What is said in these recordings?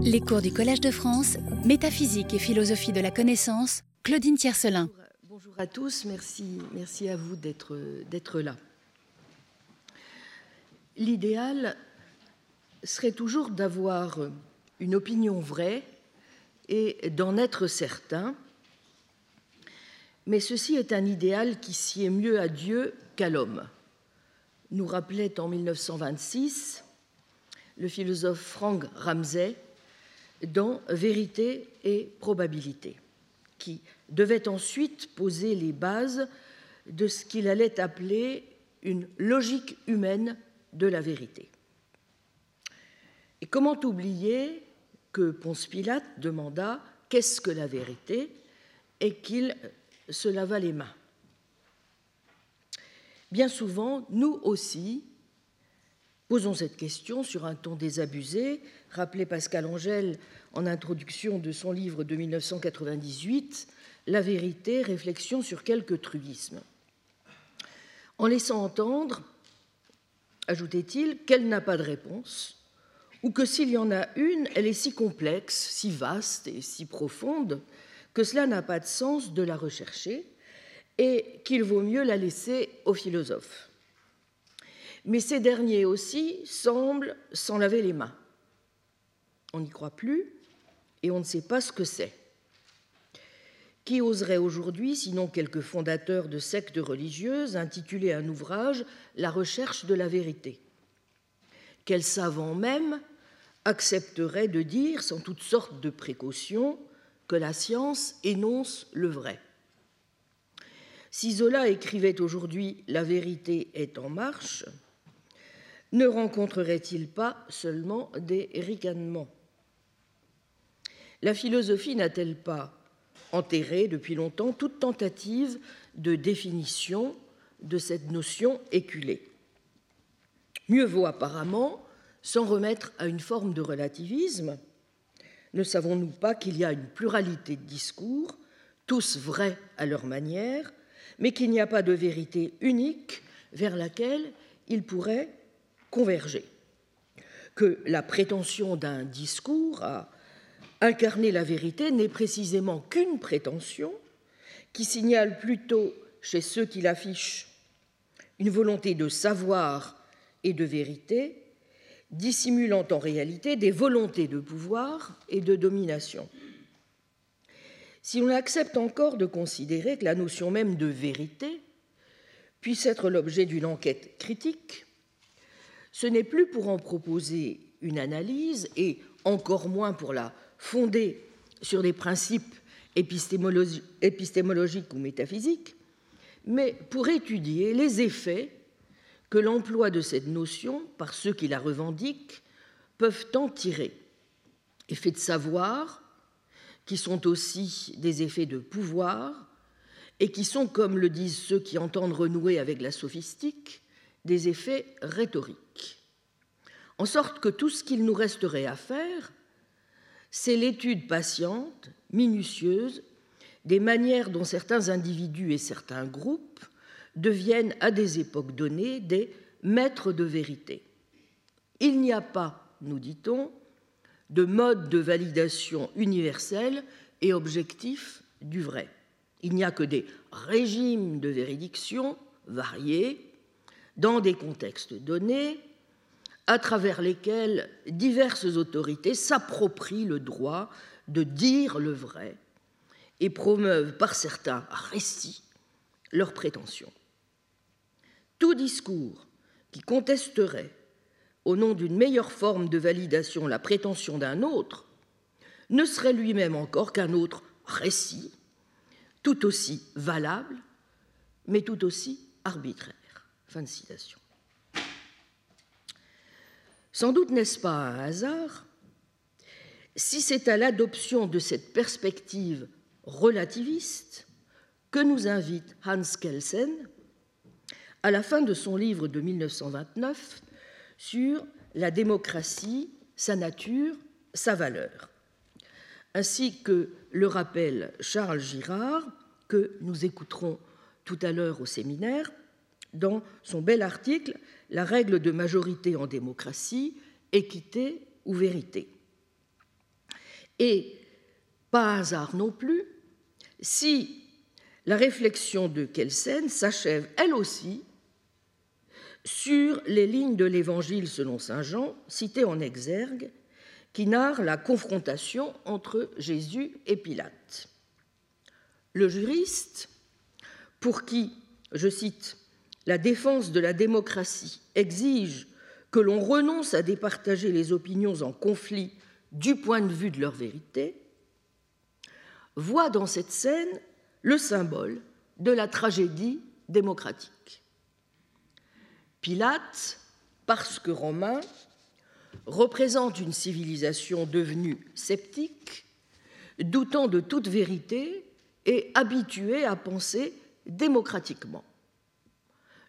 Les cours du Collège de France, Métaphysique et philosophie de la connaissance, Claudine Tiercelin. Bonjour à tous, merci, merci à vous d'être là. L'idéal serait toujours d'avoir une opinion vraie et d'en être certain, mais ceci est un idéal qui sied mieux à Dieu qu'à l'homme. Nous rappelait en 1926 le philosophe Frank Ramsey dans Vérité et probabilité, qui devait ensuite poser les bases de ce qu'il allait appeler une logique humaine de la vérité. Et comment oublier que Ponce Pilate demanda qu'est-ce que la vérité? et qu'il se lava les mains? Bien souvent, nous aussi, Posons cette question sur un ton désabusé, rappelait Pascal Angèle en introduction de son livre de 1998, La vérité, réflexion sur quelques truismes. En laissant entendre, ajoutait-il, qu'elle n'a pas de réponse, ou que s'il y en a une, elle est si complexe, si vaste et si profonde que cela n'a pas de sens de la rechercher et qu'il vaut mieux la laisser aux philosophes mais ces derniers aussi semblent s'en laver les mains. On n'y croit plus et on ne sait pas ce que c'est. Qui oserait aujourd'hui, sinon quelques fondateurs de sectes religieuses, intituler un ouvrage La recherche de la vérité Quel savant même accepterait de dire, sans toutes sortes de précautions, que la science énonce le vrai? Si Zola écrivait aujourd'hui La vérité est en marche, ne rencontrerait-il pas seulement des ricanements? La philosophie n'a-t-elle pas enterré depuis longtemps toute tentative de définition de cette notion éculée? Mieux vaut apparemment s'en remettre à une forme de relativisme. Ne savons-nous pas qu'il y a une pluralité de discours, tous vrais à leur manière, mais qu'il n'y a pas de vérité unique vers laquelle ils pourraient converger, que la prétention d'un discours à incarner la vérité n'est précisément qu'une prétention qui signale plutôt chez ceux qui l'affichent une volonté de savoir et de vérité, dissimulant en réalité des volontés de pouvoir et de domination. Si l'on accepte encore de considérer que la notion même de vérité puisse être l'objet d'une enquête critique, ce n'est plus pour en proposer une analyse, et encore moins pour la fonder sur des principes épistémologiques ou métaphysiques, mais pour étudier les effets que l'emploi de cette notion par ceux qui la revendiquent peuvent en tirer. Effets de savoir, qui sont aussi des effets de pouvoir, et qui sont, comme le disent ceux qui entendent renouer avec la sophistique, des effets rhétoriques. En sorte que tout ce qu'il nous resterait à faire, c'est l'étude patiente, minutieuse, des manières dont certains individus et certains groupes deviennent à des époques données des maîtres de vérité. Il n'y a pas, nous dit-on, de mode de validation universel et objectif du vrai. Il n'y a que des régimes de véridiction variés dans des contextes donnés, à travers lesquels diverses autorités s'approprient le droit de dire le vrai et promeuvent par certains récits leurs prétentions. Tout discours qui contesterait au nom d'une meilleure forme de validation la prétention d'un autre ne serait lui-même encore qu'un autre récit, tout aussi valable, mais tout aussi arbitraire. Fin de citation. Sans doute n'est-ce pas un hasard si c'est à l'adoption de cette perspective relativiste que nous invite Hans Kelsen à la fin de son livre de 1929 sur la démocratie, sa nature, sa valeur, ainsi que le rappelle Charles Girard, que nous écouterons tout à l'heure au séminaire, dans son bel article La règle de majorité en démocratie, équité ou vérité. Et pas hasard non plus si la réflexion de Kelsen s'achève elle aussi sur les lignes de l'Évangile selon Saint Jean, cité en exergue, qui narre la confrontation entre Jésus et Pilate. Le juriste, pour qui, je cite, la défense de la démocratie exige que l'on renonce à départager les opinions en conflit du point de vue de leur vérité, voit dans cette scène le symbole de la tragédie démocratique. Pilate, parce que romain, représente une civilisation devenue sceptique, doutant de toute vérité et habituée à penser démocratiquement.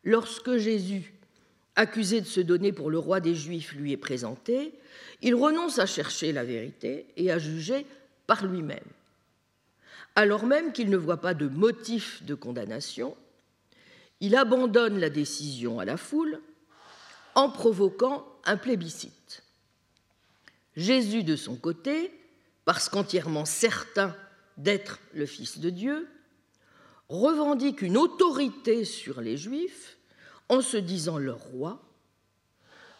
Lorsque Jésus, accusé de se donner pour le roi des Juifs, lui est présenté, il renonce à chercher la vérité et à juger par lui-même. Alors même qu'il ne voit pas de motif de condamnation, il abandonne la décision à la foule en provoquant un plébiscite. Jésus, de son côté, parce qu'entièrement certain d'être le Fils de Dieu, revendique une autorité sur les Juifs en se disant leur roi,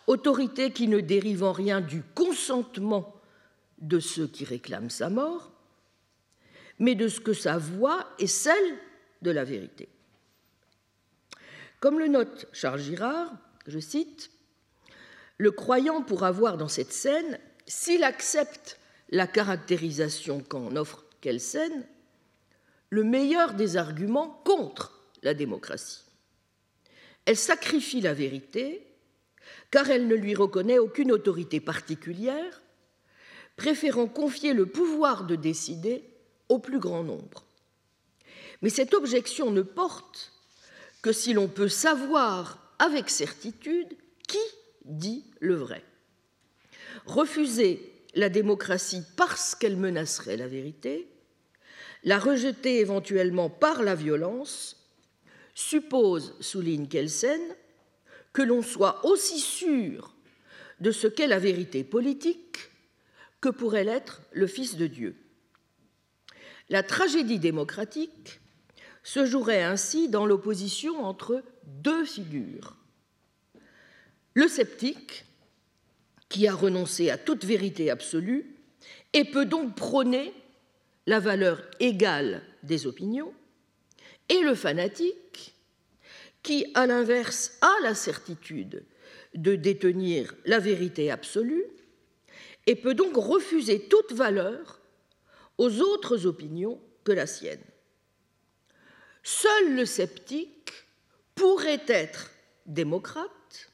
autorité qui ne dérive en rien du consentement de ceux qui réclament sa mort, mais de ce que sa voix est celle de la vérité. Comme le note Charles Girard, je cite, Le croyant pourra voir dans cette scène, s'il accepte la caractérisation qu'en offre Kelsen, le meilleur des arguments contre la démocratie. Elle sacrifie la vérité car elle ne lui reconnaît aucune autorité particulière, préférant confier le pouvoir de décider au plus grand nombre. Mais cette objection ne porte que si l'on peut savoir avec certitude qui dit le vrai. Refuser la démocratie parce qu'elle menacerait la vérité, la rejeter éventuellement par la violence, suppose, souligne Kelsen, que l'on soit aussi sûr de ce qu'est la vérité politique que pourrait l'être le Fils de Dieu. La tragédie démocratique se jouerait ainsi dans l'opposition entre deux figures. Le sceptique, qui a renoncé à toute vérité absolue et peut donc prôner la valeur égale des opinions, et le fanatique, qui, à l'inverse, a la certitude de détenir la vérité absolue et peut donc refuser toute valeur aux autres opinions que la sienne. Seul le sceptique pourrait être démocrate,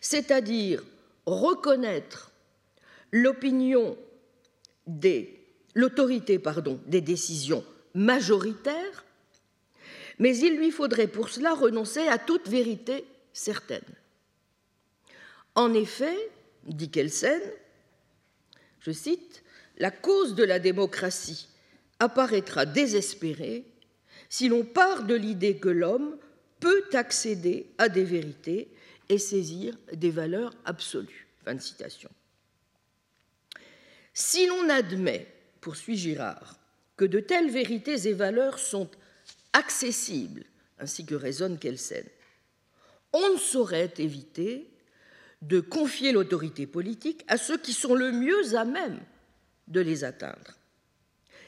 c'est-à-dire reconnaître l'opinion des l'autorité des décisions majoritaires, mais il lui faudrait pour cela renoncer à toute vérité certaine. En effet, dit Kelsen, je cite, la cause de la démocratie apparaîtra désespérée si l'on part de l'idée que l'homme peut accéder à des vérités et saisir des valeurs absolues. Fin de citation. Si l'on admet poursuit Girard, que de telles vérités et valeurs sont accessibles, ainsi que raisonne Kelsen, on ne saurait éviter de confier l'autorité politique à ceux qui sont le mieux à même de les atteindre.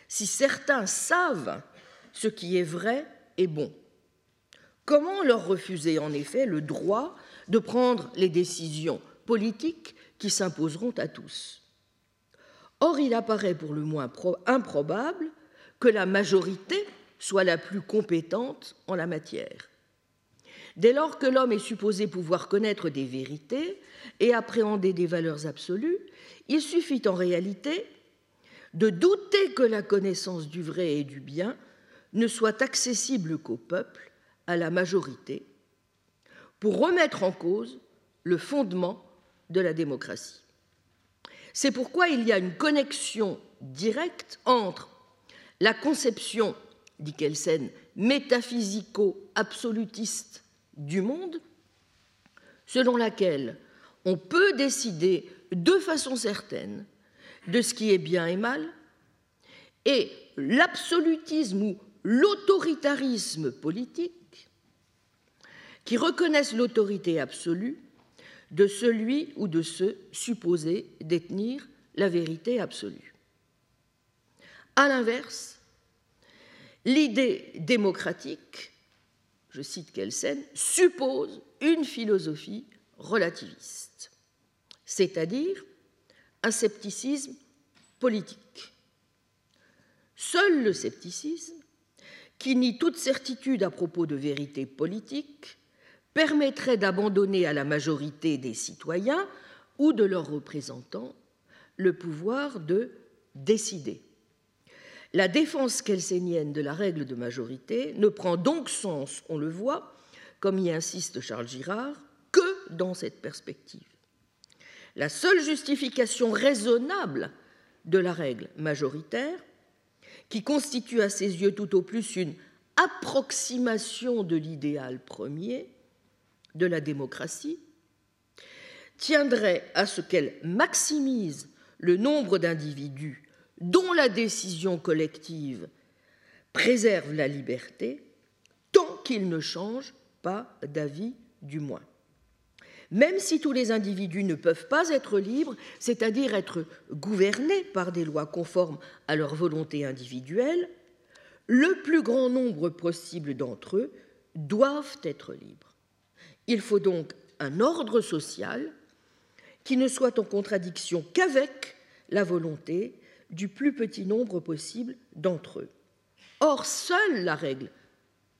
Si certains savent ce qui est vrai et bon, comment leur refuser en effet le droit de prendre les décisions politiques qui s'imposeront à tous? Or, il apparaît pour le moins improbable que la majorité soit la plus compétente en la matière. Dès lors que l'homme est supposé pouvoir connaître des vérités et appréhender des valeurs absolues, il suffit en réalité de douter que la connaissance du vrai et du bien ne soit accessible qu'au peuple, à la majorité, pour remettre en cause le fondement de la démocratie. C'est pourquoi il y a une connexion directe entre la conception, dit Kelsen, métaphysico-absolutiste du monde, selon laquelle on peut décider de façon certaine de ce qui est bien et mal, et l'absolutisme ou l'autoritarisme politique qui reconnaissent l'autorité absolue de celui ou de ceux supposés détenir la vérité absolue. À l'inverse, l'idée démocratique, je cite Kelsen, suppose une philosophie relativiste, c'est-à-dire un scepticisme politique. Seul le scepticisme, qui nie toute certitude à propos de vérité politique, permettrait d'abandonner à la majorité des citoyens ou de leurs représentants le pouvoir de décider. La défense kelsenienne de la règle de majorité ne prend donc sens, on le voit, comme y insiste Charles Girard, que dans cette perspective. La seule justification raisonnable de la règle majoritaire, qui constitue à ses yeux tout au plus une approximation de l'idéal premier de la démocratie, tiendrait à ce qu'elle maximise le nombre d'individus dont la décision collective préserve la liberté, tant qu'ils ne changent pas d'avis du moins même si tous les individus ne peuvent pas être libres, c'est-à-dire être gouvernés par des lois conformes à leur volonté individuelle, le plus grand nombre possible d'entre eux doivent être libres. Il faut donc un ordre social qui ne soit en contradiction qu'avec la volonté du plus petit nombre possible d'entre eux. Or, seule la règle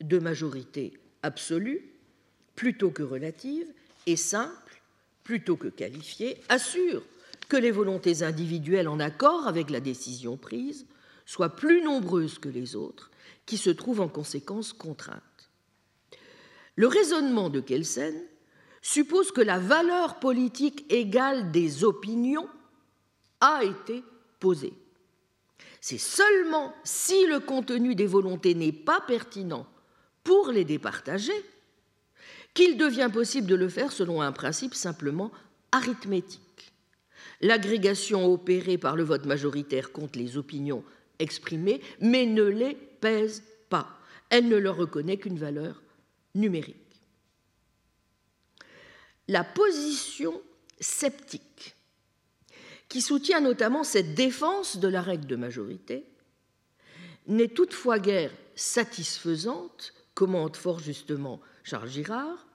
de majorité absolue, plutôt que relative, et simple, plutôt que qualifié, assure que les volontés individuelles en accord avec la décision prise soient plus nombreuses que les autres, qui se trouvent en conséquence contraintes. Le raisonnement de Kelsen suppose que la valeur politique égale des opinions a été posée. C'est seulement si le contenu des volontés n'est pas pertinent pour les départager qu'il devient possible de le faire selon un principe simplement arithmétique. L'agrégation opérée par le vote majoritaire compte les opinions exprimées, mais ne les pèse pas. Elle ne leur reconnaît qu'une valeur numérique. La position sceptique, qui soutient notamment cette défense de la règle de majorité, n'est toutefois guère satisfaisante, commente fort justement Charles Girard,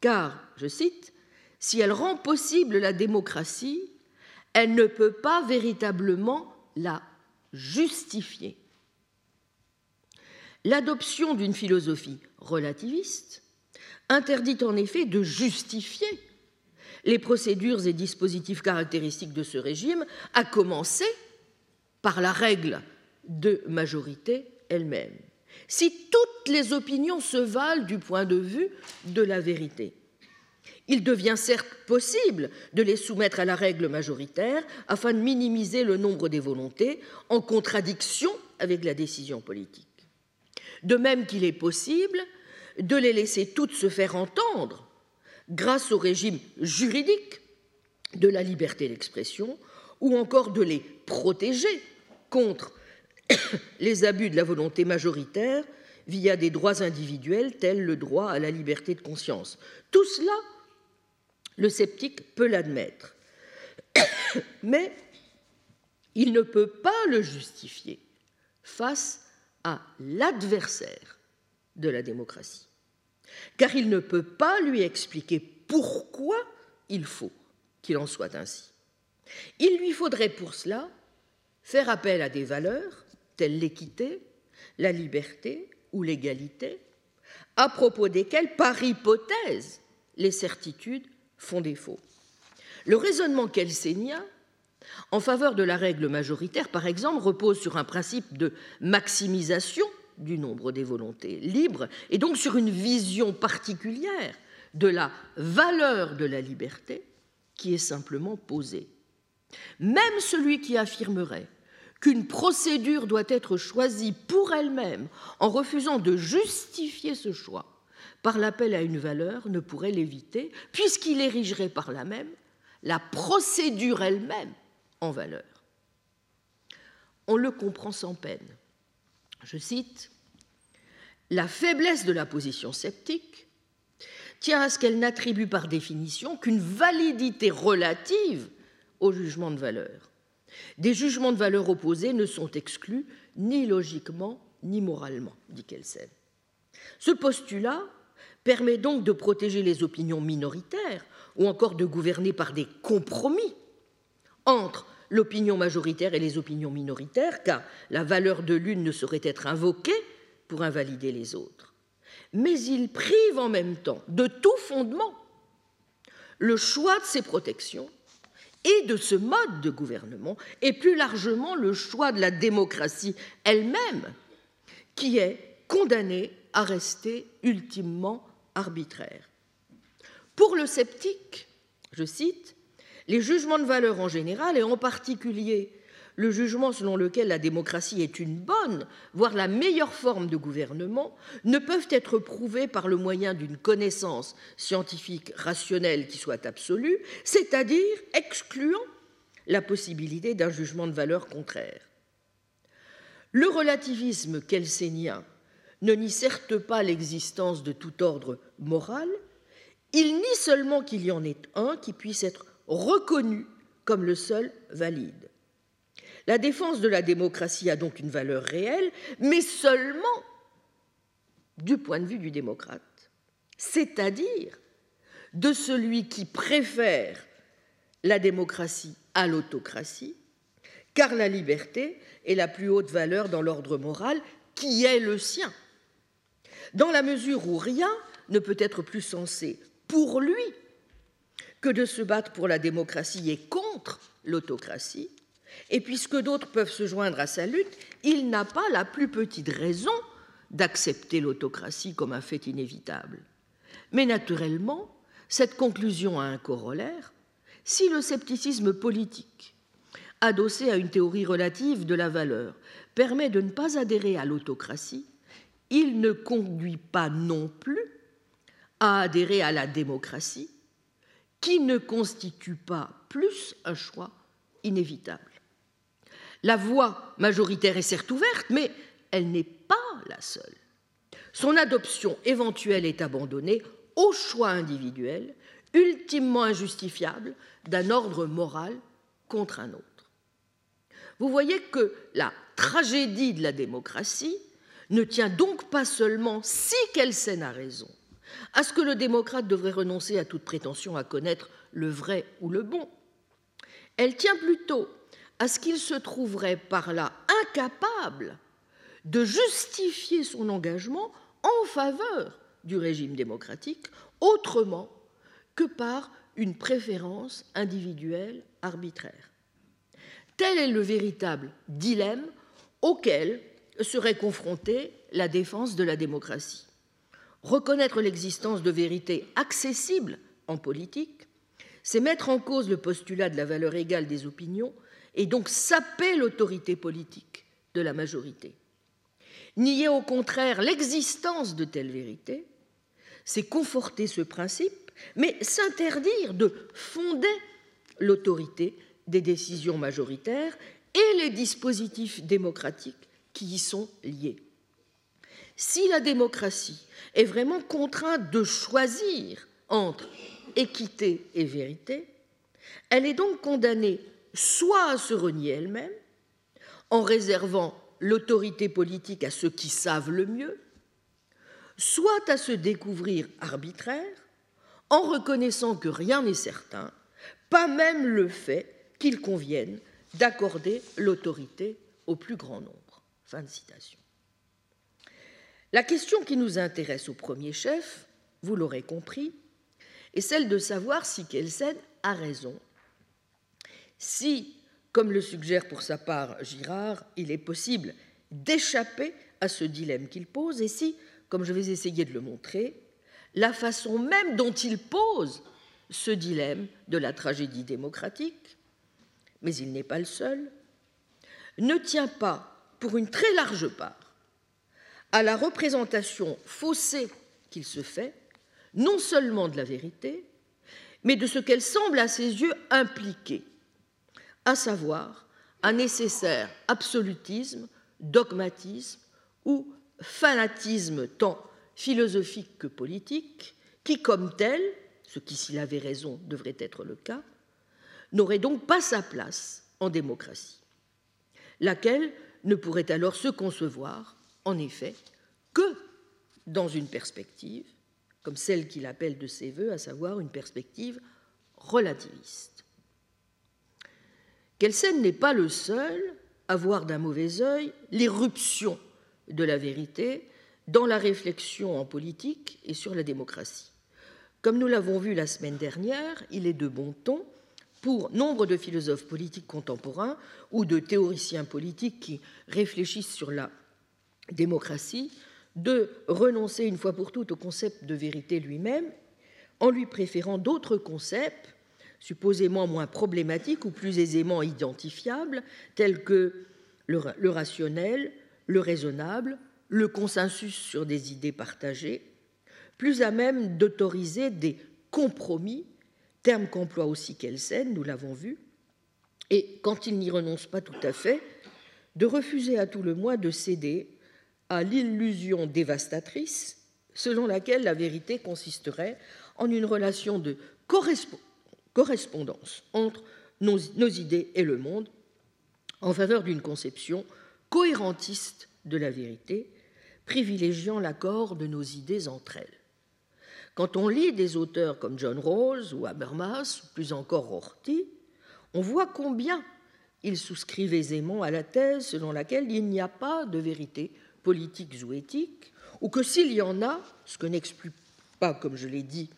car, je cite, si elle rend possible la démocratie, elle ne peut pas véritablement la justifier. L'adoption d'une philosophie relativiste interdit en effet de justifier les procédures et dispositifs caractéristiques de ce régime, à commencer par la règle de majorité elle-même si toutes les opinions se valent du point de vue de la vérité. Il devient certes possible de les soumettre à la règle majoritaire afin de minimiser le nombre des volontés en contradiction avec la décision politique. De même qu'il est possible de les laisser toutes se faire entendre grâce au régime juridique de la liberté d'expression ou encore de les protéger contre les abus de la volonté majoritaire via des droits individuels tels le droit à la liberté de conscience. Tout cela, le sceptique peut l'admettre, mais il ne peut pas le justifier face à l'adversaire de la démocratie, car il ne peut pas lui expliquer pourquoi il faut qu'il en soit ainsi. Il lui faudrait pour cela faire appel à des valeurs telles l'équité, la liberté ou l'égalité, à propos desquelles, par hypothèse, les certitudes font défaut. Le raisonnement kelsénien en faveur de la règle majoritaire, par exemple, repose sur un principe de maximisation du nombre des volontés libres et donc sur une vision particulière de la valeur de la liberté qui est simplement posée. Même celui qui affirmerait qu'une procédure doit être choisie pour elle-même en refusant de justifier ce choix par l'appel à une valeur ne pourrait l'éviter, puisqu'il érigerait par là même la procédure elle-même valeur. on le comprend sans peine. Je cite La faiblesse de la position sceptique tient à ce qu'elle n'attribue par définition qu'une validité relative au jugement de valeur. Des jugements de valeur opposés ne sont exclus ni logiquement ni moralement, dit Kelsen. Ce postulat permet donc de protéger les opinions minoritaires ou encore de gouverner par des compromis entre l'opinion majoritaire et les opinions minoritaires, car la valeur de l'une ne saurait être invoquée pour invalider les autres. Mais il prive en même temps de tout fondement le choix de ces protections et de ce mode de gouvernement, et plus largement le choix de la démocratie elle-même, qui est condamnée à rester ultimement arbitraire. Pour le sceptique, je cite, les jugements de valeur en général, et en particulier le jugement selon lequel la démocratie est une bonne, voire la meilleure forme de gouvernement, ne peuvent être prouvés par le moyen d'une connaissance scientifique rationnelle qui soit absolue, c'est-à-dire excluant la possibilité d'un jugement de valeur contraire. Le relativisme kelsénien ne nie certes pas l'existence de tout ordre moral, il nie seulement qu'il y en ait un qui puisse être reconnu comme le seul valide. La défense de la démocratie a donc une valeur réelle, mais seulement du point de vue du démocrate, c'est-à-dire de celui qui préfère la démocratie à l'autocratie, car la liberté est la plus haute valeur dans l'ordre moral qui est le sien. Dans la mesure où rien ne peut être plus sensé pour lui que de se battre pour la démocratie et contre l'autocratie, et puisque d'autres peuvent se joindre à sa lutte, il n'a pas la plus petite raison d'accepter l'autocratie comme un fait inévitable. Mais naturellement, cette conclusion a un corollaire. Si le scepticisme politique, adossé à une théorie relative de la valeur, permet de ne pas adhérer à l'autocratie, il ne conduit pas non plus à adhérer à la démocratie, qui ne constitue pas plus un choix inévitable. La voie majoritaire est certes ouverte, mais elle n'est pas la seule. Son adoption éventuelle est abandonnée au choix individuel, ultimement injustifiable, d'un ordre moral contre un autre. Vous voyez que la tragédie de la démocratie ne tient donc pas seulement, si Kelsen a raison, à ce que le démocrate devrait renoncer à toute prétention à connaître le vrai ou le bon. Elle tient plutôt à ce qu'il se trouverait par là incapable de justifier son engagement en faveur du régime démocratique autrement que par une préférence individuelle arbitraire. Tel est le véritable dilemme auquel serait confrontée la défense de la démocratie. Reconnaître l'existence de vérités accessibles en politique, c'est mettre en cause le postulat de la valeur égale des opinions et donc saper l'autorité politique de la majorité. Nier au contraire l'existence de telles vérités, c'est conforter ce principe, mais s'interdire de fonder l'autorité des décisions majoritaires et les dispositifs démocratiques qui y sont liés. Si la démocratie est vraiment contrainte de choisir entre équité et vérité, elle est donc condamnée soit à se renier elle-même, en réservant l'autorité politique à ceux qui savent le mieux, soit à se découvrir arbitraire, en reconnaissant que rien n'est certain, pas même le fait qu'il convienne d'accorder l'autorité au plus grand nombre. Fin de citation. La question qui nous intéresse au premier chef, vous l'aurez compris, est celle de savoir si Kelsen a raison. Si, comme le suggère pour sa part Girard, il est possible d'échapper à ce dilemme qu'il pose, et si, comme je vais essayer de le montrer, la façon même dont il pose ce dilemme de la tragédie démocratique, mais il n'est pas le seul, ne tient pas, pour une très large part, à la représentation faussée qu'il se fait, non seulement de la vérité, mais de ce qu'elle semble à ses yeux impliquer à savoir un nécessaire absolutisme, dogmatisme ou fanatisme tant philosophique que politique, qui comme tel, ce qui s'il avait raison devrait être le cas, n'aurait donc pas sa place en démocratie, laquelle ne pourrait alors se concevoir, en effet, que dans une perspective, comme celle qu'il appelle de ses voeux, à savoir une perspective relativiste. Kelsen n'est pas le seul à voir d'un mauvais œil l'irruption de la vérité dans la réflexion en politique et sur la démocratie. Comme nous l'avons vu la semaine dernière, il est de bon ton pour nombre de philosophes politiques contemporains ou de théoriciens politiques qui réfléchissent sur la démocratie de renoncer une fois pour toutes au concept de vérité lui-même en lui préférant d'autres concepts supposément moins problématiques ou plus aisément identifiables, tels que le, rationnel, le raisonnable, le consensus sur des idées partagées, plus à même d'autoriser des compromis, terme qu'emploie aussi Kelsen, nous l'avons vu, et quand il n'y renonce pas tout à fait, de refuser à tout le moins de céder à l'illusion dévastatrice selon laquelle la vérité consisterait en une relation de correspondance entre nos, idées et le monde en faveur d'une conception cohérentiste de la vérité, privilégiant l'accord de nos idées entre elles. Quand on lit des auteurs comme John Rawls ou Habermas, ou plus encore Rorty, on voit combien ils souscrivent aisément à la thèse selon laquelle il n'y a pas de vérité politique ou éthique, ou que s'il y en a, ce que n'explique pas, comme je l'ai dit,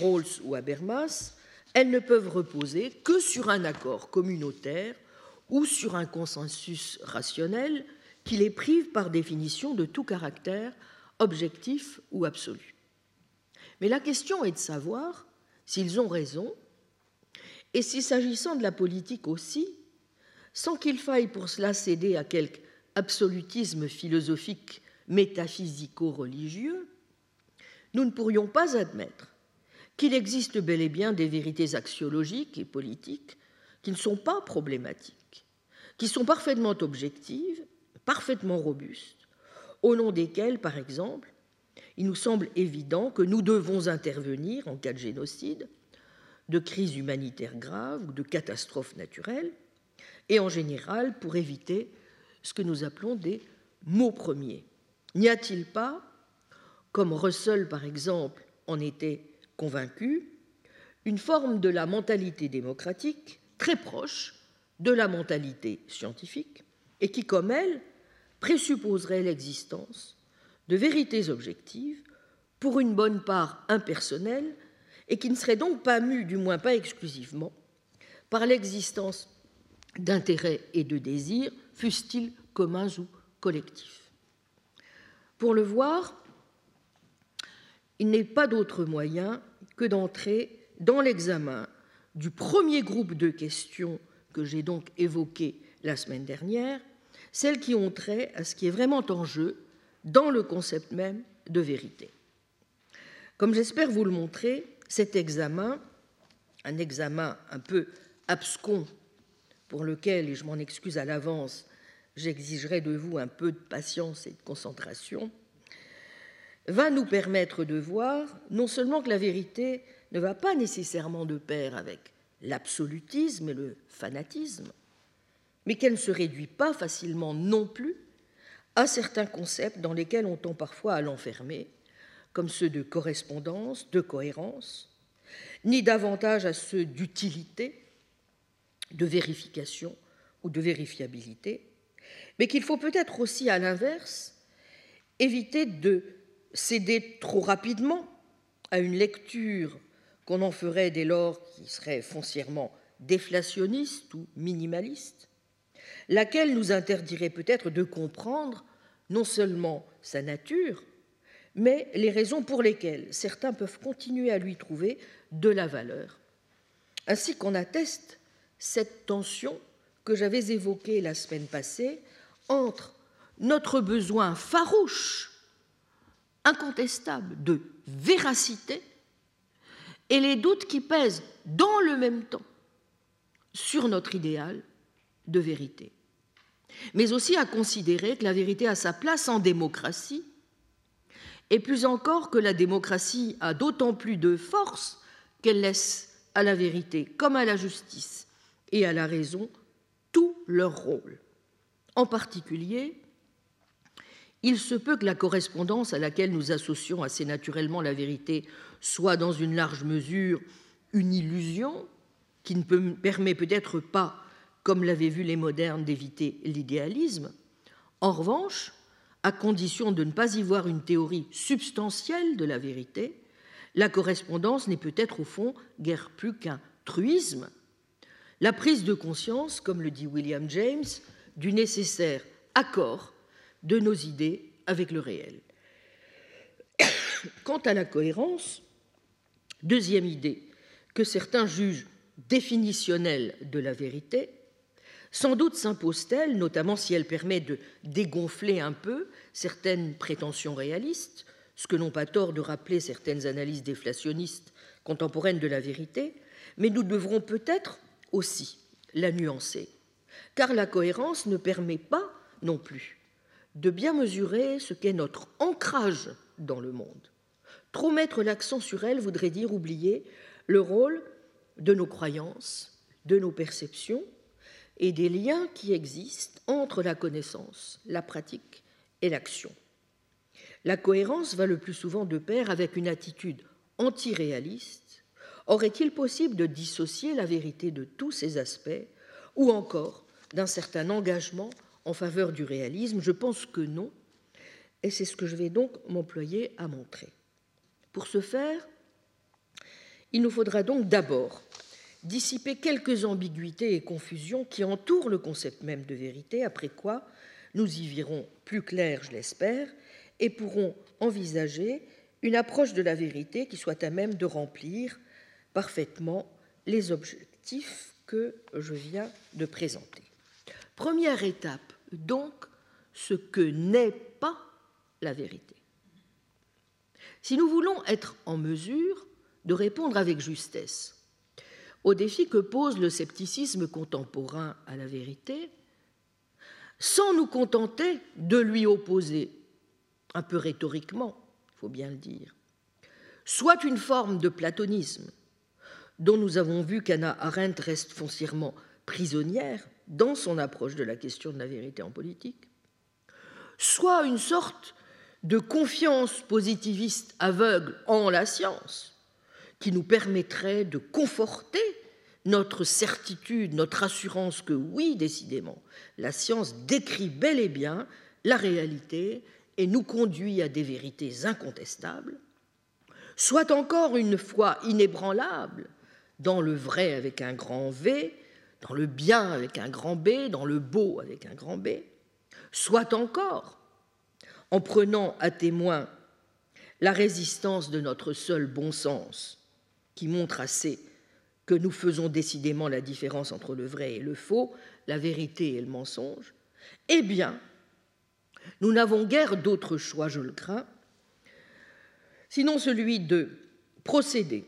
Rawls ou Habermas, elles ne peuvent reposer que sur un accord communautaire ou sur un consensus rationnel qui les prive par définition de tout caractère objectif ou absolu. Mais la question est de savoir s'ils ont raison, et si s'agissant de la politique aussi, sans qu'il faille pour cela céder à quelque absolutisme philosophique métaphysico-religieux, nous ne pourrions pas admettre qu'il existe bel et bien des vérités axiologiques et politiques qui ne sont pas problématiques, qui sont parfaitement objectives, parfaitement robustes, au nom desquelles, par exemple, il nous semble évident que nous devons intervenir en cas de génocide, de crise humanitaire grave ou de catastrophe naturelle, et en général pour éviter ce que nous appelons des mots premiers. N'y a-t-il pas, comme Russell par exemple en était convaincu, une forme de la mentalité démocratique très proche de la mentalité scientifique et qui, comme elle, présupposerait l'existence de vérités objectives, pour une bonne part impersonnelles, et qui ne serait donc pas mue, du moins pas exclusivement, par l'existence d'intérêts et de désirs, fussent-ils communs ou collectifs. Pour le voir, il n'est pas d'autre moyen que d'entrer dans l'examen du premier groupe de questions que j'ai donc évoqué la semaine dernière, celles qui ont trait à ce qui est vraiment en jeu dans le concept même de vérité. Comme j'espère vous le montrer, cet examen, un examen un peu abscon pour lequel, et je m'en excuse à l'avance, j'exigerai de vous un peu de patience et de concentration, va nous permettre de voir non seulement que la vérité ne va pas nécessairement de pair avec l'absolutisme et le fanatisme, mais qu'elle ne se réduit pas facilement non plus à certains concepts dans lesquels on tend parfois à l'enfermer, comme ceux de correspondance, de cohérence, ni davantage à ceux d'utilité, de vérification ou de vérifiabilité, mais qu'il faut peut-être aussi, à l'inverse, éviter de céder trop rapidement à une lecture qu'on en ferait dès lors qui serait foncièrement déflationniste ou minimaliste, laquelle nous interdirait peut-être de comprendre non seulement sa nature, mais les raisons pour lesquelles certains peuvent continuer à lui trouver de la valeur, ainsi qu'on atteste cette tension que j'avais évoquée la semaine passée entre notre besoin farouche, incontestable de véracité et les doutes qui pèsent dans le même temps sur notre idéal de vérité, mais aussi à considérer que la vérité a sa place en démocratie, et plus encore que la démocratie a d'autant plus de force qu'elle laisse à la vérité comme à la justice et à la raison tout leur rôle. En particulier, il se peut que la correspondance à laquelle nous associons assez naturellement la vérité soit dans une large mesure une illusion qui ne permet peut-être pas, comme l'avaient vu les modernes, d'éviter l'idéalisme. En revanche, à condition de ne pas y voir une théorie substantielle de la vérité, la correspondance n'est peut-être au fond guère plus qu'un truisme, la prise de conscience, comme le dit William James, du nécessaire accord de nos idées avec le réel. Quant à la cohérence, deuxième idée que certains jugent définitionnelle de la vérité, sans doute s'impose-t-elle, notamment si elle permet de dégonfler un peu certaines prétentions réalistes, ce que n'ont pas tort de rappeler certaines analyses déflationnistes contemporaines de la vérité, mais nous devrons peut-être aussi la nuancer, car la cohérence ne permet pas non plus de bien mesurer ce qu'est notre ancrage dans le monde. Trop mettre l'accent sur elle voudrait dire oublier le rôle de nos croyances, de nos perceptions et des liens qui existent entre la connaissance, la pratique et l'action. La cohérence va le plus souvent de pair avec une attitude antiréaliste. Or, est-il possible de dissocier la vérité de tous ces aspects ou encore d'un certain engagement en faveur du réalisme Je pense que non, et c'est ce que je vais donc m'employer à montrer. Pour ce faire, il nous faudra donc d'abord dissiper quelques ambiguïtés et confusions qui entourent le concept même de vérité, après quoi nous y verrons plus clair, je l'espère, et pourrons envisager une approche de la vérité qui soit à même de remplir parfaitement les objectifs que je viens de présenter. Première étape, donc, ce que n'est pas la vérité. Si nous voulons être en mesure de répondre avec justesse au défi que pose le scepticisme contemporain à la vérité, sans nous contenter de lui opposer, un peu rhétoriquement, il faut bien le dire, soit une forme de platonisme, dont nous avons vu qu'Anna Arendt reste foncièrement prisonnière dans son approche de la question de la vérité en politique, soit une sorte de confiance positiviste aveugle en la science, qui nous permettrait de conforter notre certitude, notre assurance que oui, décidément, la science décrit bel et bien la réalité et nous conduit à des vérités incontestables, soit encore une foi inébranlable dans le vrai avec un grand V, dans le bien avec un grand B, dans le beau avec un grand B, soit encore en prenant à témoin la résistance de notre seul bon sens qui montre assez que nous faisons décidément la différence entre le vrai et le faux, la vérité et le mensonge, eh bien, nous n'avons guère d'autre choix, je le crains, sinon celui de procéder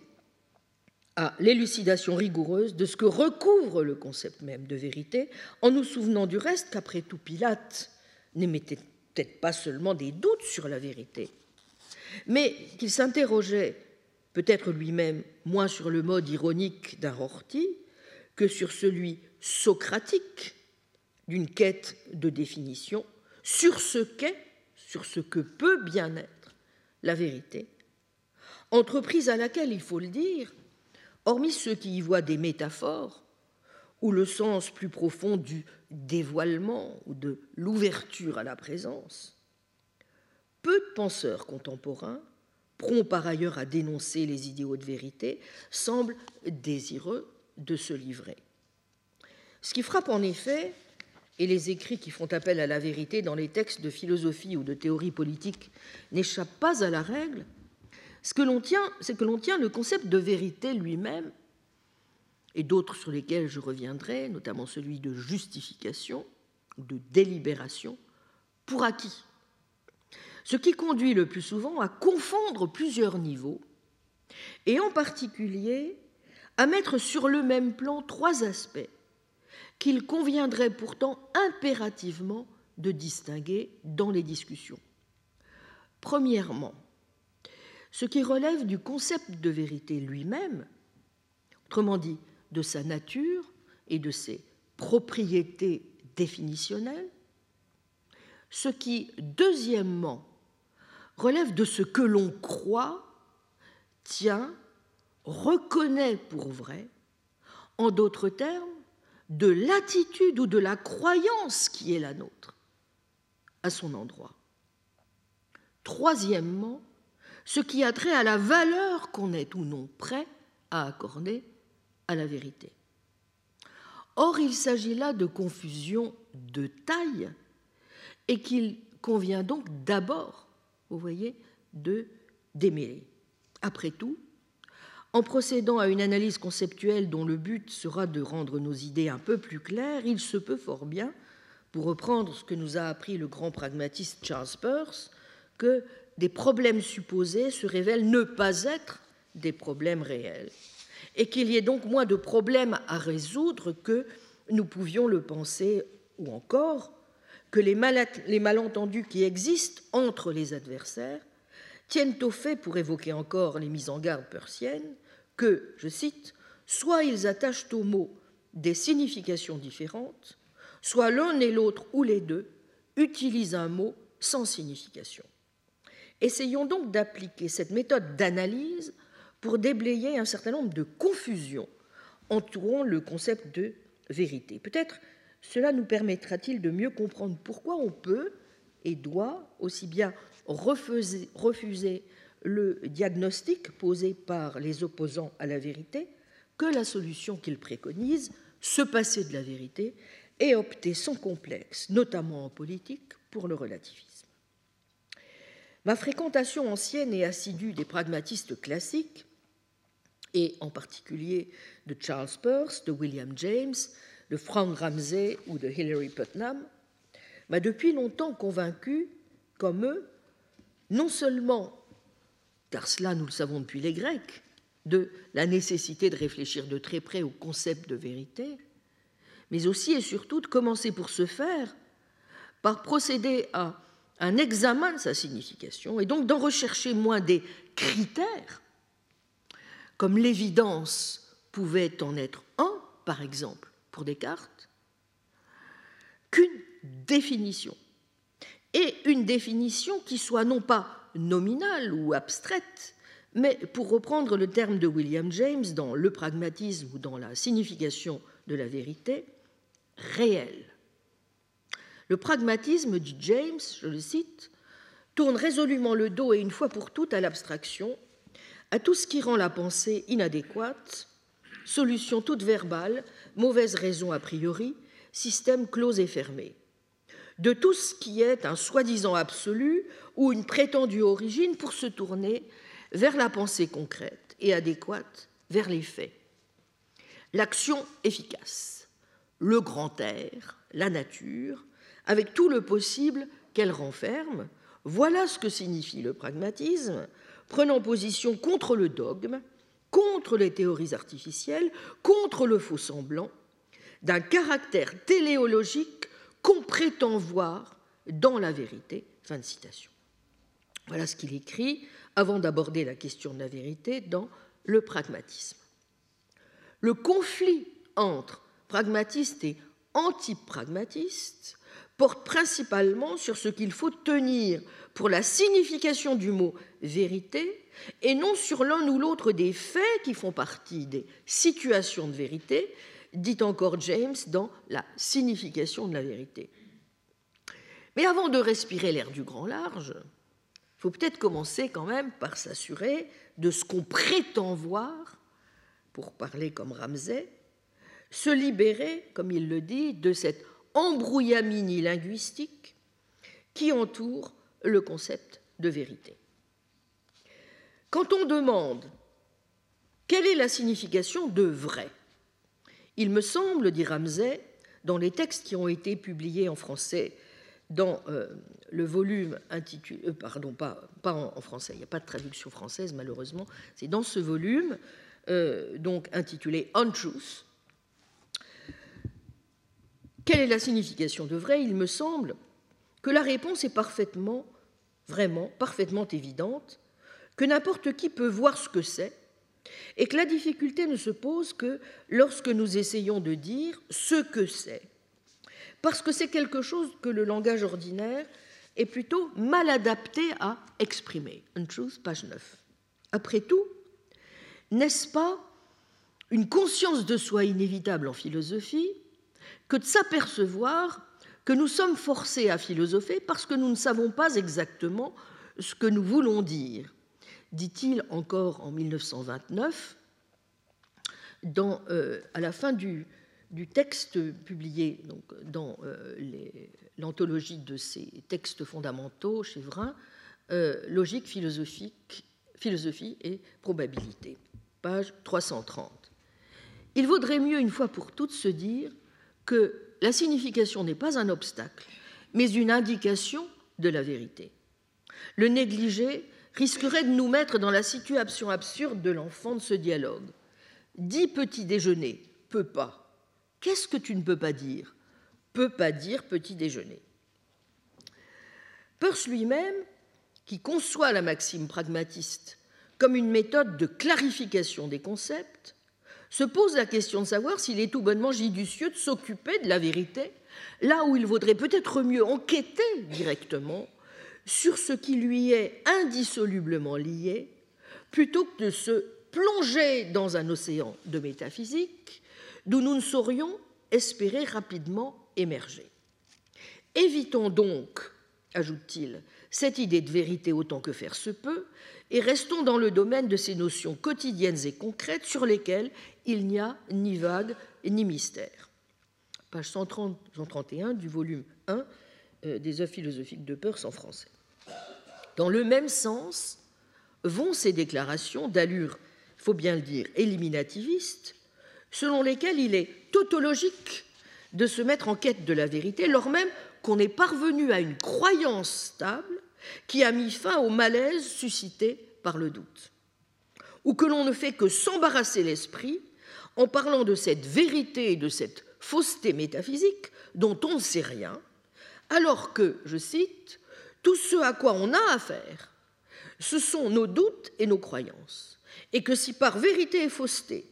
à l'élucidation rigoureuse de ce que recouvre le concept même de vérité, en nous souvenant du reste qu'après tout Pilate n'émettait peut-être pas seulement des doutes sur la vérité, mais qu'il s'interrogeait peut-être lui-même moins sur le mode ironique d'un Rorty que sur celui socratique d'une quête de définition, sur ce qu'est, sur ce que peut bien être la vérité, entreprise à laquelle, il faut le dire, hormis ceux qui y voient des métaphores, ou le sens plus profond du dévoilement ou de l'ouverture à la présence, peu de penseurs contemporains prompt par ailleurs à dénoncer les idéaux de vérité, semble désireux de se livrer. Ce qui frappe en effet, et les écrits qui font appel à la vérité dans les textes de philosophie ou de théorie politique n'échappent pas à la règle, ce que l'on tient, c'est que l'on tient le concept de vérité lui-même, et d'autres sur lesquels je reviendrai, notamment celui de justification, de délibération, pour acquis ce qui conduit le plus souvent à confondre plusieurs niveaux, et en particulier à mettre sur le même plan trois aspects qu'il conviendrait pourtant impérativement de distinguer dans les discussions. Premièrement, ce qui relève du concept de vérité lui-même, autrement dit de sa nature et de ses propriétés définitionnelles, ce qui, deuxièmement, relève de ce que l'on croit, tient, reconnaît pour vrai, en d'autres termes, de l'attitude ou de la croyance qui est la nôtre à son endroit. Troisièmement, ce qui a trait à la valeur qu'on est ou non prêt à accorder à la vérité. Or, il s'agit là de confusion de taille et qu'il convient donc d'abord, vous voyez, de démêler. Après tout, en procédant à une analyse conceptuelle dont le but sera de rendre nos idées un peu plus claires, il se peut fort bien, pour reprendre ce que nous a appris le grand pragmatiste Charles Peirce, que des problèmes supposés se révèlent ne pas être des problèmes réels, et qu'il y ait donc moins de problèmes à résoudre que nous pouvions le penser, ou encore que les, malentendus qui existent entre les adversaires tiennent au fait, pour évoquer encore les mises en garde persiennes, que, je cite, soit ils attachent aux mots des significations différentes, soit l'un et l'autre ou les deux utilisent un mot sans signification. Essayons donc d'appliquer cette méthode d'analyse pour déblayer un certain nombre de confusions entourant le concept de vérité. Peut-être cela nous permettra-t-il de mieux comprendre pourquoi on peut et doit aussi bien refuser, le diagnostic posé par les opposants à la vérité que la solution qu'ils préconisent, se passer de la vérité et opter sans complexe, notamment en politique, pour le relativisme. Ma fréquentation ancienne et assidue des pragmatistes classiques, et en particulier de Charles Peirce, de William James, de Frank Ramsey ou de Hilary Putnam, m'a depuis longtemps convaincu, comme eux, non seulement, car cela nous le savons depuis les Grecs, de la nécessité de réfléchir de très près au concept de vérité, mais aussi et surtout de commencer pour ce faire par procéder à un examen de sa signification et donc d'en rechercher moins des critères, comme l'évidence pouvait en être un, par exemple, pour Descartes, qu'une définition. Et une définition qui soit non pas nominale ou abstraite, mais pour reprendre le terme de William James dans Le pragmatisme ou dans la signification de la vérité, réelle. Le pragmatisme, dit James, je le cite, tourne résolument le dos et une fois pour toutes à l'abstraction, à tout ce qui rend la pensée inadéquate, solution toute verbale, mauvaise raison a priori, système clos et fermé. De tout ce qui est un soi-disant absolu ou une prétendue origine pour se tourner vers la pensée concrète et adéquate, vers les faits. L'action efficace, le grand air, la nature, avec tout le possible qu'elle renferme, voilà ce que signifie le pragmatisme, prenant position contre le dogme, contre les théories artificielles, contre le faux semblant, d'un caractère téléologique qu'on prétend voir dans la vérité. Fin de citation. Voilà ce qu'il écrit avant d'aborder la question de la vérité dans le pragmatisme. Le conflit entre pragmatistes et antipragmatistes porte principalement sur ce qu'il faut tenir pour la signification du mot vérité et non sur l'un ou l'autre des faits qui font partie des situations de vérité, dit encore James dans La signification de la vérité. Mais avant de respirer l'air du grand large, il faut peut-être commencer quand même par s'assurer de ce qu'on prétend voir, pour parler comme Ramsay, se libérer, comme il le dit, de cette embrouillamini linguistique qui entoure le concept de vérité. Quand on demande quelle est la signification de vrai, il me semble, dit Ramsay, dans les textes qui ont été publiés en français dans euh, le volume intitulé, euh, pardon, pas, en, français, il n'y a pas de traduction française malheureusement, c'est dans ce volume, euh, donc intitulé Untruth, Quelle est la signification de vrai? Il me semble que la réponse est parfaitement, vraiment, parfaitement évidente, que n'importe qui peut voir ce que c'est, et que la difficulté ne se pose que lorsque nous essayons de dire ce que c'est, parce que c'est quelque chose que le langage ordinaire est plutôt mal adapté à exprimer. Untruth, page 9. Après tout, n'est-ce pas une conscience de soi inévitable en philosophie que de s'apercevoir que nous sommes forcés à philosopher parce que nous ne savons pas exactement ce que nous voulons dire, dit-il encore en 1929, dans, euh, à la fin du, texte publié donc, dans euh, l'anthologie de ses textes fondamentaux chez Vrin, euh, Logique philosophique, philosophie et probabilité, page 330. Il vaudrait mieux une fois pour toutes se dire que la signification n'est pas un obstacle, mais une indication de la vérité. Le négliger risquerait de nous mettre dans la situation absurde de l'enfant de ce dialogue. Dix petits déjeuners, peut pas. Qu'est-ce que tu ne peux pas dire? Peut pas dire petit déjeuner. Peirce lui-même, qui conçoit la maxime pragmatiste comme une méthode de clarification des concepts, se pose la question de savoir s'il est tout bonnement judicieux de s'occuper de la vérité, là où il vaudrait peut-être mieux enquêter directement sur ce qui lui est indissolublement lié, plutôt que de se plonger dans un océan de métaphysique d'où nous ne saurions espérer rapidement émerger. Évitons donc, ajoute-t-il, cette idée de vérité autant que faire se peut, et restons dans le domaine de ces notions quotidiennes et concrètes sur lesquelles il n'y a ni vague ni mystère. Page 131 du volume 1 euh, des œuvres philosophiques de Peirce en français. Dans le même sens vont ces déclarations d'allure, il faut bien le dire, éliminativiste, selon lesquelles il est tautologique de se mettre en quête de la vérité, lors même qu'on est parvenu à une croyance stable qui a mis fin au malaise suscité par le doute, ou que l'on ne fait que s'embarrasser l'esprit en parlant de cette vérité et de cette fausseté métaphysique dont on ne sait rien, alors que, je cite, tout ce à quoi on a affaire, ce sont nos doutes et nos croyances, et que si par vérité et fausseté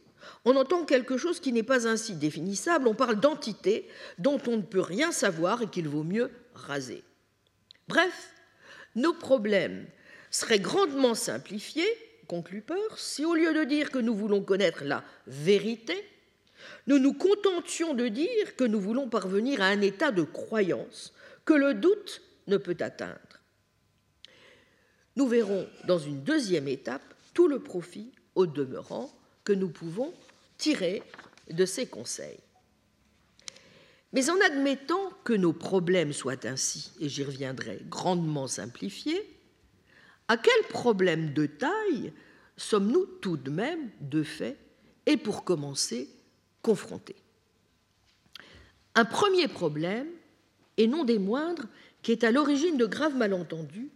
on entend quelque chose qui n'est pas ainsi définissable, on parle d'entité dont on ne peut rien savoir et qu'il vaut mieux raser. Bref, nos problèmes seraient grandement simplifiés, conclut Peirce, si au lieu de dire que nous voulons connaître la vérité, nous nous contentions de dire que nous voulons parvenir à un état de croyance que le doute ne peut atteindre. Nous verrons dans une deuxième étape tout le profit, au demeurant, que nous pouvons tirer de ces conseils. Mais en admettant que nos problèmes soient ainsi, et j'y reviendrai, grandement simplifiés, à quel problème de taille sommes-nous tout de même, de fait, et pour commencer, confrontés? Un premier problème, et non des moindres, qui est à l'origine de graves malentendus,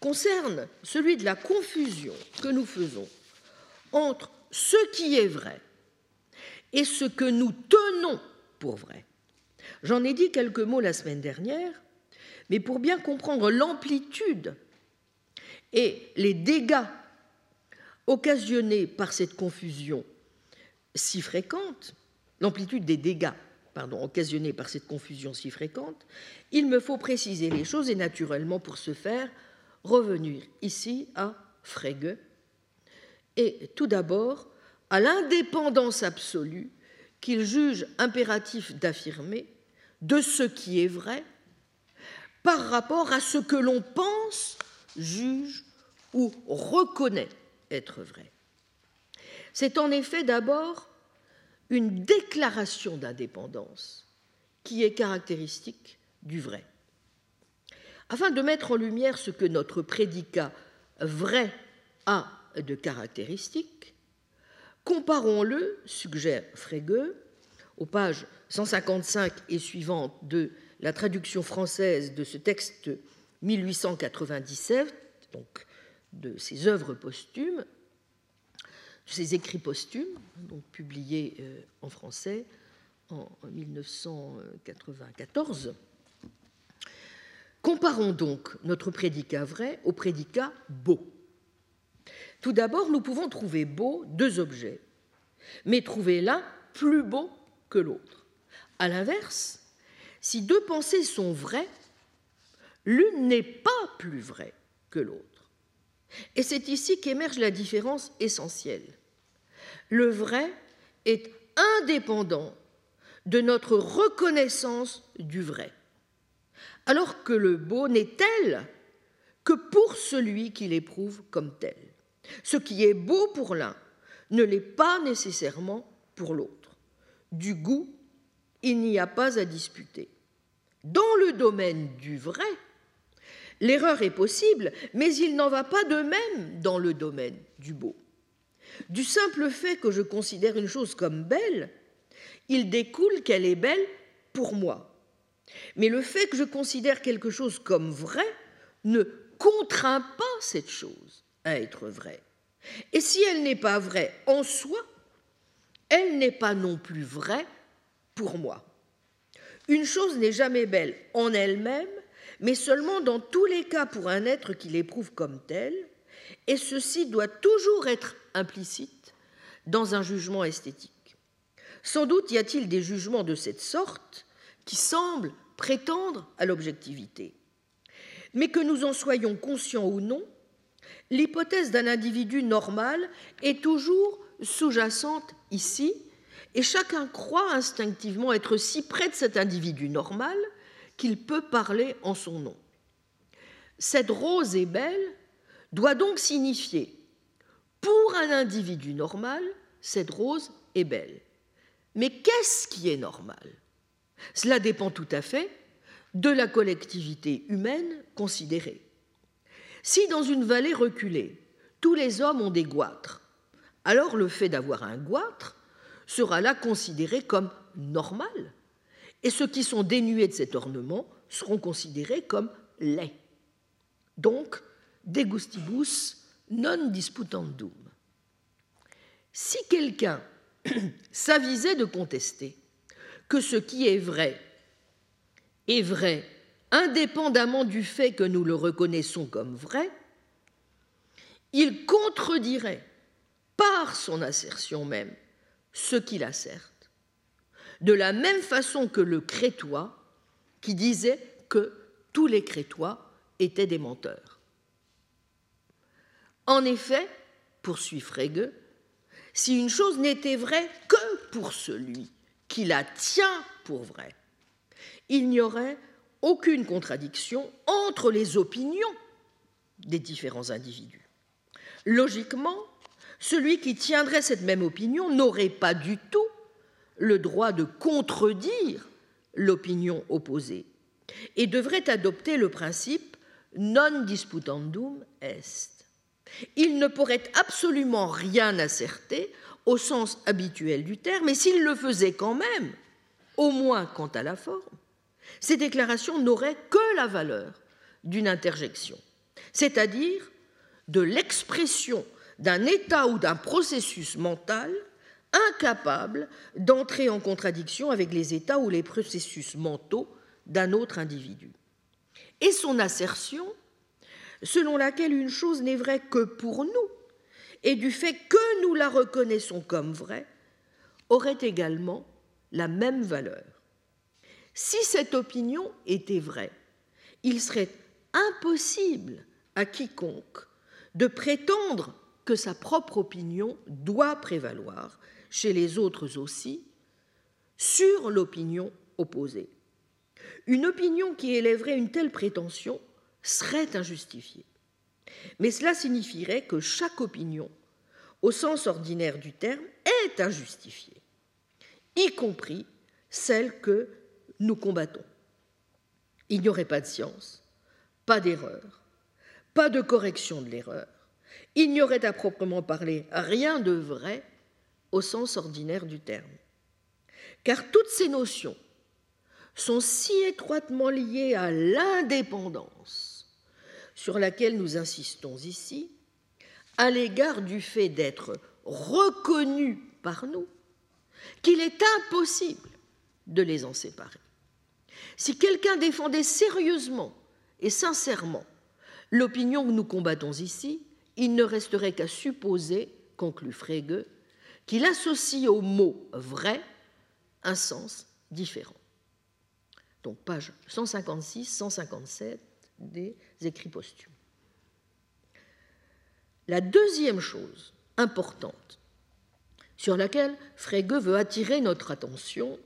concerne celui de la confusion que nous faisons entre ce qui est vrai et ce que nous tenons pour vrai. J'en ai dit quelques mots la semaine dernière, mais pour bien comprendre l'amplitude et les dégâts occasionnés par cette confusion si fréquente, l'amplitude des dégâts occasionnés par cette confusion si fréquente, il me faut préciser les choses et naturellement pour ce faire revenir ici à Frege. Et tout d'abord à l'indépendance absolue qu'il juge impératif d'affirmer de ce qui est vrai par rapport à ce que l'on pense, juge ou reconnaît être vrai. C'est en effet d'abord une déclaration d'indépendance qui est caractéristique du vrai. Afin de mettre en lumière ce que notre prédicat vrai a de caractéristique, Comparons-le, suggère Frege, aux pages 155 et suivantes de la traduction française de ce texte 1897, donc de ses œuvres posthumes, de ses écrits posthumes, publiés euh, en français en 1994. Comparons donc notre prédicat vrai au prédicat beau. Tout d'abord, nous pouvons trouver beau deux objets, mais trouver l'un plus beau que l'autre. A l'inverse, si deux pensées sont vraies, l'une n'est pas plus vraie que l'autre. Et c'est ici qu'émerge la différence essentielle. Le vrai est indépendant de notre reconnaissance du vrai, alors que le beau n'est tel que pour celui qui l'éprouve comme tel. Ce qui est beau pour l'un ne l'est pas nécessairement pour l'autre. Du goût, il n'y a pas à disputer. Dans le domaine du vrai, l'erreur est possible, mais il n'en va pas de même dans le domaine du beau. Du simple fait que je considère une chose comme belle, il découle qu'elle est belle pour moi. Mais le fait que je considère quelque chose comme vrai ne contraint pas cette chose à être vraie. Et si elle n'est pas vraie en soi, elle n'est pas non plus vraie pour moi. Une chose n'est jamais belle en elle-même, mais seulement dans tous les cas pour un être qui l'éprouve comme tel, et ceci doit toujours être implicite dans un jugement esthétique. Sans doute y a-t-il des jugements de cette sorte qui semblent prétendre à l'objectivité. Mais que nous en soyons conscients ou non, l'hypothèse d'un individu normal est toujours sous-jacente ici, et chacun croit instinctivement être si près de cet individu normal qu'il peut parler en son nom. Cette rose est belle doit donc signifier pour un individu normal, cette rose est belle. Mais qu'est-ce qui est normal? Cela dépend tout à fait de la collectivité humaine considérée. Si dans une vallée reculée, tous les hommes ont des goitres, alors le fait d'avoir un goitre sera là considéré comme normal, et ceux qui sont dénués de cet ornement seront considérés comme laids. Donc, de gustibus non disputandum. Si quelqu'un s'avisait de contester que ce qui est vrai est vrai indépendamment du fait que nous le reconnaissons comme vrai, il contredirait par son assertion même ce qu'il asserte, de la même façon que le crétois qui disait que tous les crétois étaient des menteurs. En effet, poursuit Frege, si une chose n'était vraie que pour celui qui la tient pour vraie, il n'y aurait aucune contradiction entre les opinions des différents individus. Logiquement, celui qui tiendrait cette même opinion n'aurait pas du tout le droit de contredire l'opinion opposée et devrait adopter le principe non disputandum est. Il ne pourrait absolument rien asserter au sens habituel du terme, et s'il le faisait quand même, au moins quant à la forme, ces déclarations n'auraient que la valeur d'une interjection, c'est-à-dire de l'expression d'un état ou d'un processus mental incapable d'entrer en contradiction avec les états ou les processus mentaux d'un autre individu. Et son assertion selon laquelle une chose n'est vraie que pour nous, et du fait que nous la reconnaissons comme vraie, aurait également la même valeur. Si cette opinion était vraie, il serait impossible à quiconque de prétendre que sa propre opinion doit prévaloir, chez les autres aussi, sur l'opinion opposée. Une opinion qui élèverait une telle prétention serait injustifié. Mais cela signifierait que chaque opinion, au sens ordinaire du terme, est injustifiée, y compris celle que nous combattons. Il n'y aurait pas de science, pas d'erreur, pas de correction de l'erreur. Il n'y aurait à proprement parler rien de vrai au sens ordinaire du terme. Car toutes ces notions sont si étroitement liées à l'indépendance sur laquelle nous insistons ici, à l'égard du fait d'être reconnu par nous, qu'il est impossible de les en séparer. Si quelqu'un défendait sérieusement et sincèrement l'opinion que nous combattons ici, il ne resterait qu'à supposer, conclut Frege, qu'il associe au mot vrai un sens différent. Donc page 156-157 des écrits posthumes. La deuxième chose importante sur laquelle Frege veut attirer notre attention,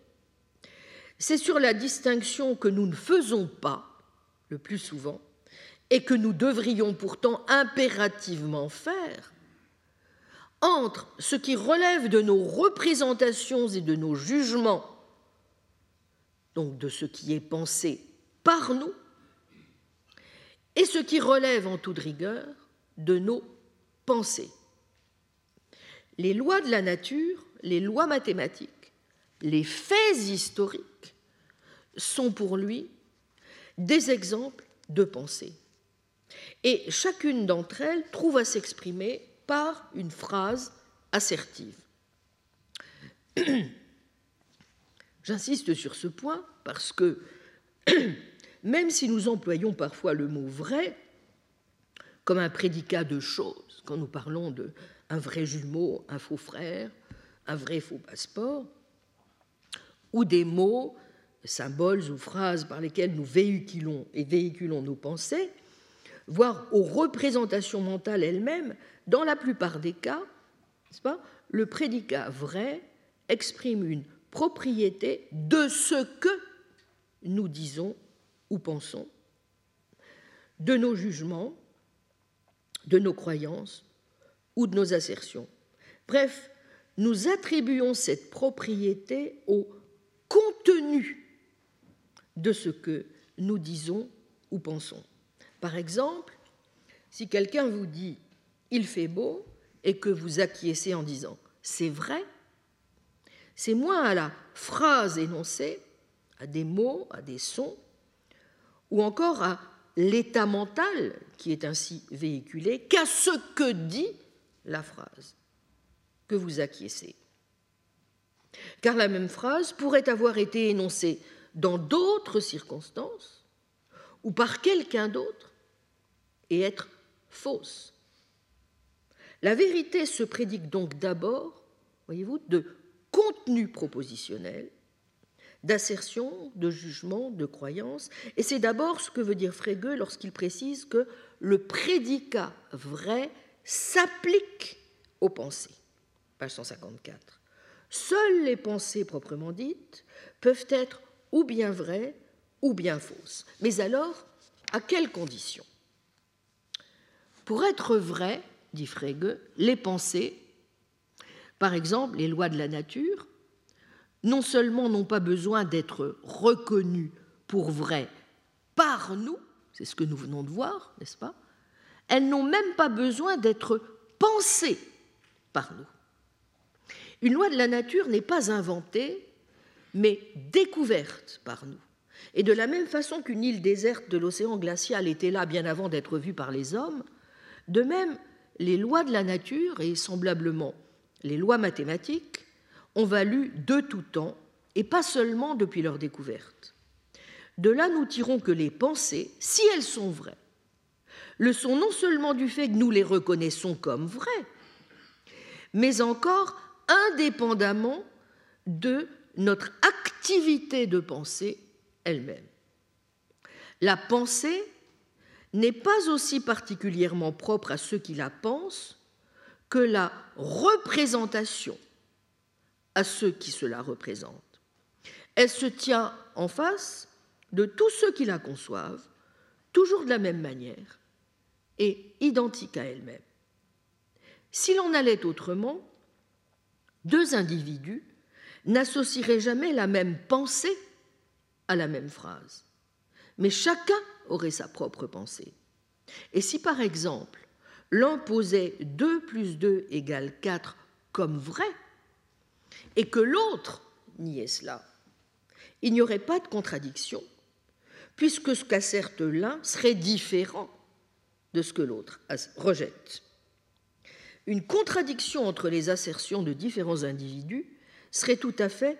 c'est sur la distinction que nous ne faisons pas, le plus souvent, et que nous devrions pourtant impérativement faire, entre ce qui relève de nos représentations et de nos jugements, donc de ce qui est pensé par nous, et ce qui relève en toute rigueur de nos pensées. Les lois de la nature, les lois mathématiques, les faits historiques sont pour lui des exemples de pensée. Et chacune d'entre elles trouve à s'exprimer par une phrase assertive. J'insiste sur ce point parce que même si nous employons parfois le mot vrai comme un prédicat de choses, quand nous parlons de un vrai jumeau, un faux frère, un vrai faux passeport, ou des mots, symboles ou phrases par lesquels nous véhiculons et véhiculons nos pensées, voire aux représentations mentales elles-mêmes, dans la plupart des cas, pas, le prédicat vrai exprime une propriété de ce que nous disons ou pensons, de nos jugements, de nos croyances ou de nos assertions. Bref, nous attribuons cette propriété au contenu de ce que nous disons ou pensons. Par exemple, si quelqu'un vous dit il fait beau et que vous acquiescez en disant c'est vrai, c'est moins à la phrase énoncée, à des mots, à des sons, ou encore à l'état mental qui est ainsi véhiculé qu'à ce que dit la phrase que vous acquiescez. Car la même phrase pourrait avoir été énoncée dans d'autres circonstances ou par quelqu'un d'autre et être fausse. La vérité se prédique donc d'abord, voyez-vous, de contenu propositionnel, d'assertion, de jugement, de croyance, et c'est d'abord ce que veut dire Frege lorsqu'il précise que le prédicat vrai s'applique aux pensées. Page 154. Seules les pensées proprement dites peuvent être ou bien vraies ou bien fausses. Mais alors, à quelles conditions? Pour être vraies, dit Frege, les pensées, par exemple les lois de la nature, non seulement n'ont pas besoin d'être reconnues pour vraies par nous, c'est ce que nous venons de voir, n'est-ce pas? Elles n'ont même pas besoin d'être pensées par nous. Une loi de la nature n'est pas inventée, mais découverte par nous. Et de la même façon qu'une île déserte de l'océan glacial était là bien avant d'être vue par les hommes, de même, les lois de la nature, et semblablement les lois mathématiques, ont valu de tout temps, et pas seulement depuis leur découverte. De là, nous tirons que les pensées, si elles sont vraies, le sont non seulement du fait que nous les reconnaissons comme vrais, mais encore indépendamment de notre activité de pensée elle-même. La pensée n'est pas aussi particulièrement propre à ceux qui la pensent que la représentation à ceux qui se la représentent. Elle se tient en face de tous ceux qui la conçoivent, toujours de la même manière, et identique à elle-même. S'il en allait autrement, deux individus n'associeraient jamais la même pensée à la même phrase, mais chacun aurait sa propre pensée. Et si par exemple l'un posait 2 plus 2 égale 4 comme vrai, et que l'autre niait cela, il n'y aurait pas de contradiction, puisque ce qu'asserte l'un serait différent de ce que l'autre rejette. Une contradiction entre les assertions de différents individus serait tout à fait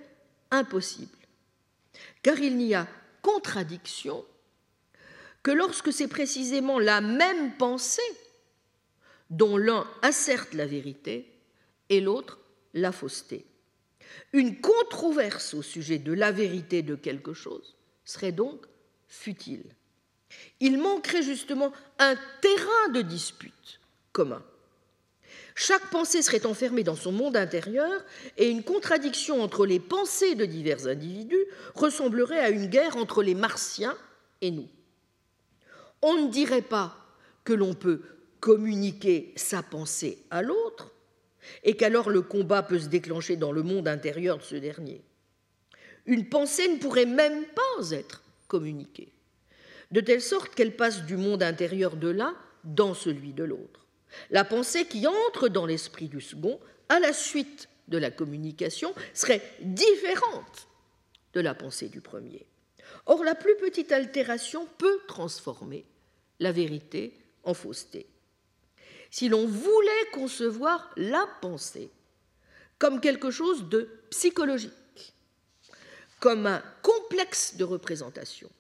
impossible. Car il n'y a contradiction que lorsque c'est précisément la même pensée dont l'un asserte la vérité et l'autre la fausseté. Une controverse au sujet de la vérité de quelque chose serait donc futile. Il manquerait justement un terrain de dispute commun. Chaque pensée serait enfermée dans son monde intérieur et une contradiction entre les pensées de divers individus ressemblerait à une guerre entre les martiens et nous. On ne dirait pas que l'on peut communiquer sa pensée à l'autre et qu'alors le combat peut se déclencher dans le monde intérieur de ce dernier. Une pensée ne pourrait même pas être communiquée, de telle sorte qu'elle passe du monde intérieur de l'un dans celui de l'autre. La pensée qui entre dans l'esprit du second à la suite de la communication serait différente de la pensée du premier. Or, la plus petite altération peut transformer la vérité en fausseté. Si l'on voulait concevoir la pensée comme quelque chose de psychologique, comme un complexe de représentation,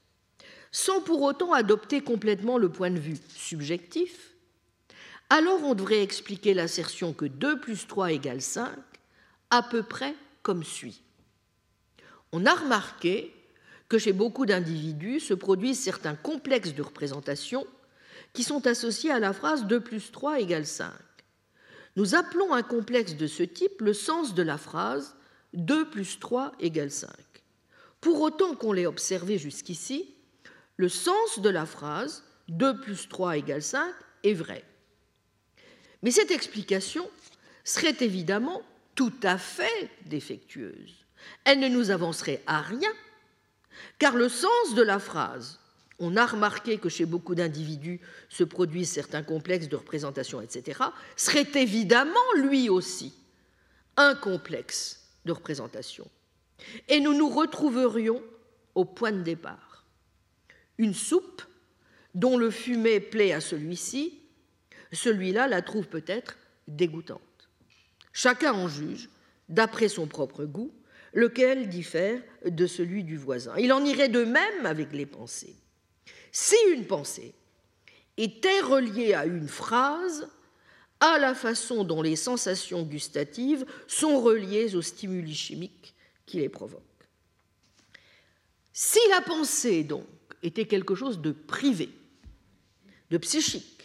sans pour autant adopter complètement le point de vue subjectif, alors on devrait expliquer l'assertion que 2 plus 3 égale 5 à peu près comme suit. On a remarqué que chez beaucoup d'individus se produisent certains complexes de représentation qui sont associés à la phrase 2 plus 3 égale 5. Nous appelons un complexe de ce type le sens de la phrase 2 plus 3 égale 5. Pour autant qu'on l'ait observé jusqu'ici, le sens de la phrase 2 plus 3 égale 5 est vrai. Mais cette explication serait évidemment tout à fait défectueuse. Elle ne nous avancerait à rien car le sens de la phrase, on a remarqué que chez beaucoup d'individus se produisent certains complexes de représentation, etc., serait évidemment lui aussi un complexe de représentation. Et nous nous retrouverions au point de départ. Une soupe dont le fumet plaît à celui-ci, celui-là la trouve peut-être dégoûtante. Chacun en juge d'après son propre goût lequel diffère de celui du voisin. Il en irait de même avec les pensées. Si une pensée était reliée à une phrase, à la façon dont les sensations gustatives sont reliées aux stimuli chimiques qui les provoquent. Si la pensée, donc, était quelque chose de privé, de psychique,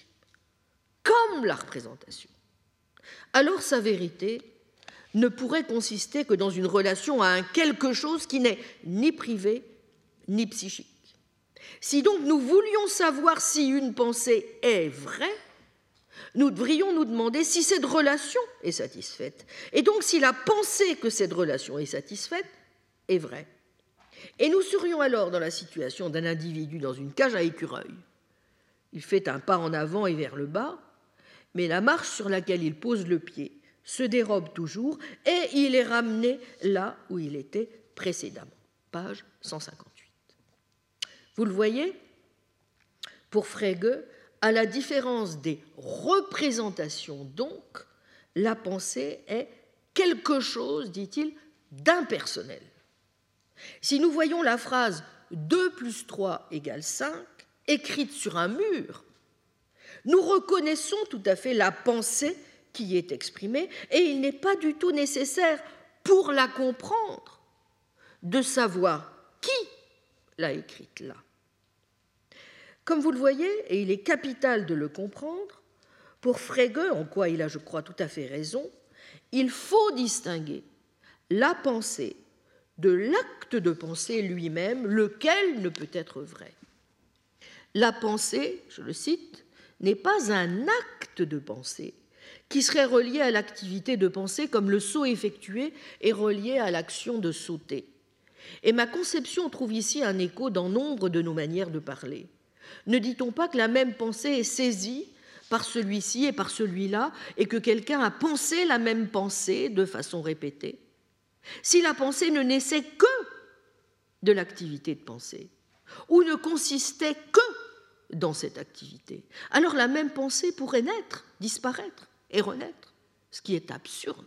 comme la représentation, alors sa vérité ne pourrait consister que dans une relation à un quelque chose qui n'est ni privé ni psychique. Si donc nous voulions savoir si une pensée est vraie, nous devrions nous demander si cette relation est satisfaite, et donc si la pensée que cette relation est satisfaite est vraie. Et nous serions alors dans la situation d'un individu dans une cage à écureuil. Il fait un pas en avant et vers le bas, mais la marche sur laquelle il pose le pied se dérobe toujours et il est ramené là où il était précédemment. Page 158. Vous le voyez Pour Frege, à la différence des représentations donc, la pensée est quelque chose, dit-il, d'impersonnel. Si nous voyons la phrase 2 plus 3 égale 5 écrite sur un mur, nous reconnaissons tout à fait la pensée qui est exprimée, et il n'est pas du tout nécessaire pour la comprendre de savoir qui l'a écrite là. Comme vous le voyez, et il est capital de le comprendre, pour Frege, en quoi il a, je crois, tout à fait raison, il faut distinguer la pensée de l'acte de pensée lui-même, lequel ne peut être vrai. La pensée, je le cite, n'est pas un acte de pensée, qui serait relié à l'activité de pensée comme le saut effectué est relié à l'action de sauter. Et ma conception trouve ici un écho dans nombre de nos manières de parler. Ne dit-on pas que la même pensée est saisie par celui-ci et par celui-là, et que quelqu'un a pensé la même pensée de façon répétée? Si la pensée ne naissait que de l'activité de pensée, ou ne consistait que dans cette activité, alors la même pensée pourrait naître, disparaître et renaître, ce qui est absurde.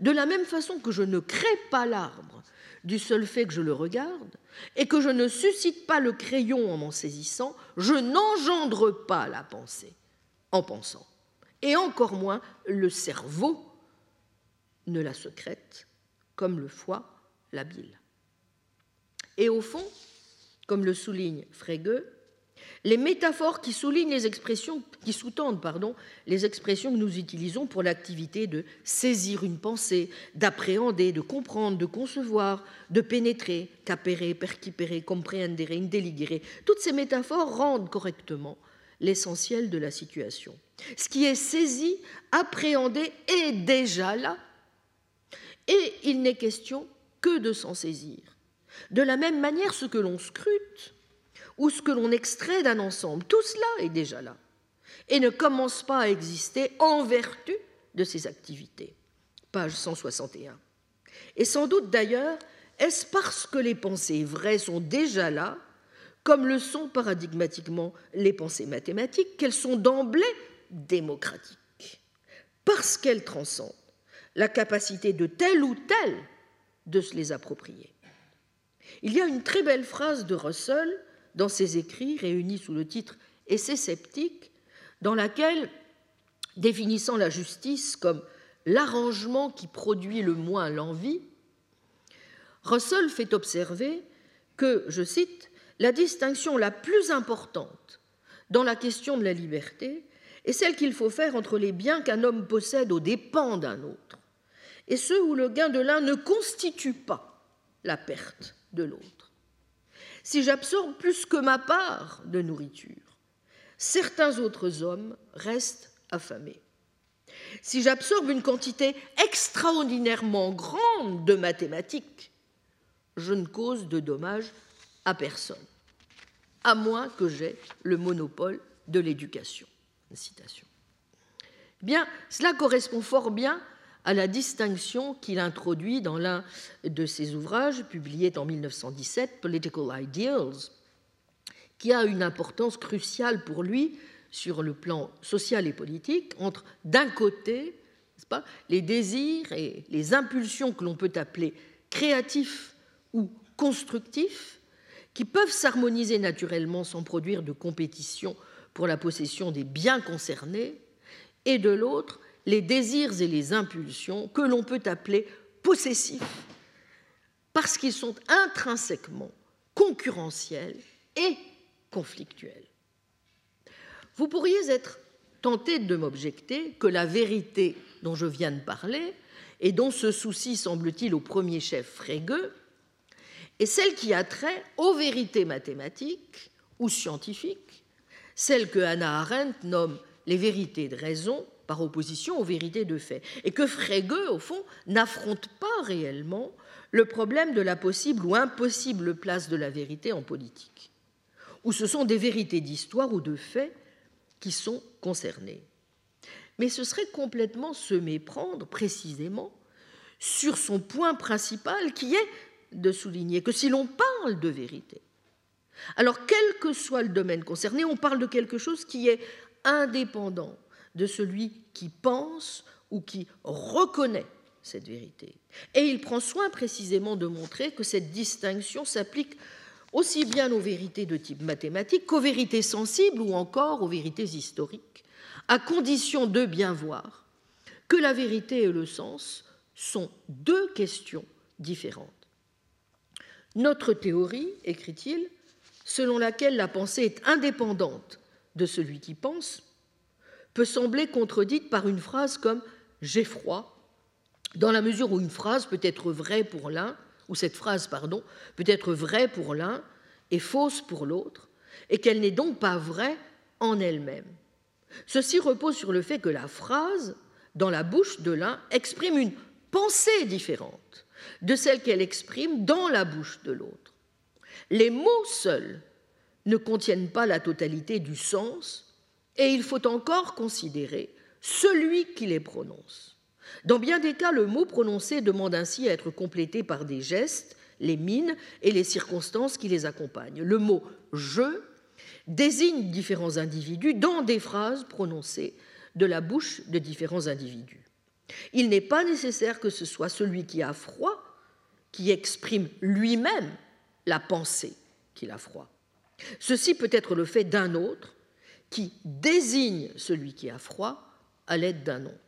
De la même façon que je ne crée pas l'arbre du seul fait que je le regarde, et que je ne suscite pas le crayon en m'en saisissant, je n'engendre pas la pensée en pensant, et encore moins le cerveau ne la secrète comme le foie la bile. Et au fond, comme le souligne Frege, les métaphores qui soulignent les expressions, qui sous-tendent pardon, les expressions que nous utilisons pour l'activité de saisir une pensée, d'appréhender, de comprendre, de concevoir, de pénétrer, capere, percipere, comprehendere, intelligere, toutes ces métaphores rendent correctement l'essentiel de la situation. Ce qui est saisi, appréhendé est déjà là, et il n'est question que de s'en saisir. De la même manière, ce que l'on scrute ou ce que l'on extrait d'un ensemble, tout cela est déjà là et ne commence pas à exister en vertu de ses activités. Page 161. Et sans doute d'ailleurs, est-ce parce que les pensées vraies sont déjà là, comme le sont paradigmatiquement les pensées mathématiques, qu'elles sont d'emblée démocratiques, parce qu'elles transcendent la capacité de tel ou tel de se les approprier. Il y a une très belle phrase de Russell dans ses écrits réunis sous le titre Essai sceptique, dans laquelle, définissant la justice comme l'arrangement qui produit le moins l'envie, Russell fait observer que, je cite, la distinction la plus importante dans la question de la liberté est celle qu'il faut faire entre les biens qu'un homme possède aux dépens d'un autre et ceux où le gain de l'un ne constitue pas la perte de l'autre. Si j'absorbe plus que ma part de nourriture, certains autres hommes restent affamés. Si j'absorbe une quantité extraordinairement grande de mathématiques, je ne cause de dommages à personne, à moins que j'aie le monopole de l'éducation. Citation. Bien, cela correspond fort bien à la distinction qu'il introduit dans l'un de ses ouvrages, publié en 1917, Political Ideals, qui a une importance cruciale pour lui sur le plan social et politique, entre d'un côté les désirs et les impulsions que l'on peut appeler créatifs ou constructifs, qui peuvent s'harmoniser naturellement sans produire de compétition pour la possession des biens concernés, et de l'autre, les désirs et les impulsions que l'on peut appeler possessifs, parce qu'ils sont intrinsèquement concurrentiels et conflictuels. Vous pourriez être tenté de m'objecter que la vérité dont je viens de parler, et dont se soucie, semble-t-il, au premier chef Frege, est celle qui a trait aux vérités mathématiques ou scientifiques, celles que Hannah Arendt nomme les vérités de raison par opposition aux vérités de fait, et que Frege, au fond, n'affronte pas réellement le problème de la possible ou impossible place de la vérité en politique, où ce sont des vérités d'histoire ou de fait qui sont concernées. Mais ce serait complètement se méprendre précisément sur son point principal qui est de souligner que si l'on parle de vérité, alors quel que soit le domaine concerné, on parle de quelque chose qui est indépendant de celui qui pense ou qui reconnaît cette vérité. Et il prend soin précisément de montrer que cette distinction s'applique aussi bien aux vérités de type mathématique qu'aux vérités sensibles ou encore aux vérités historiques, à condition de bien voir que la vérité et le sens sont deux questions différentes. Notre théorie, écrit-il, selon laquelle la pensée est indépendante de celui qui pense, peut sembler contredite par une phrase comme j'ai froid, dans la mesure où une phrase peut être vraie pour l'un, ou cette phrase, pardon, peut être vraie pour l'un et fausse pour l'autre, et qu'elle n'est donc pas vraie en elle-même. Ceci repose sur le fait que la phrase, dans la bouche de l'un, exprime une pensée différente de celle qu'elle exprime dans la bouche de l'autre. Les mots seuls ne contiennent pas la totalité du sens et il faut encore considérer celui qui les prononce. Dans bien des cas, le mot prononcé demande ainsi à être complété par des gestes, les mines et les circonstances qui les accompagnent. Le mot je désigne différents individus dans des phrases prononcées de la bouche de différents individus. Il n'est pas nécessaire que ce soit celui qui a froid qui exprime lui-même la pensée qu'il a froid. Ceci peut être le fait d'un autre qui désigne celui qui a froid à l'aide d'un nom.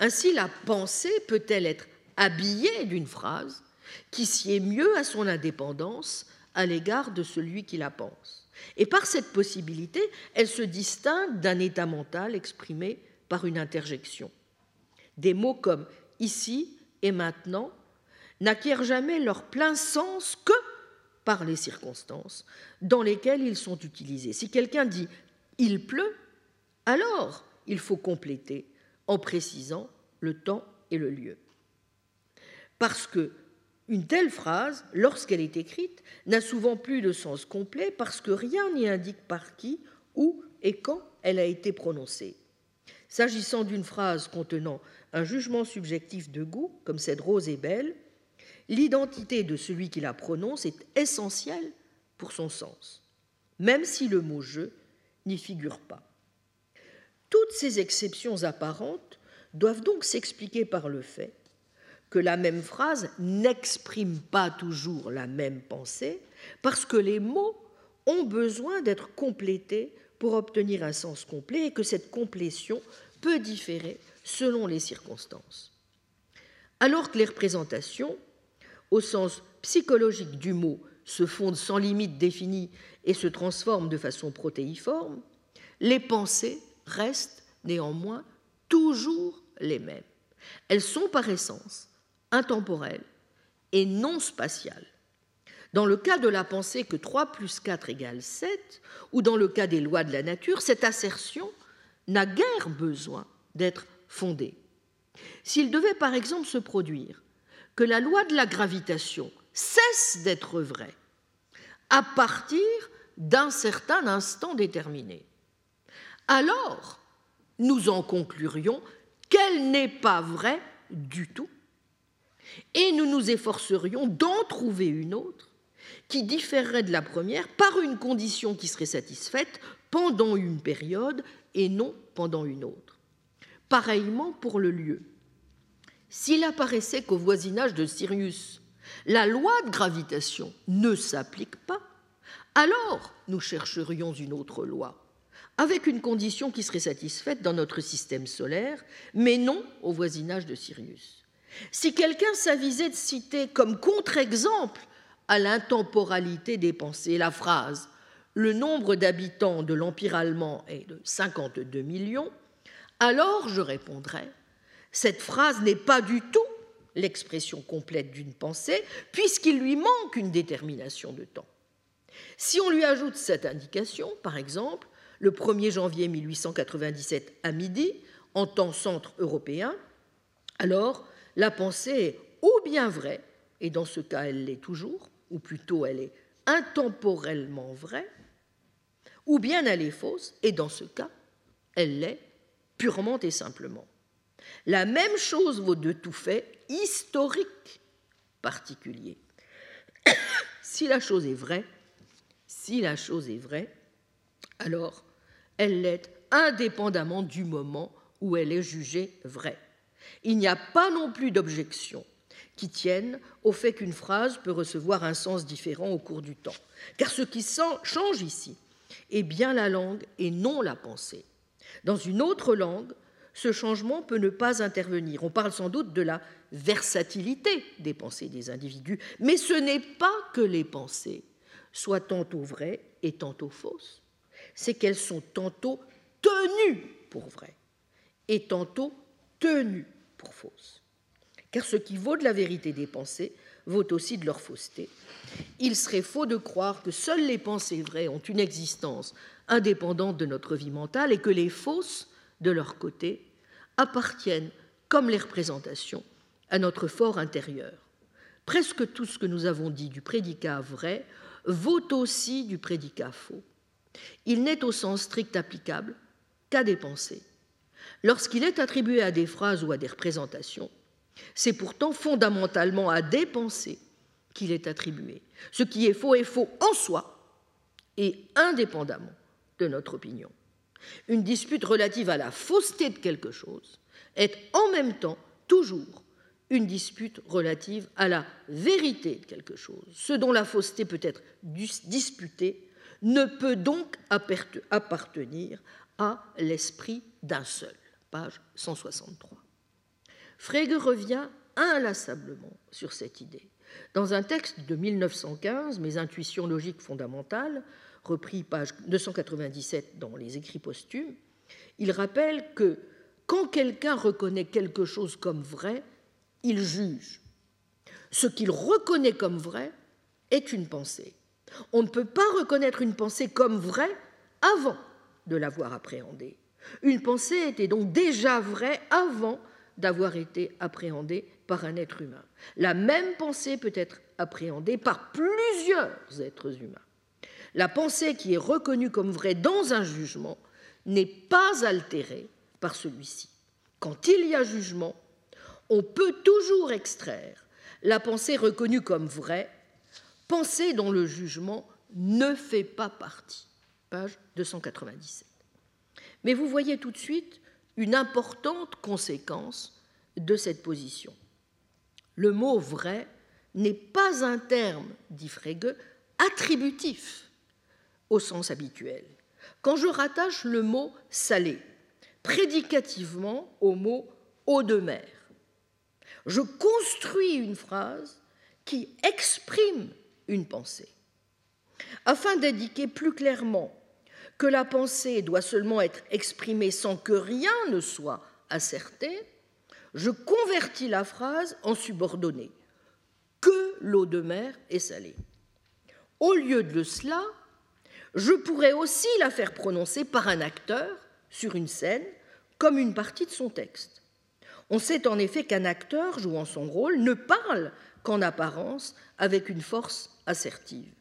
Ainsi, la pensée peut-elle être habillée d'une phrase qui sied mieux à son indépendance à l'égard de celui qui la pense. Et par cette possibilité, elle se distingue d'un état mental exprimé par une interjection. Des mots comme ici et maintenant n'acquièrent jamais leur plein sens que par les circonstances dans lesquelles ils sont utilisés. Si quelqu'un dit il pleut, alors il faut compléter en précisant le temps et le lieu. Parce que une telle phrase, lorsqu'elle est écrite, n'a souvent plus de sens complet parce que rien n'y indique par qui, où et quand elle a été prononcée. S'agissant d'une phrase contenant un jugement subjectif de goût, comme cette rose est belle, l'identité de celui qui la prononce est essentielle pour son sens, même si le mot je n'y figure pas. Toutes ces exceptions apparentes doivent donc s'expliquer par le fait que la même phrase n'exprime pas toujours la même pensée, parce que les mots ont besoin d'être complétés pour obtenir un sens complet et que cette complétion peut différer selon les circonstances. Alors que les représentations, au sens psychologique du mot, se fondent sans limite définie et se transforment de façon protéiforme, les pensées restent néanmoins toujours les mêmes. Elles sont par essence intemporelles et non spatiales. Dans le cas de la pensée que 3 plus 4 égale 7, ou dans le cas des lois de la nature, cette assertion n'a guère besoin d'être fondée. S'il devait par exemple se produire que la loi de la gravitation cesse d'être vraie à partir d'un certain instant déterminé, alors nous en conclurions qu'elle n'est pas vraie du tout, et nous nous efforcerions d'en trouver une autre qui différerait de la première par une condition qui serait satisfaite pendant une période et non pendant une autre. Pareillement pour le lieu. S'il apparaissait qu'au voisinage de Sirius, la loi de gravitation ne s'applique pas, alors nous chercherions une autre loi, avec une condition qui serait satisfaite dans notre système solaire, mais non au voisinage de Sirius. Si quelqu'un s'avisait de citer comme contre-exemple à l'intemporalité des pensées la phrase Le nombre d'habitants de l'Empire allemand est de 52 millions, alors je répondrais Cette phrase n'est pas du tout l'expression complète d'une pensée, puisqu'il lui manque une détermination de temps. Si on lui ajoute cette indication, par exemple, le 1er janvier 1897 à midi, en temps centre européen, alors la pensée est ou bien vraie, et dans ce cas elle l'est toujours, ou plutôt elle est intemporellement vraie, ou bien elle est fausse, et dans ce cas elle l'est purement et simplement. La même chose vaut de tout fait historique particulier. si la chose est vraie, si la chose est vraie, alors elle l'est indépendamment du moment où elle est jugée vraie. Il n'y a pas non plus d'objection qui tienne au fait qu'une phrase peut recevoir un sens différent au cours du temps. Car ce qui change ici est bien la langue et non la pensée. Dans une autre langue, ce changement peut ne pas intervenir. On parle sans doute de la versatilité des pensées des individus, mais ce n'est pas que les pensées soient tantôt vraies et tantôt fausses, c'est qu'elles sont tantôt tenues pour vraies et tantôt tenues pour fausses. Car ce qui vaut de la vérité des pensées vaut aussi de leur fausseté. Il serait faux de croire que seules les pensées vraies ont une existence indépendante de notre vie mentale et que les fausses, de leur côté, appartiennent, comme les représentations, à notre fort intérieur. Presque tout ce que nous avons dit du prédicat vrai vaut aussi du prédicat faux. Il n'est au sens strict applicable qu'à des pensées. Lorsqu'il est attribué à des phrases ou à des représentations, c'est pourtant fondamentalement à des pensées qu'il est attribué. Ce qui est faux est faux en soi et indépendamment de notre opinion. Une dispute relative à la fausseté de quelque chose est en même temps toujours une dispute relative à la vérité de quelque chose. Ce dont la fausseté peut être disputée ne peut donc appartenir à l'esprit d'un seul. Page 163. Frege revient inlassablement sur cette idée. Dans un texte de 1915, Mes intuitions logiques fondamentales, repris page 297 dans les écrits posthumes, il rappelle que quand quelqu'un reconnaît quelque chose comme vrai, il juge. Ce qu'il reconnaît comme vrai est une pensée. On ne peut pas reconnaître une pensée comme vraie avant de l'avoir appréhendée. Une pensée était donc déjà vraie avant d'avoir été appréhendée par un être humain. La même pensée peut être appréhendée par plusieurs êtres humains. La pensée qui est reconnue comme vraie dans un jugement n'est pas altérée par celui-ci. Quand il y a jugement, on peut toujours extraire la pensée reconnue comme vraie, pensée dont le jugement ne fait pas partie. Page 297. Mais vous voyez tout de suite une importante conséquence de cette position. Le mot vrai n'est pas un terme, dit Frege, attributif au sens habituel. Quand je rattache le mot salé prédicativement au mot eau de mer, je construis une phrase qui exprime une pensée. Afin d'indiquer plus clairement que la pensée doit seulement être exprimée sans que rien ne soit asserté, je convertis la phrase en subordonnée. Que l'eau de mer est salée. Au lieu de cela, je pourrais aussi la faire prononcer par un acteur sur une scène comme une partie de son texte. On sait en effet qu'un acteur jouant son rôle ne parle qu'en apparence avec une force assertive.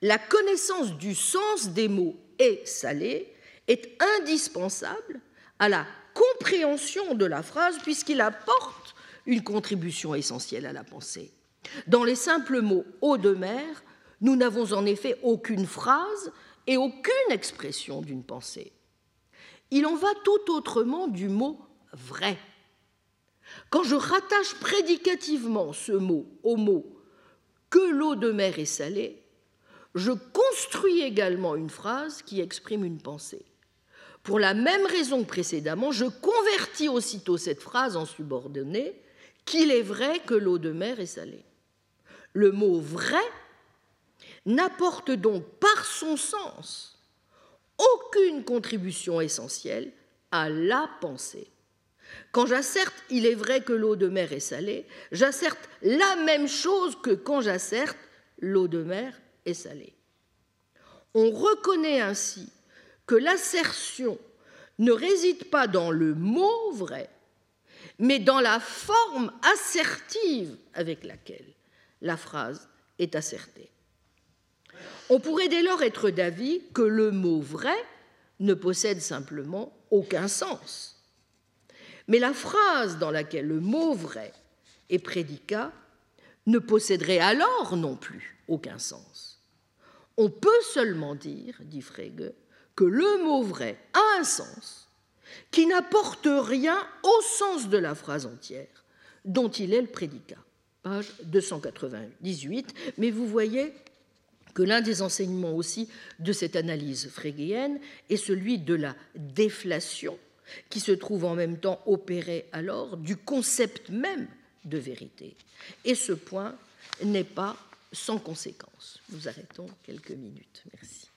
La connaissance du sens des mots et salé est indispensable à la compréhension de la phrase puisqu'il apporte une contribution essentielle à la pensée. Dans les simples mots eau de mer, nous n'avons en effet aucune phrase et aucune expression d'une pensée. Il en va tout autrement du mot vrai. Quand je rattache prédicativement ce mot au mot que l'eau de mer est salée, je construis également une phrase qui exprime une pensée. Pour la même raison que précédemment, je convertis aussitôt cette phrase en subordonnée qu'il est vrai que l'eau de mer est salée. Le mot vrai n'apporte donc par son sens aucune contribution essentielle à la pensée. Quand j'asserte il est vrai que l'eau de mer est salée, j'asserte la même chose que quand j'asserte l'eau de mer est salée. On reconnaît ainsi que l'assertion ne réside pas dans le mot vrai, mais dans la forme assertive avec laquelle la phrase est assertée. On pourrait dès lors être d'avis que le mot vrai ne possède simplement aucun sens. Mais la phrase dans laquelle le mot vrai est prédicat ne posséderait alors non plus aucun sens. On peut seulement dire, dit Frege, que le mot vrai a un sens qui n'apporte rien au sens de la phrase entière dont il est le prédicat. Page 298. Mais vous voyez que l'un des enseignements aussi de cette analyse frégéenne est celui de la déflation qui se trouve en même temps opérée alors du concept même de vérité. Et ce point n'est pas sans conséquence. Nous arrêtons quelques minutes. Merci.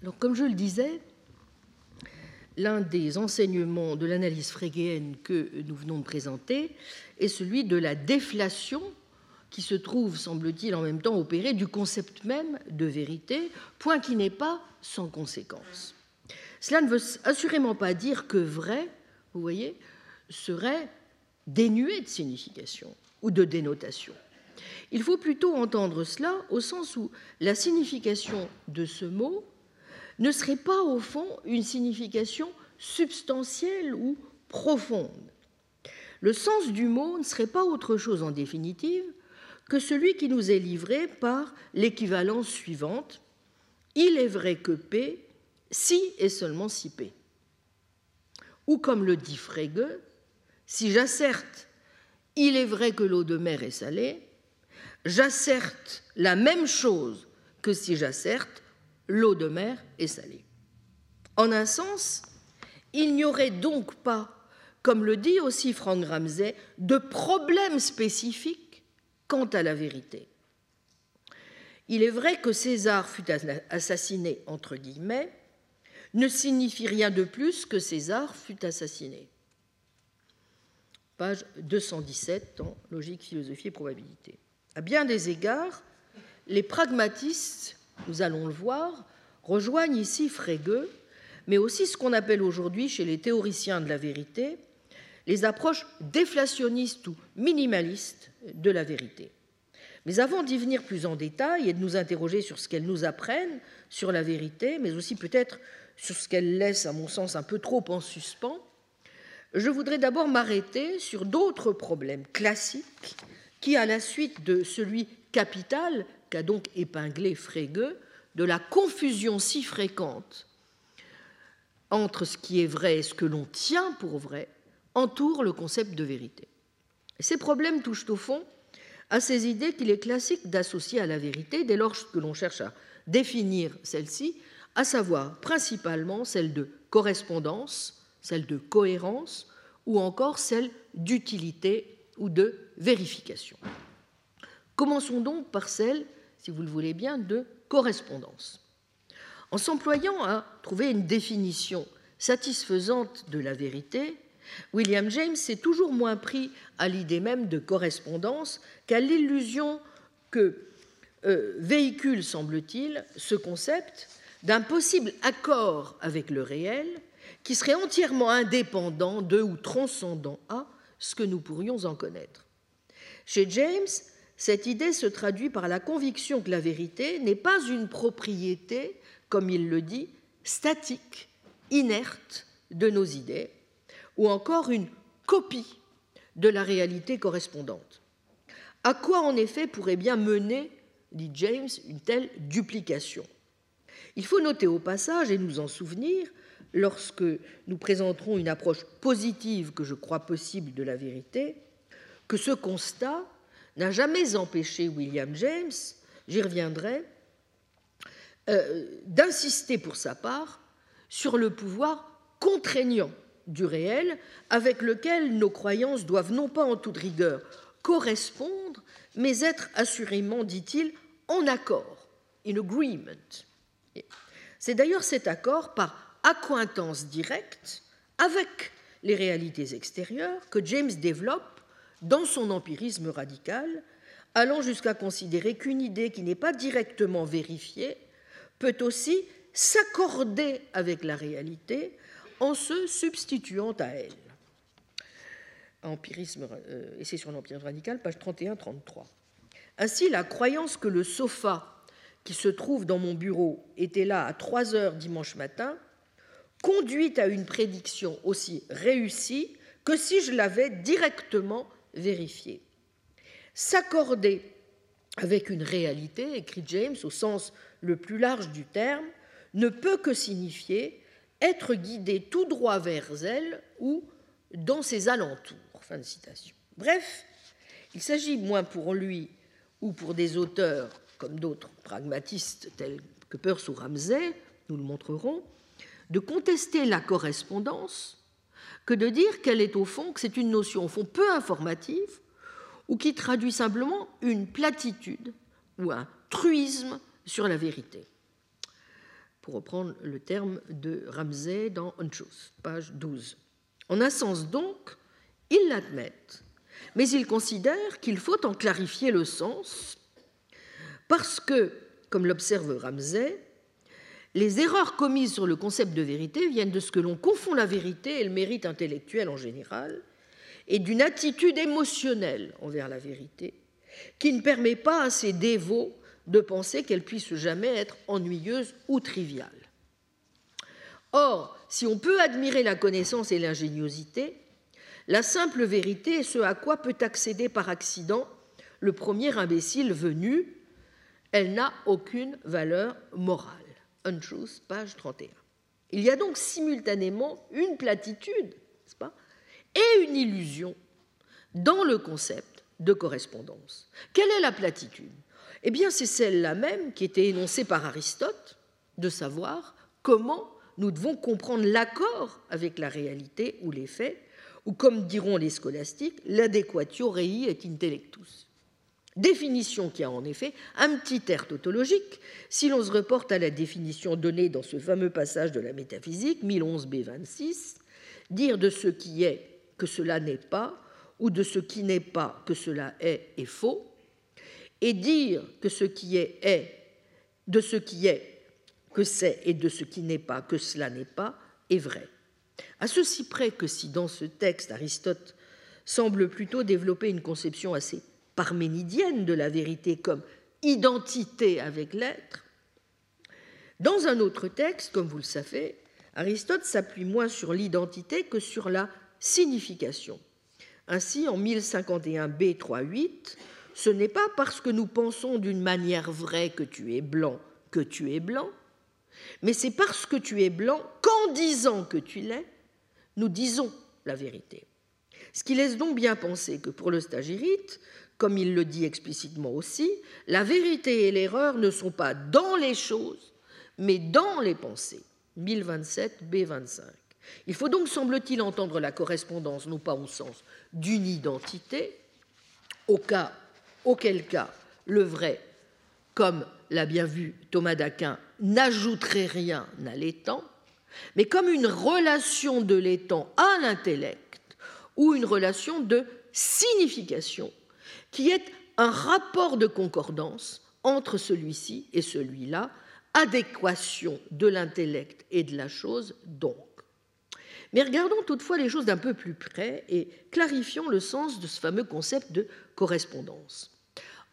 Alors, comme je le disais, l'un des enseignements de l'analyse frégéenne que nous venons de présenter est celui de la déflation qui se trouve, semble-t-il, en même temps opérée du concept même de vérité, point qui n'est pas sans conséquence. Cela ne veut assurément pas dire que vrai, vous voyez, serait dénué de signification ou de dénotation. Il faut plutôt entendre cela au sens où la signification de ce mot ne serait pas au fond une signification substantielle ou profonde. le sens du mot ne serait pas autre chose en définitive que celui qui nous est livré par l'équivalence suivante. Il est vrai que P, si et seulement si P. Ou comme le dit Frege, si j'asserte il est vrai que l'eau de mer est salée, j'asserte la même chose que si j'asserte l'eau de mer est salée. En un sens, il n'y aurait donc pas, comme le dit aussi Frank Ramsey, de problème spécifique quant à la vérité. Il est vrai que César fut assassiné, entre guillemets, ne signifie rien de plus que César fut assassiné. Page 217 dans Logique, philosophie et probabilité. À bien des égards, les pragmatistes, nous allons le voir, rejoignent ici Frege, mais aussi ce qu'on appelle aujourd'hui chez les théoriciens de la vérité les approches déflationnistes ou minimalistes de la vérité. Mais avant d'y venir plus en détail et de nous interroger sur ce qu'elles nous apprennent sur la vérité, mais aussi peut-être sur ce qu'elles laissent, à mon sens, un peu trop en suspens, je voudrais d'abord m'arrêter sur d'autres problèmes classiques qui, à la suite de celui capital qu'a donc épinglé Frege, de la confusion si fréquente entre ce qui est vrai et ce que l'on tient pour vrai, entourent le concept de vérité. ces problèmes touchent au fond à ces idées qu'il est classique d'associer à la vérité dès lors que l'on cherche à définir celle-ci, à savoir principalement celle de correspondance, celle de cohérence ou encore celle d'utilité ou de vérification. Commençons donc par celle, si vous le voulez bien, de correspondance. En s'employant à trouver une définition satisfaisante de la vérité, William James s'est toujours moins pris à l'idée même de correspondance qu'à l'illusion que euh, véhicule, semble-t-il, ce concept d'un possible accord avec le réel qui serait entièrement indépendant de ou transcendant à ce que nous pourrions en connaître. Chez James, cette idée se traduit par la conviction que la vérité n'est pas une propriété, comme il le dit, statique, inerte de nos idées, ou encore une copie de la réalité correspondante. À quoi en effet pourrait bien mener, dit James, une telle duplication? Il faut noter au passage et nous en souvenir lorsque nous présenterons une approche positive que je crois possible de la vérité, que ce constat n'a jamais empêché William James, j'y reviendrai, euh, d'insister pour sa part sur le pouvoir contraignant du réel avec lequel nos croyances doivent non pas en toute rigueur correspondre, mais être assurément, dit-il, en accord, in agreement. C'est d'ailleurs cet accord par accointance directe avec les réalités extérieures que James développe dans son empirisme radical, allant jusqu'à considérer qu'une idée qui n'est pas directement vérifiée peut aussi s'accorder avec la réalité en se substituant à elle. Empirisme, euh, sur l'empirisme radical, page 31-33. Ainsi, la croyance que le sofa qui se trouve dans mon bureau était là à 3 heures dimanche matin conduit à une prédiction aussi réussie que si je l'avais directement vérifiée. S'accorder avec une réalité, écrit James au sens le plus large du terme, ne peut que signifier être guidé tout droit vers elle ou dans ses alentours. Fin de citation. Bref, il s'agit moins pour lui ou pour des auteurs comme d'autres pragmatistes tels que Peirce ou Ramsay, nous le montrerons, de contester la correspondance que de dire qu'elle est au fond, que c'est une notion au fond peu informative ou qui traduit simplement une platitude ou un truisme sur la vérité. Pour reprendre le terme de Ramsay dans Unchos, page 12. En un sens donc, ils l'admettent, mais ils considèrent qu'il faut en clarifier le sens parce que, comme l'observe Ramsay, les erreurs commises sur le concept de vérité viennent de ce que l'on confond la vérité et le mérite intellectuel en général, et d'une attitude émotionnelle envers la vérité, qui ne permet pas à ces dévots de penser qu'elle puisse jamais être ennuyeuse ou triviale. Or, si on peut admirer la connaissance et l'ingéniosité, La simple vérité est ce à quoi peut accéder par accident le premier imbécile venu. Elle n'a aucune valeur morale. Untruth, page 31. Il y a donc simultanément une platitude, pas, et une illusion dans le concept de correspondance. Quelle est la platitude? Eh bien, c'est celle-là même qui était énoncée par Aristote, de savoir comment nous devons comprendre l'accord avec la réalité ou les faits, ou comme diront les scolastiques, l'adequatio rei et intellectus. Définition qui a en effet un petit air tautologique si l'on se reporte à la définition donnée dans ce fameux passage de la métaphysique, 1011b26, dire de ce qui est que cela n'est pas, ou de ce qui n'est pas que cela est est faux, et dire que ce qui est est, de ce qui est que c'est et de ce qui n'est pas que cela n'est pas est vrai. À ceci près que si dans ce texte Aristote semble plutôt développer une conception assez parménidienne de la vérité comme identité avec l'être, dans un autre texte, comme vous le savez, Aristote s'appuie moins sur l'identité que sur la signification. Ainsi, en 1051b 3.8, ce n'est pas parce que nous pensons d'une manière vraie que tu es blanc que tu es blanc, mais c'est parce que tu es blanc qu'en disant que tu l'es, nous disons la vérité. Ce qui laisse donc bien penser que pour le stagirite, comme il le dit explicitement aussi, la vérité et l'erreur ne sont pas dans les choses, mais dans les pensées. 1027 B25. Il faut donc, semble-t-il, entendre la correspondance non pas au sens d'une identité, auquel cas le vrai, comme l'a bien vu Thomas d'Aquin, n'ajouterait rien à l'étang, mais comme une relation de l'étang à l'intellect ou une relation de signification qui est un rapport de concordance entre celui-ci et celui-là, adéquation de l'intellect et de la chose donc. Mais regardons toutefois les choses d'un peu plus près et clarifions le sens de ce fameux concept de correspondance.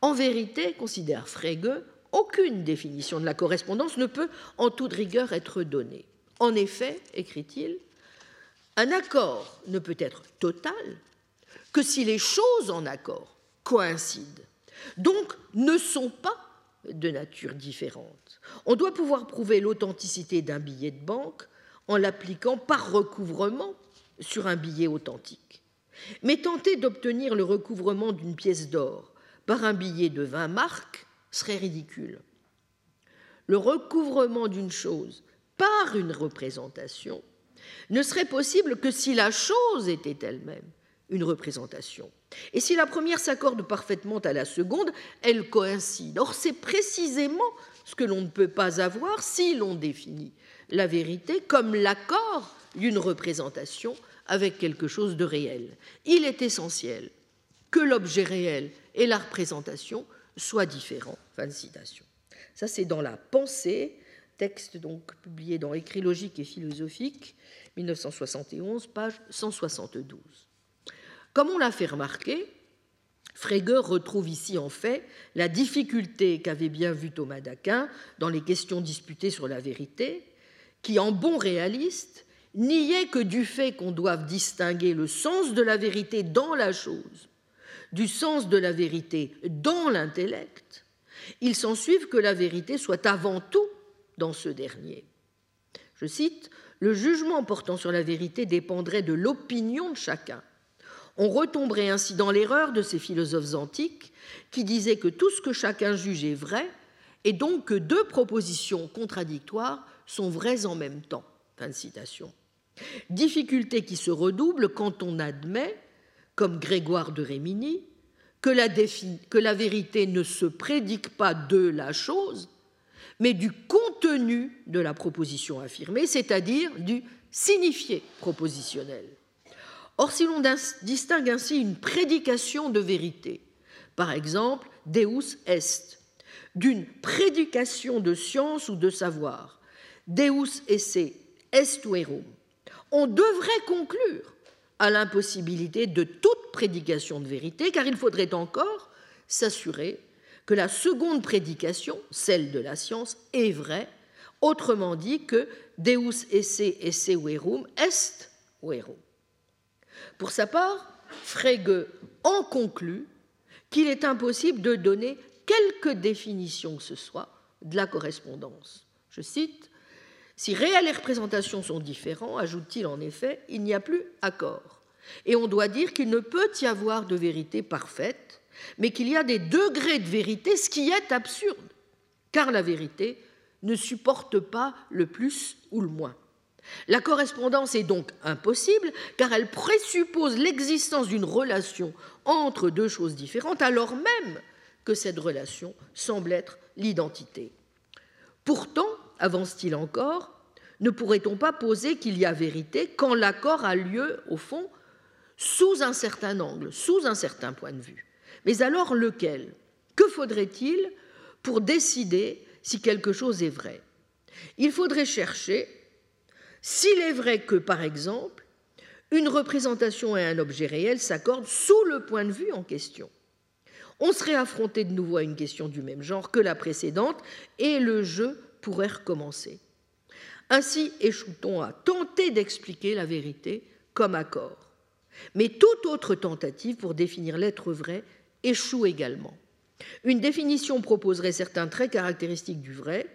En vérité, considère Frege, aucune définition de la correspondance ne peut en toute rigueur être donnée. En effet, écrit-il, un accord ne peut être total que si les choses en accord coïncident, donc ne sont pas de nature différente. On doit pouvoir prouver l'authenticité d'un billet de banque en l'appliquant par recouvrement sur un billet authentique. Mais tenter d'obtenir le recouvrement d'une pièce d'or par un billet de 20 marques serait ridicule. Le recouvrement d'une chose par une représentation ne serait possible que si la chose était elle-même une représentation. Et si la première s'accorde parfaitement à la seconde, elle coïncide. Or, c'est précisément ce que l'on ne peut pas avoir si l'on définit la vérité comme l'accord d'une représentation avec quelque chose de réel. Il est essentiel que l'objet réel et la représentation soient différents. Fin de citation. Ça, c'est dans la pensée, texte donc publié dans Écrit logique et philosophique, 1971, page 172. Comme on l'a fait remarquer, Frege retrouve ici en fait la difficulté qu'avait bien vu Thomas d'Aquin dans les questions disputées sur la vérité, qui, en bon réaliste, niait que du fait qu'on doive distinguer le sens de la vérité dans la chose du sens de la vérité dans l'intellect, il s'ensuive que la vérité soit avant tout dans ce dernier. Je cite, Le jugement portant sur la vérité dépendrait de l'opinion de chacun on retomberait ainsi dans l'erreur de ces philosophes antiques qui disaient que tout ce que chacun juge est vrai et donc que deux propositions contradictoires sont vraies en même temps. Fin de citation. Difficulté qui se redouble quand on admet, comme Grégoire de Rémini, que la, que la vérité ne se prédique pas de la chose, mais du contenu de la proposition affirmée, c'est-à-dire du signifié propositionnel. Or, si l'on distingue ainsi une prédication de vérité, par exemple Deus est, d'une prédication de science ou de savoir, Deus esse est verum, on devrait conclure à l'impossibilité de toute prédication de vérité, car il faudrait encore s'assurer que la seconde prédication, celle de la science, est vraie, autrement dit que Deus esse esse verum est verum. Pour sa part, Frege en conclut qu'il est impossible de donner quelque définition que ce soit de la correspondance. Je cite Si réel et représentation sont différents, ajoute-t-il en effet, il n'y a plus accord. Et on doit dire qu'il ne peut y avoir de vérité parfaite, mais qu'il y a des degrés de vérité, ce qui est absurde, car la vérité ne supporte pas le plus ou le moins. La correspondance est donc impossible car elle présuppose l'existence d'une relation entre deux choses différentes alors même que cette relation semble être l'identité. Pourtant, avance-t-il encore, ne pourrait-on pas poser qu'il y a vérité quand l'accord a lieu, au fond, sous un certain angle, sous un certain point de vue? Mais alors lequel? Que faudrait-il pour décider si quelque chose est vrai? Il faudrait chercher s'il est vrai que, par exemple, une représentation et un objet réel s'accordent sous le point de vue en question, on serait affronté de nouveau à une question du même genre que la précédente et le jeu pourrait recommencer. Ainsi échoue-t-on à tenter d'expliquer la vérité comme accord. Mais toute autre tentative pour définir l'être vrai échoue également. Une définition proposerait certains traits caractéristiques du vrai,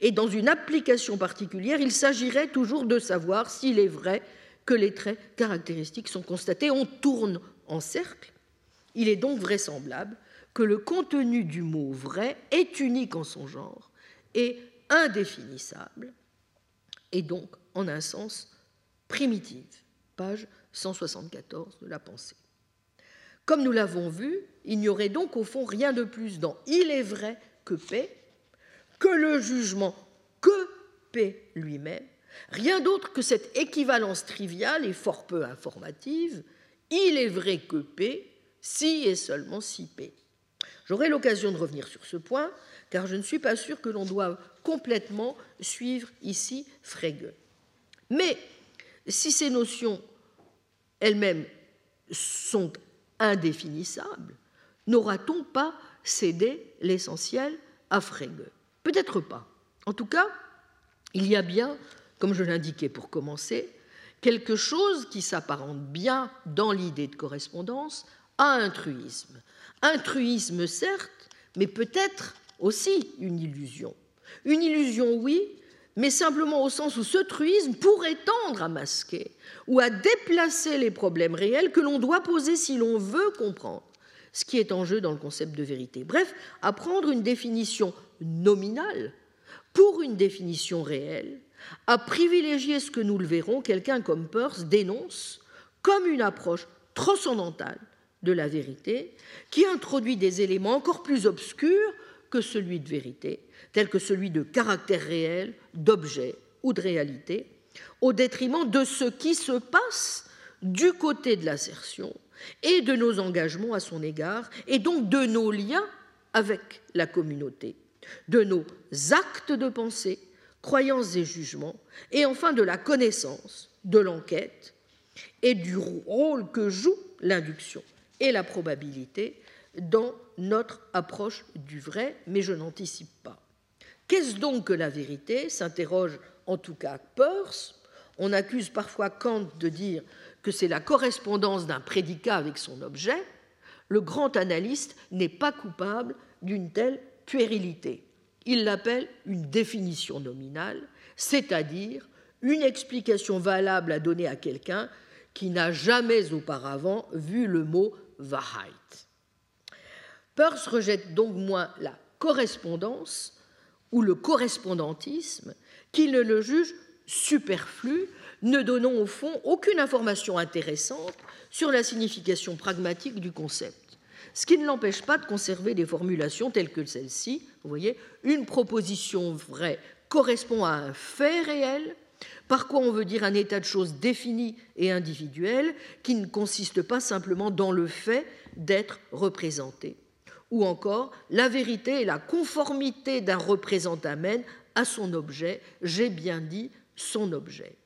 et dans une application particulière, il s'agirait toujours de savoir s'il est vrai que les traits caractéristiques sont constatés. On tourne en cercle. Il est donc vraisemblable que le contenu du mot vrai est unique en son genre et indéfinissable, et donc en un sens primitive. Page 174 de la pensée. Comme nous l'avons vu, il n'y aurait donc au fond rien de plus dans il est vrai que paix que le jugement que P lui-même, rien d'autre que cette équivalence triviale et fort peu informative, il est vrai que P, si et seulement si P. J'aurai l'occasion de revenir sur ce point, car je ne suis pas sûr que l'on doive complètement suivre ici Frege. Mais si ces notions elles-mêmes sont indéfinissables, n'aura-t-on pas cédé l'essentiel à Frege? Peut-être pas. En tout cas, il y a bien, comme je l'indiquais pour commencer, quelque chose qui s'apparente bien dans l'idée de correspondance à un truisme. Un truisme, certes, mais peut-être aussi une illusion. Une illusion, oui, mais simplement au sens où ce truisme pourrait tendre à masquer ou à déplacer les problèmes réels que l'on doit poser si l'on veut comprendre ce qui est en jeu dans le concept de vérité. Bref, à prendre une définition nominale pour une définition réelle, à privilégier ce que nous le verrons, quelqu'un comme Peirce dénonce comme une approche transcendantale de la vérité qui introduit des éléments encore plus obscurs que celui de vérité, tels que celui de caractère réel, d'objet ou de réalité, au détriment de ce qui se passe du côté de l'assertion et de nos engagements à son égard, et donc de nos liens avec la communauté de nos actes de pensée, croyances et jugements, et enfin de la connaissance, de l'enquête et du rôle que joue l'induction et la probabilité dans notre approche du vrai, mais je n'anticipe pas. Qu'est-ce donc que la vérité? s'interroge en tout cas Peirce. On accuse parfois Kant de dire que c'est la correspondance d'un prédicat avec son objet. Le grand analyste n'est pas coupable d'une telle puérilité. Il l'appelle une définition nominale, c'est-à-dire une explication valable à donner à quelqu'un qui n'a jamais auparavant vu le mot Wahrheit. Peirce rejette donc moins la correspondance ou le correspondantisme qu'il ne le juge superflu, ne donnant au fond aucune information intéressante sur la signification pragmatique du concept ce qui ne l'empêche pas de conserver des formulations telles que celle-ci. Vous voyez, une proposition vraie correspond à un fait réel, par quoi on veut dire un état de choses défini et individuel qui ne consiste pas simplement dans le fait d'être représenté. Ou encore, la vérité et la conformité d'un représentamène à son objet, j'ai bien dit son objet.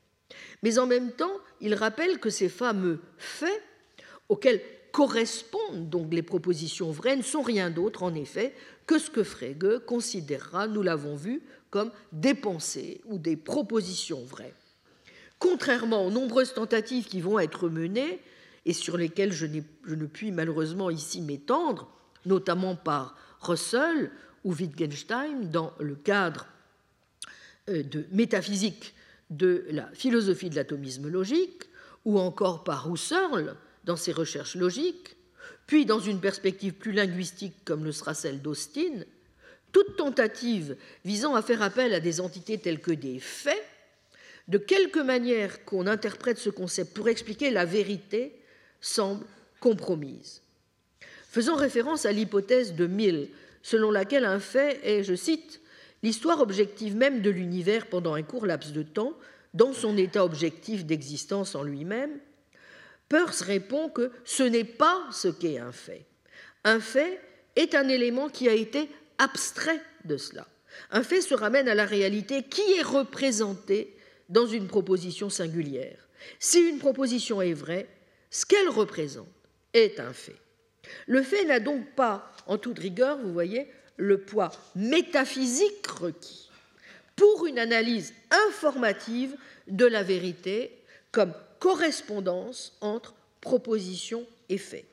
Mais en même temps, il rappelle que ces fameux faits auxquels correspondent donc les propositions vraies ne sont rien d'autre en effet que ce que Frege considérera, nous l'avons vu, comme des pensées ou des propositions vraies. Contrairement aux nombreuses tentatives qui vont être menées et sur lesquels je, je ne puis malheureusement ici m'étendre, notamment par Russell ou Wittgenstein dans le cadre euh, de métaphysique de la philosophie de l'atomisme logique, ou encore par Husserl dans ses recherches logiques, puis dans une perspective plus linguistique comme le sera celle d'Austin, toute tentative visant à faire appel à des entités telles que des faits, de quelque manière qu'on interprète ce concept pour expliquer la vérité, semble compromise. Faisant référence à l'hypothèse de Mill, selon laquelle un fait est, je cite, l'histoire objective même de l'univers pendant un court laps de temps, dans son état objectif d'existence en lui-même, Peirce répond que ce n'est pas ce qu'est un fait. Un fait est un élément qui a été abstrait de cela. Un fait se ramène à la réalité qui est représentée dans une proposition singulière. Si une proposition est vraie, ce qu'elle représente est un fait. Le fait n'a donc pas, en toute rigueur, vous voyez, le poids métaphysique requis pour une analyse informative de la vérité comme correspondance entre proposition et fait.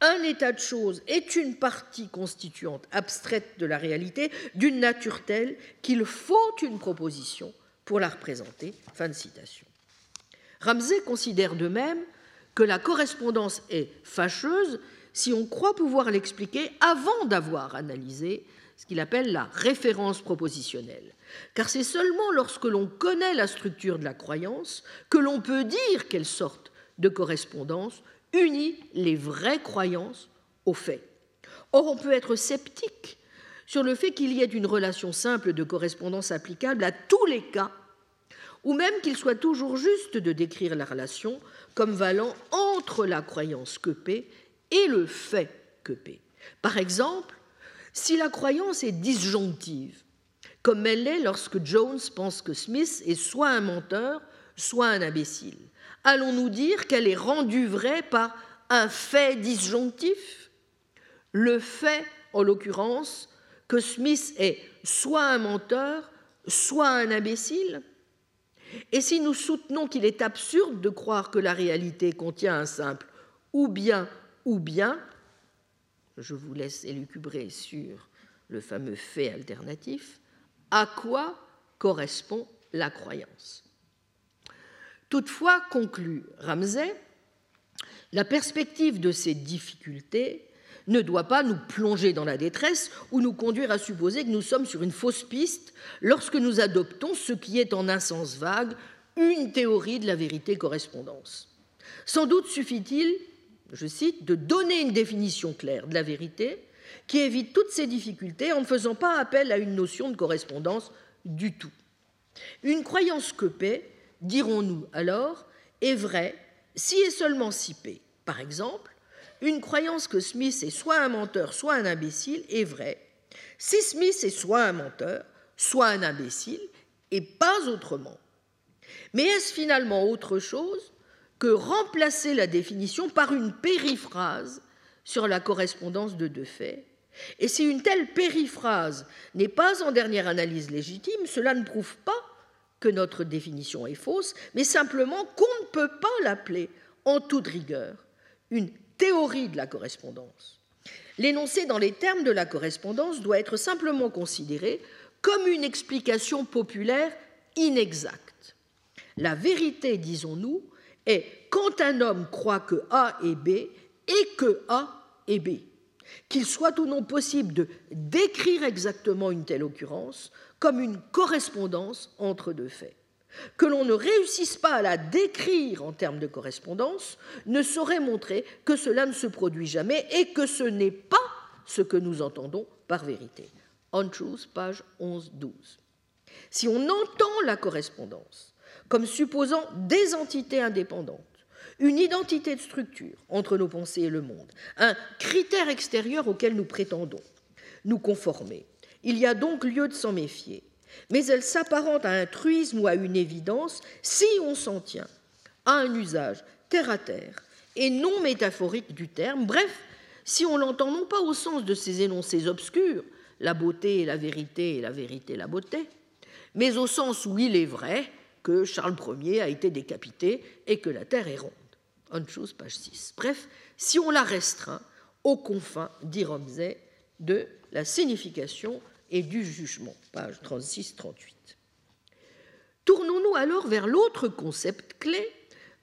Un état de choses est une partie constituante abstraite de la réalité d'une nature telle qu'il faut une proposition pour la représenter. Fin de citation. Ramsey considère de même que la correspondance est fâcheuse si on croit pouvoir l'expliquer avant d'avoir analysé ce qu'il appelle la référence propositionnelle. Car c'est seulement lorsque l'on connaît la structure de la croyance que l'on peut dire quelle sorte de correspondance unit les vraies croyances aux faits. Or, on peut être sceptique sur le fait qu'il y ait une relation simple de correspondance applicable à tous les cas, ou même qu'il soit toujours juste de décrire la relation comme valant entre la croyance que P et le fait que P. Par exemple, si la croyance est disjonctive, comme elle l'est lorsque Jones pense que Smith est soit un menteur, soit un imbécile, allons-nous dire qu'elle est rendue vraie par un fait disjonctif? Le fait, en l'occurrence, que Smith est soit un menteur, soit un imbécile? Et si nous soutenons qu'il est absurde de croire que la réalité contient un simple ou bien ou bien, je vous laisse élucubrer sur le fameux fait alternatif, à quoi correspond la croyance? Toutefois, conclut Ramsay, la perspective de ces difficultés ne doit pas nous plonger dans la détresse ou nous conduire à supposer que nous sommes sur une fausse piste lorsque nous adoptons ce qui est en un sens vague une théorie de la vérité-correspondance. Sans doute suffit-il, je cite, de donner une définition claire de la vérité qui évite toutes ces difficultés en ne faisant pas appel à une notion de correspondance du tout. Une croyance que paix dirons-nous alors, est vrai si et seulement si P. Par exemple, une croyance que Smith est soit un menteur, soit un imbécile est vraie si Smith est soit un menteur, soit un imbécile, et pas autrement. Mais est-ce finalement autre chose que remplacer la définition par une périphrase sur la correspondance de deux faits Et si une telle périphrase n'est pas en dernière analyse légitime, cela ne prouve pas que notre définition est fausse, mais simplement qu'on ne peut pas l'appeler en toute rigueur une théorie de la correspondance. L'énoncé dans les termes de la correspondance doit être simplement considéré comme une explication populaire inexacte. La vérité, disons-nous, est quand un homme croit que A est B et que A est B. Qu'il soit ou non possible de décrire exactement une telle occurrence comme une correspondance entre deux faits. Que l'on ne réussisse pas à la décrire en termes de correspondance ne saurait montrer que cela ne se produit jamais et que ce n'est pas ce que nous entendons par vérité. On Truth, page 11-12. Si on entend la correspondance comme supposant des entités indépendantes, une identité de structure entre nos pensées et le monde, un critère extérieur auquel nous prétendons nous conformer, il y a donc lieu de s'en méfier. Mais elle s'apparente à un truisme ou à une évidence si on s'en tient à un usage terre à terre et non métaphorique du terme, bref, si on l'entend non pas au sens de ces énoncés obscurs, la beauté et la vérité et la vérité la beauté, mais au sens où il est vrai que Charles Ier a été décapité et que la terre est ronde. Autre chose, page 6. Bref, si on la restreint aux confins, dit Ramsay, de la signification et du jugement, page 36-38. Tournons-nous alors vers l'autre concept clé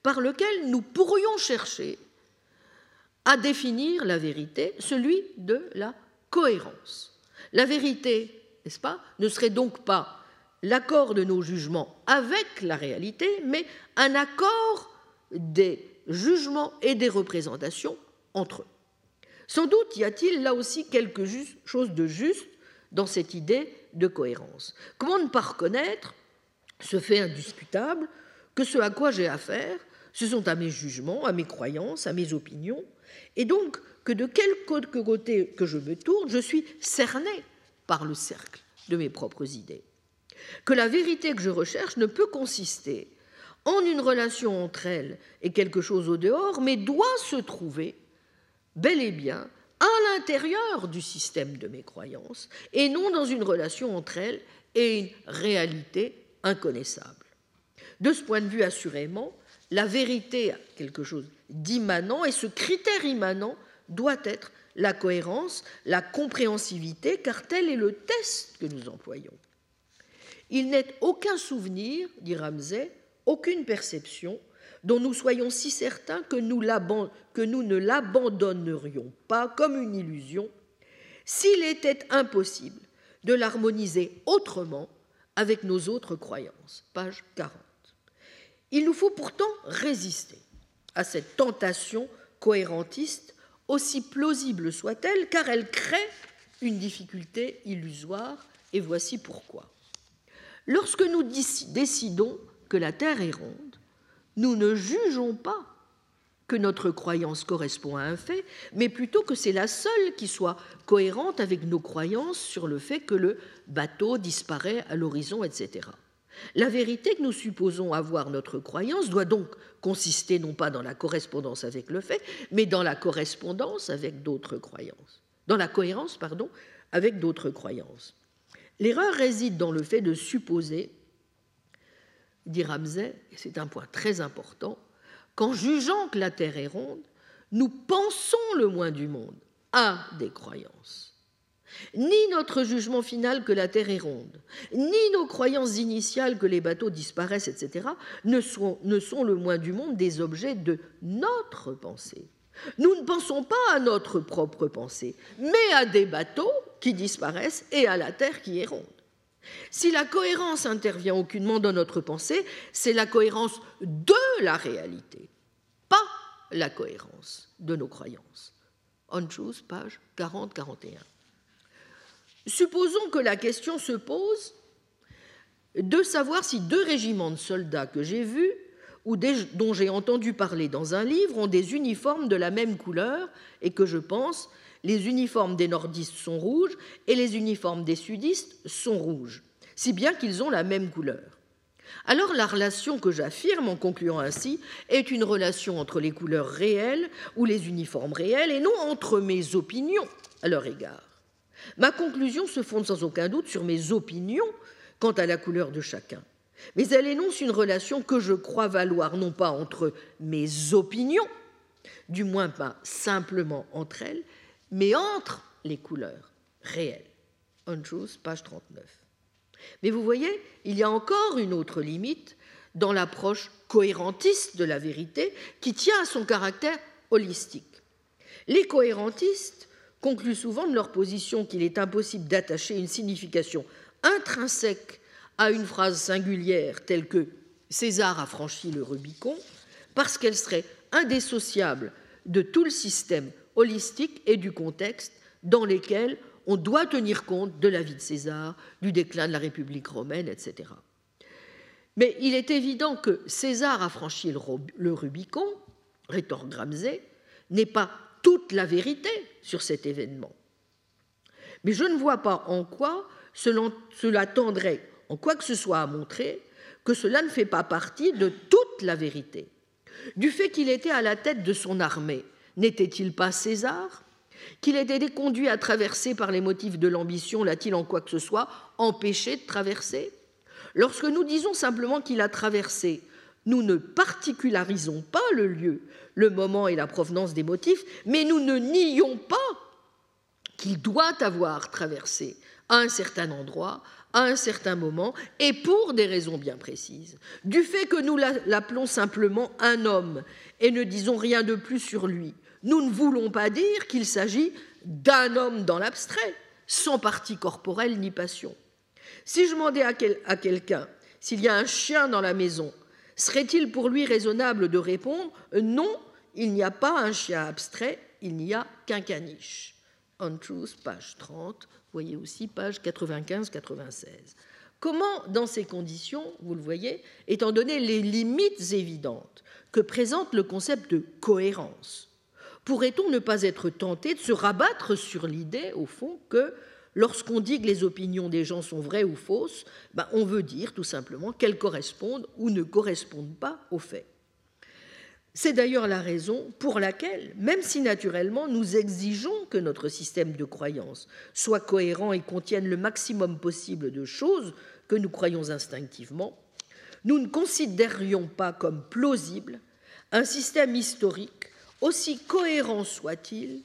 par lequel nous pourrions chercher à définir la vérité, celui de la cohérence. La vérité, n'est-ce pas, ne serait donc pas l'accord de nos jugements avec la réalité, mais un accord des jugements et des représentations entre eux. Sans doute y a-t-il là aussi quelque chose de juste dans cette idée de cohérence. Comment ne pas reconnaître ce fait indiscutable que ce à quoi j'ai affaire, ce sont à mes jugements, à mes croyances, à mes opinions, et donc que de quel côté que je me tourne, je suis cerné par le cercle de mes propres idées. Que la vérité que je recherche ne peut consister en une relation entre elles et quelque chose au dehors, mais doit se trouver bel et bien à l'intérieur du système de mes croyances et non dans une relation entre elles et une réalité inconnaissable. De ce point de vue, assurément, la vérité a quelque chose d'immanent et ce critère immanent doit être la cohérence, la compréhensivité, car tel est le test que nous employons. Il n'est aucun souvenir, dit Ramsay, aucune perception dont nous soyons si certains que nous, ne l'abandonnerions pas comme une illusion s'il était impossible de l'harmoniser autrement avec nos autres croyances. Page 40. Il nous faut pourtant résister à cette tentation cohérentiste, aussi plausible soit-elle, car elle crée une difficulté illusoire, et voici pourquoi. Lorsque nous décidons que la Terre est ronde, nous ne jugeons pas que notre croyance correspond à un fait, mais plutôt que c'est la seule qui soit cohérente avec nos croyances sur le fait que le bateau disparaît à l'horizon, etc. La vérité que nous supposons avoir notre croyance doit donc consister non pas dans la correspondance avec le fait, mais dans la correspondance avec d'autres croyances. Dans la cohérence, pardon, avec d'autres croyances. L'erreur réside dans le fait de supposer, dit Ramsay, et c'est un point très important, qu'en jugeant que la Terre est ronde, nous pensons le moins du monde à des croyances. Ni notre jugement final que la Terre est ronde, ni nos croyances initiales que les bateaux disparaissent, etc., ne sont, ne sont le moins du monde des objets de notre pensée. Nous ne pensons pas à notre propre pensée, mais à des bateaux qui disparaissent et à la Terre qui est ronde. Si la cohérence intervient aucunement dans notre pensée, c'est la cohérence de la réalité, pas la cohérence de nos croyances. On choose, page 40-41. Supposons que la question se pose de savoir si deux régiments de soldats que j'ai vus ou dont j'ai entendu parler dans un livre ont des uniformes de la même couleur et que je pense les uniformes des nordistes sont rouges et les uniformes des sudistes sont rouges, si bien qu'ils ont la même couleur. Alors la relation que j'affirme en concluant ainsi est une relation entre les couleurs réelles ou les uniformes réels et non entre mes opinions à leur égard. Ma conclusion se fonde sans aucun doute sur mes opinions quant à la couleur de chacun. Mais elle énonce une relation que je crois valoir non pas entre mes opinions, du moins pas simplement entre elles, mais entre les couleurs réelles. Untruth, page 39. Mais vous voyez, il y a encore une autre limite dans l'approche cohérentiste de la vérité qui tient à son caractère holistique. Les cohérentistes concluent souvent de leur position qu'il est impossible d'attacher une signification intrinsèque à une phrase singulière telle que César a franchi le Rubicon, parce qu'elle serait indissociable de tout le système holistique et du contexte dans lesquels on doit tenir compte de la vie de César, du déclin de la République romaine, etc. Mais il est évident que César a franchi le Rubicon, rétorque Gramsay, n'est pas toute la vérité sur cet événement. Mais je ne vois pas en quoi cela tendrait, en quoi que ce soit à montrer, que cela ne fait pas partie de toute la vérité. Du fait qu'il était à la tête de son armée, n'était-il pas César? Qu'il ait été conduit à traverser par les motifs de l'ambition, l'a-t-il en quoi que ce soit empêché de traverser? Lorsque nous disons simplement qu'il a traversé, Nous ne particularisons pas le lieu, le moment et la provenance des motifs, mais nous ne nions pas qu'il doit avoir traversé un certain endroit, à un certain moment, et pour des raisons bien précises. Du fait que nous l'appelons simplement un homme et ne disons rien de plus sur lui, nous ne voulons pas dire qu'il s'agit d'un homme dans l'abstrait, sans partie corporelle ni passion. Si je demandais à, quelqu'un s'il y a un chien dans la maison, serait-il pour lui raisonnable de répondre non, il n'y a pas un chien abstrait, il n'y a qu'un caniche On Truth, page 30, voyez aussi page 95-96. Comment, dans ces conditions, vous le voyez, étant donné les limites évidentes que présente le concept de cohérence, pourrait-on ne pas être tenté de se rabattre sur l'idée, au fond, que lorsqu'on dit que les opinions des gens sont vraies ou fausses, ben, on veut dire tout simplement qu'elles correspondent ou ne correspondent pas aux faits? C'est d'ailleurs la raison pour laquelle, même si naturellement nous exigeons que notre système de croyance soit cohérent et contienne le maximum possible de choses que nous croyons instinctivement, nous ne considérions pas comme plausible un système historique, aussi cohérent soit-il,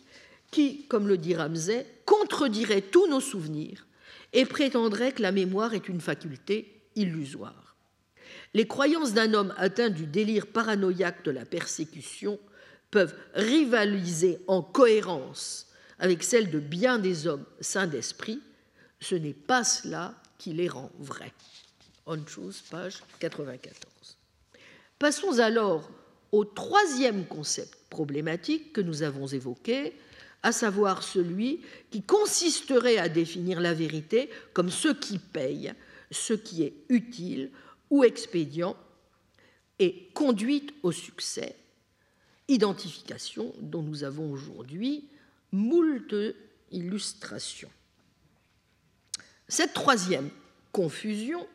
qui, comme le dit Ramsay, contredirait tous nos souvenirs et prétendrait que la mémoire est une faculté illusoire. Les croyances d'un homme atteint du délire paranoïaque de la persécution peuvent rivaliser en cohérence avec celles de bien des hommes saints d'esprit. Ce n'est pas cela qui les rend vrais. On page 94. Passons alors au troisième concept problématique que nous avons évoqué, à savoir celui qui consisterait à définir la vérité comme ce qui paye, ce qui est utile ou expédient et conduite au succès, identification dont nous avons aujourd'hui moult illustrations. Cette troisième confusion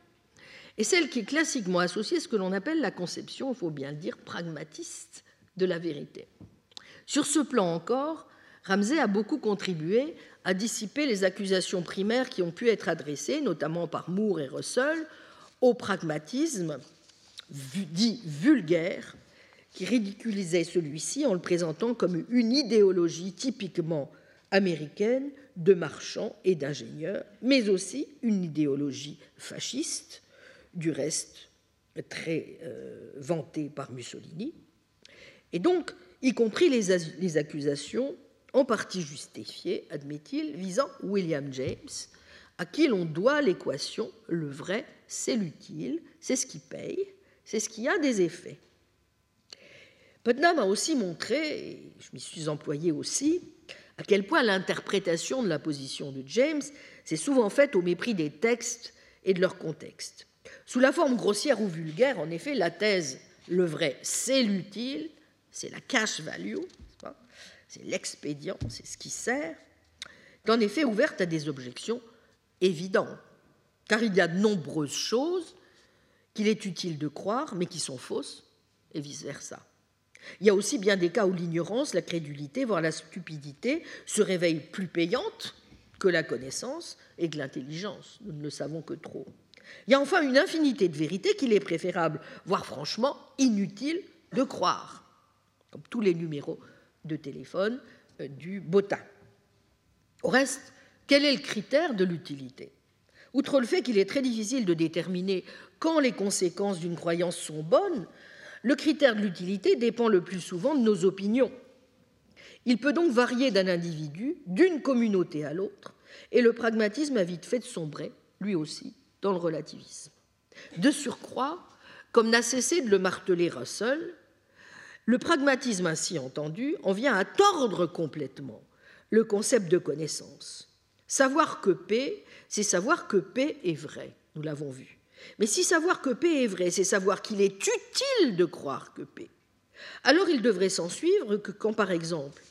est celle qui est classiquement associée à ce que l'on appelle la conception, il faut bien le dire, pragmatiste de la vérité. Sur ce plan encore, Ramsay a beaucoup contribué à dissiper les accusations primaires qui ont pu être adressées, notamment par Moore et Russell, au pragmatisme dit vulgaire qui ridiculisait celui-ci en le présentant comme une idéologie typiquement américaine de marchands et d'ingénieurs, mais aussi une idéologie fasciste, du reste très euh, vantée par Mussolini, et donc y compris les, les accusations en partie justifiées, admet-il, visant William James, à qui l'on doit l'équation le vrai, c'est l'utile, c'est ce qui paye, c'est ce qui a des effets. Putnam a aussi montré, et je m'y suis employé aussi, à quel point l'interprétation de la position de James s'est souvent faite au mépris des textes et de leur contexte. Sous la forme grossière ou vulgaire, en effet, la thèse le vrai, c'est l'utile, c'est la cash value, c'est l'expédient, c'est ce qui sert, est en effet ouverte à des objections évident, car il y a de nombreuses choses qu'il est utile de croire, mais qui sont fausses, et vice-versa. Il y a aussi bien des cas où l'ignorance, la crédulité, voire la stupidité se réveillent plus payantes que la connaissance et que l'intelligence. Nous ne le savons que trop. Il y a enfin une infinité de vérités qu'il est préférable, voire franchement inutile, de croire, comme tous les numéros de téléphone euh, du botin. Au reste, quel est le critère de l'utilité? Outre le fait qu'il est très difficile de déterminer quand les conséquences d'une croyance sont bonnes, le critère de l'utilité dépend le plus souvent de nos opinions. Il peut donc varier d'un individu, d'une communauté à l'autre, et le pragmatisme a vite fait de sombrer, lui aussi, dans le relativisme. De surcroît, comme n'a cessé de le marteler Russell, le pragmatisme ainsi entendu en vient à tordre complètement le concept de connaissance. Savoir que P, c'est savoir que P est vrai, nous l'avons vu. Mais si savoir que P est vrai, c'est savoir qu'il est utile de croire que P, alors il devrait s'en suivre que quand, par exemple,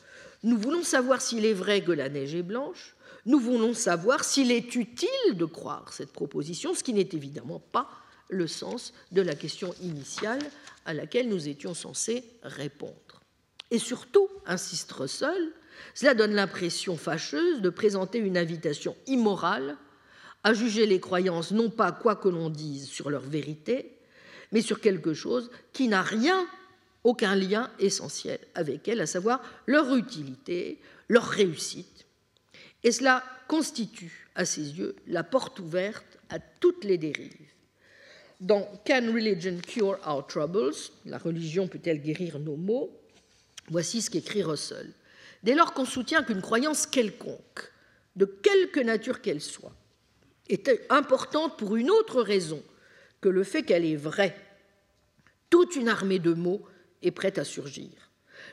nous voulons savoir s'il est vrai que la neige est blanche, nous voulons savoir s'il est utile de croire cette proposition, ce qui n'est évidemment pas le sens de la question initiale à laquelle nous étions censés répondre. Et surtout, insiste Russell, cela donne l'impression fâcheuse de présenter une invitation immorale à juger les croyances non pas quoi que l'on dise sur leur vérité, mais sur quelque chose qui n'a rien, aucun lien essentiel avec elles, à savoir leur utilité, leur réussite. Et cela constitue, à ses yeux, la porte ouverte à toutes les dérives. Dans Can Religion Cure Our Troubles La religion peut-elle guérir nos maux? Voici ce qu'écrit Russell. Dès lors qu'on soutient qu'une croyance quelconque, de quelque nature qu'elle soit, est importante pour une autre raison que le fait qu'elle est vraie, toute une armée de mots est prête à surgir.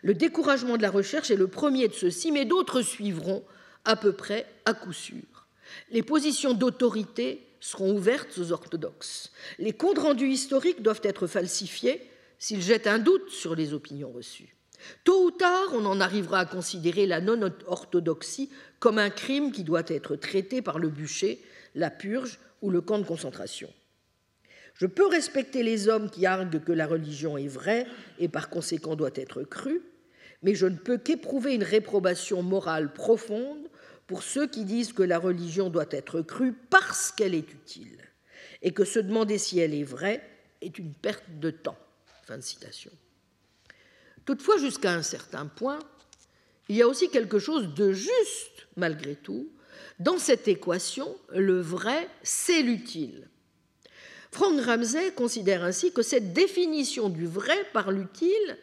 Le découragement de la recherche est le premier de ceux-ci, mais d'autres suivront à peu près à coup sûr. Les positions d'autorité seront ouvertes aux orthodoxes. Les comptes rendus historiques doivent être falsifiés s'ils jettent un doute sur les opinions reçues. Tôt ou tard, on en arrivera à considérer la non-orthodoxie comme un crime qui doit être traité par le bûcher, la purge ou le camp de concentration. Je peux respecter les hommes qui arguent que la religion est vraie et par conséquent doit être crue, mais je ne peux qu'éprouver une réprobation morale profonde pour ceux qui disent que la religion doit être crue parce qu'elle est utile, et que se demander si elle est vraie est une perte de temps. Fin de citation. Toutefois, jusqu'à un certain point, il y a aussi quelque chose de juste, malgré tout, dans cette équation, le vrai, c'est l'utile. Frank Ramsey considère ainsi que cette définition du vrai par l'utile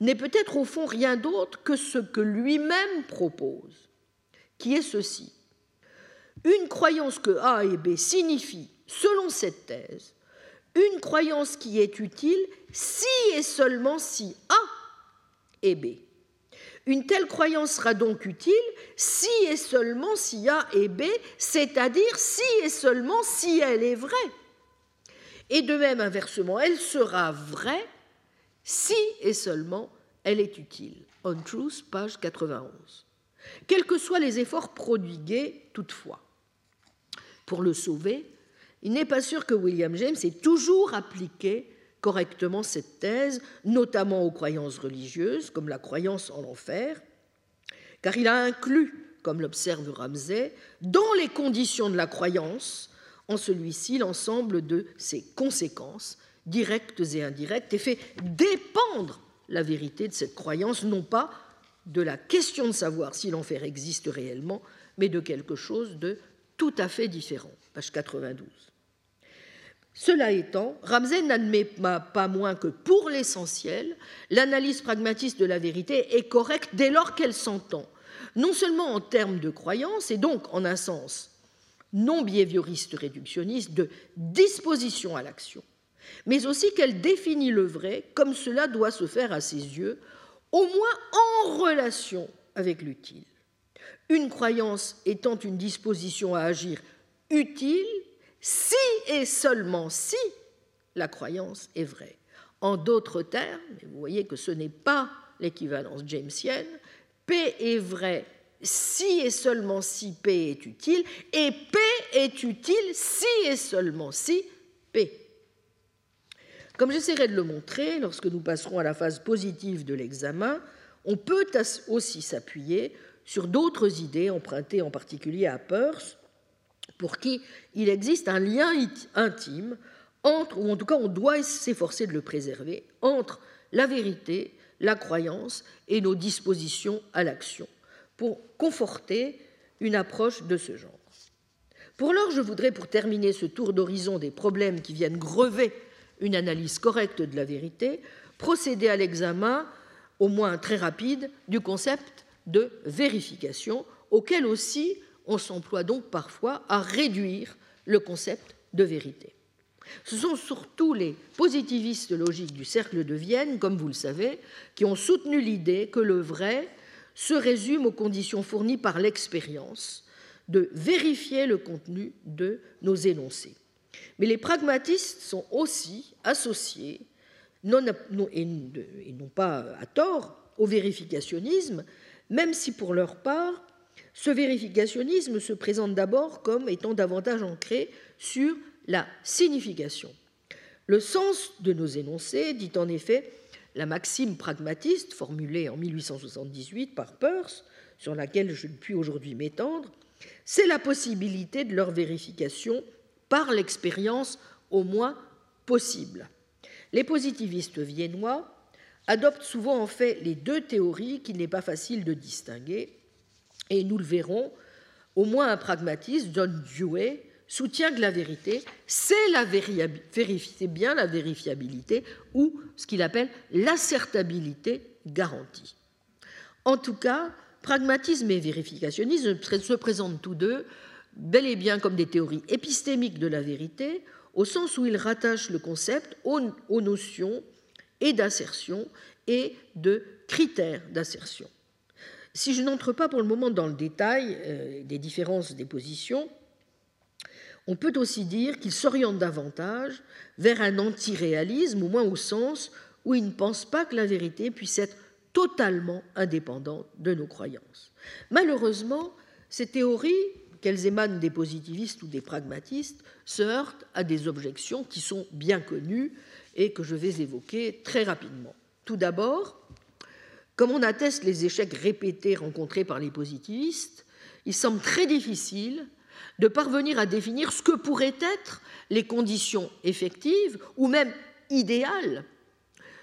n'est peut-être au fond rien d'autre que ce que lui-même propose, qui est ceci. Une croyance que A et B signifient, selon cette thèse, une croyance qui est utile si et seulement si A et B. Une telle croyance sera donc utile si et seulement si A et B, c'est-à-dire si et seulement si elle est vraie. Et de même, inversement, elle sera vraie si et seulement elle est utile. On Truth, page 91. Quels que soient les efforts prodigués, toutefois, pour le sauver, il n'est pas sûr que William James ait toujours appliqué correctement cette thèse, notamment aux croyances religieuses, comme la croyance en l'enfer, car il a inclus, comme l'observe Ramsay, dans les conditions de la croyance, en celui-ci, l'ensemble de ses conséquences, directes et indirectes, et fait dépendre la vérité de cette croyance, non pas de la question de savoir si l'enfer existe réellement, mais de quelque chose de tout à fait différent. Page 92. Cela étant, Ramsay n'admet pas moins que pour l'essentiel, l'analyse pragmatiste de la vérité est correcte dès lors qu'elle s'entend, non seulement en termes de croyance, et donc en un sens non behavioriste réductionniste de disposition à l'action, mais aussi qu'elle définit le vrai comme cela doit se faire à ses yeux, au moins en relation avec l'utile. Une croyance étant une disposition à agir utile si et seulement si la croyance est vraie. En d'autres termes, vous voyez que ce n'est pas l'équivalence jamesienne, P est vrai si et seulement si P est utile, et P est utile si et seulement si P. Comme j'essaierai de le montrer lorsque nous passerons à la phase positive de l'examen, on peut aussi s'appuyer sur d'autres idées empruntées en particulier à Peirce, pour qui il existe un lien intime entre, ou en tout cas on doit s'efforcer de le préserver, entre la vérité, la croyance et nos dispositions à l'action, pour conforter une approche de ce genre. Pour l'heure, je voudrais, pour terminer ce tour d'horizon des problèmes qui viennent grever une analyse correcte de la vérité, procéder à l'examen, au moins très rapide, du concept de vérification, auquel aussi on s'emploie donc parfois à réduire le concept de vérité. Ce sont surtout les positivistes logiques du cercle de Vienne, comme vous le savez, qui ont soutenu l'idée que le vrai se résume aux conditions fournies par l'expérience de vérifier le contenu de nos énoncés. Mais les pragmatistes sont aussi associés, et non pas à tort, au vérificationnisme, même si pour leur part, ce vérificationnisme se présente d'abord comme étant davantage ancré sur la signification. Le sens de nos énoncés, dit en effet la maxime pragmatiste formulée en 1878 par Peirce, sur laquelle je ne puis aujourd'hui m'étendre, c'est la possibilité de leur vérification par l'expérience au moins possible. Les positivistes viennois adoptent souvent en fait les deux théories qu'il n'est pas facile de distinguer, et nous le verrons, au moins un pragmatiste, John Dewey, soutient que la vérité, c'est bien la vérifiabilité ou ce qu'il appelle l'assertabilité garantie. En tout cas, pragmatisme et vérificationnisme se présentent tous deux bel et bien comme des théories épistémiques de la vérité, au sens où ils rattachent le concept aux, notions et d'assertion et de critères d'assertion. Si je n'entre pas pour le moment dans le détail euh, des différences des positions, on peut aussi dire qu'il s'oriente davantage vers un antiréalisme, au moins au sens où il ne pense pas que la vérité puisse être totalement indépendante de nos croyances. Malheureusement, ces théories, qu'elles émanent des positivistes ou des pragmatistes, se heurtent à des objections qui sont bien connues et que je vais évoquer très rapidement. Tout d'abord, comme on atteste les échecs répétés rencontrés par les positivistes, il semble très difficile de parvenir à définir ce que pourraient être les conditions effectives ou même idéales